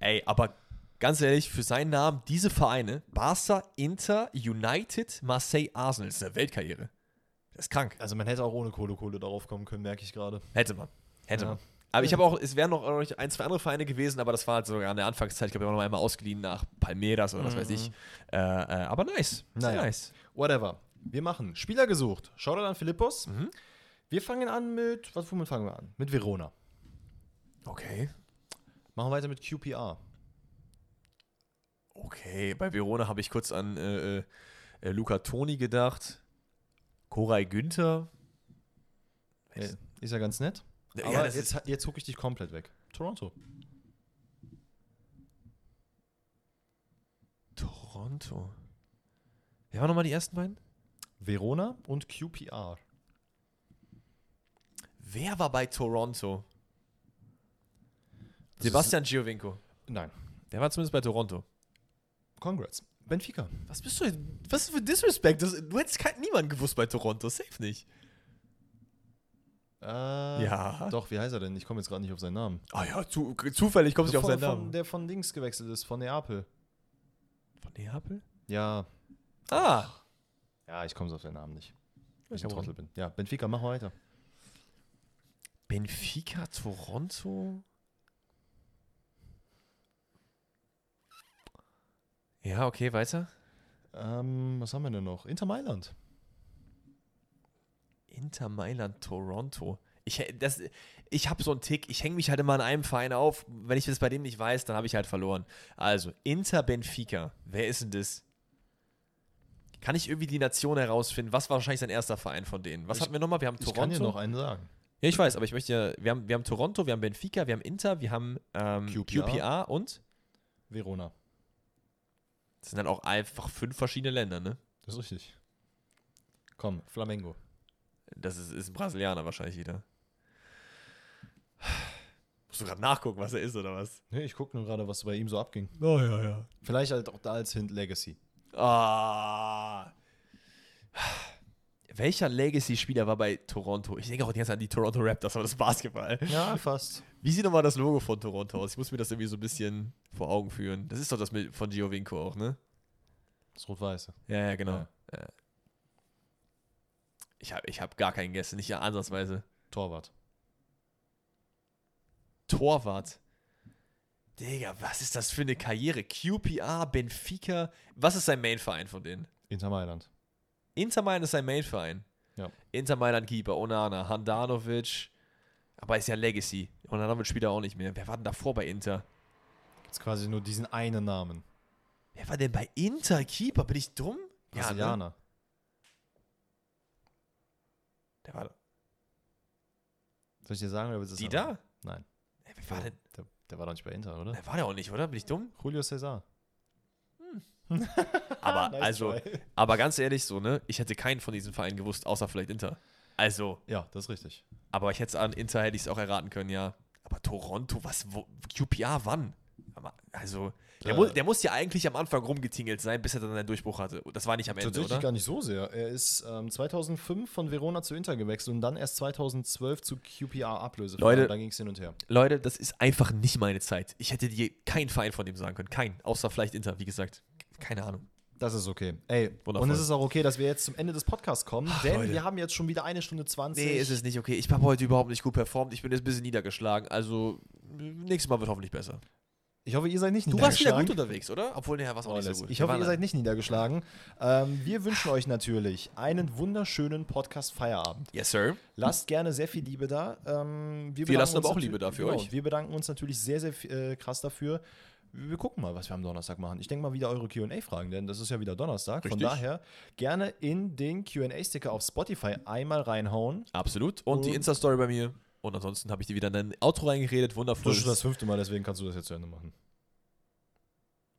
Ey, aber ganz ehrlich, für seinen Namen, diese Vereine, Barca, Inter, United, Marseille, Arsenal, das ist eine Weltkarriere. Das ist krank. Also man hätte auch ohne Kohle Kohle darauf kommen können, merke ich gerade. Hätte man. Hätte Ja. man. Aber ich habe auch, es wären noch ein, zwei andere Vereine gewesen, aber das war halt sogar in der Anfangszeit. Ich glaube, ich habe noch einmal ausgeliehen nach Palmeiras oder was weiß ich. Äh, äh, aber nice. Sehr Naja. nice. Whatever. Wir machen Spieler gesucht. Shoutout an Philippos. Mhm. Wir fangen an mit, was womit fangen wir an? Mit Verona. Okay. Machen wir weiter mit QPR. Okay, bei Verona habe ich kurz an äh, äh, äh, Luca Toni gedacht. Koray Günther. Äh, Ist ja ganz nett. Ja, Aber jetzt, jetzt gucke ich dich komplett weg. Toronto. Toronto. Wer waren nochmal die ersten beiden? Verona und QPR. Wer war bei Toronto? Das Sebastian Giovinco. Nein. Der war zumindest bei Toronto. Congrats. Benfica. Was bist du denn? Was für Disrespect? Das, du hättest kein, niemanden gewusst bei Toronto. Safe nicht. Äh, Ja. Doch, wie heißt er denn? Ich komme jetzt gerade nicht auf seinen Namen. Ah ja, zu, zufällig kommst du nicht auf seinen von, Namen. der von Dings gewechselt ist, von Neapel. Von Neapel? Ja. Ah. Ja, ich komme auf seinen Namen nicht. Weil ich ein Trottel bin. Ja, Benfica, mach weiter. Benfica, Toronto? Ja, okay, weiter. Ähm, was haben wir denn noch? Inter Mailand. Inter Mailand, Toronto. Ich, das, ich habe so einen Tick, ich hänge mich halt immer an einem Verein auf. Wenn ich das bei dem nicht weiß, dann habe ich halt verloren. Also, Inter Benfica. Wer ist denn das? Kann ich irgendwie die Nation herausfinden? Was war wahrscheinlich sein erster Verein von denen? Was Ich- hatten wir nochmal? Wir haben Ich Toronto. kann dir noch einen sagen. Ja, ich weiß, aber ich möchte ja, wir haben, wir haben Toronto, wir haben Benfica, wir haben Inter, wir haben ähm, QPR. QPR und Verona. das sind dann auch einfach fünf verschiedene Länder, ne? Das ist richtig. Komm, Flamengo. Das ist, ist ein Brasilianer wahrscheinlich wieder. Musst du gerade nachgucken, was er ist oder was? Nee, ich gucke nur gerade, was bei ihm so abging. Oh ja, ja. Vielleicht halt auch da als Hint Legacy. Ah. Welcher Legacy-Spieler war bei Toronto? Ich denke auch jetzt an die Toronto Raptors, aber das Basketball. Ja, fast. Wie sieht nochmal das Logo von Toronto aus? Ich muss mir das irgendwie so ein bisschen vor Augen führen. Das ist doch das mit, von Giovinco auch, ne? Das Rot-Weiße. Ja, ja, genau. Ja. Ja. Ich habe ich hab gar keinen Gäste, nicht ansatzweise. Torwart. Torwart. Digga, was ist das für eine Karriere? QPR, Benfica. Was ist sein Main-Verein von denen? Inter Mailand. Inter Mailand ist sein Main-Verein. Ja. Inter Mailand Keeper, Onana, Handanovic. Aber ist ja Legacy. Handanovic spielt er auch nicht mehr. Wer war denn davor bei Inter? Gibt's quasi nur diesen einen Namen. Wer war denn bei Inter Keeper? Bin ich dumm? Ja, ne? Brasilianer. Der war Soll ich dir sagen, oder willst du die da? Nein. Ey, wer war denn? Der, der war doch nicht bei Inter, oder? Der war der auch nicht, oder? Bin ich dumm? Julio Cesar. Aber Nice also, try. aber ganz ehrlich so, ne? Ich hätte keinen von diesen Vereinen gewusst, außer vielleicht Inter. Also, Ja, das ist richtig. aber ich hätte es an Inter hätte ich es auch erraten können, ja. Aber Toronto, was, wo, QPR wann? also, der, Ja. mu der muss ja eigentlich am Anfang rumgetingelt sein, bis er dann einen Durchbruch hatte. Das war nicht am Ende, Tatsächlich oder? gar nicht so sehr. Er ist ähm, 2005 von Verona zu Inter gewechselt und dann erst 2012 zu QPR ablösefrei. Leute- dann ging es hin und her. Leute, das ist einfach nicht meine Zeit. Ich hätte dir keinen Verein von dem sagen können. Kein. Außer vielleicht Inter, wie gesagt. Keine Ahnung. Das ist okay. Ey, Wundervoll. und es ist auch okay, dass wir jetzt zum Ende des Podcasts kommen, denn Leute. wir haben jetzt schon wieder eine Stunde 20. Nee, ist es nicht okay. Ich habe heute überhaupt nicht gut performt. Ich bin jetzt ein bisschen niedergeschlagen. Also, nächstes Mal wird hoffentlich besser. Ich hoffe, ihr seid nicht Du warst wieder niedergeschlagen. gut unterwegs, oder? Obwohl, naja, warst auch nicht so gut. Ich hoffe, ihr seid nicht niedergeschlagen. Ähm, wir wünschen euch natürlich einen wunderschönen Podcast-Feierabend. Yes, sir. Lasst gerne sehr viel Liebe da. Ähm, wir, Wir lassen aber uns auch Liebe da für genau, euch. Wir bedanken uns natürlich sehr, sehr äh, krass dafür. Wir gucken mal, was wir am Donnerstag machen. Ich denke mal wieder eure QA-Fragen, denn das ist ja wieder Donnerstag. Von Richtig. daher gerne in den QA-Sticker auf Spotify einmal reinhauen. Absolut. Und die Und- Insta-Story bei mir. Und ansonsten habe ich dir wieder in ein Outro reingeredet. Wundervoll. Das ist schon das fünfte Mal, deswegen kannst du das jetzt zu Ende machen.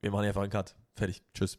Wir machen einfach einen Cut. Fertig. Tschüss.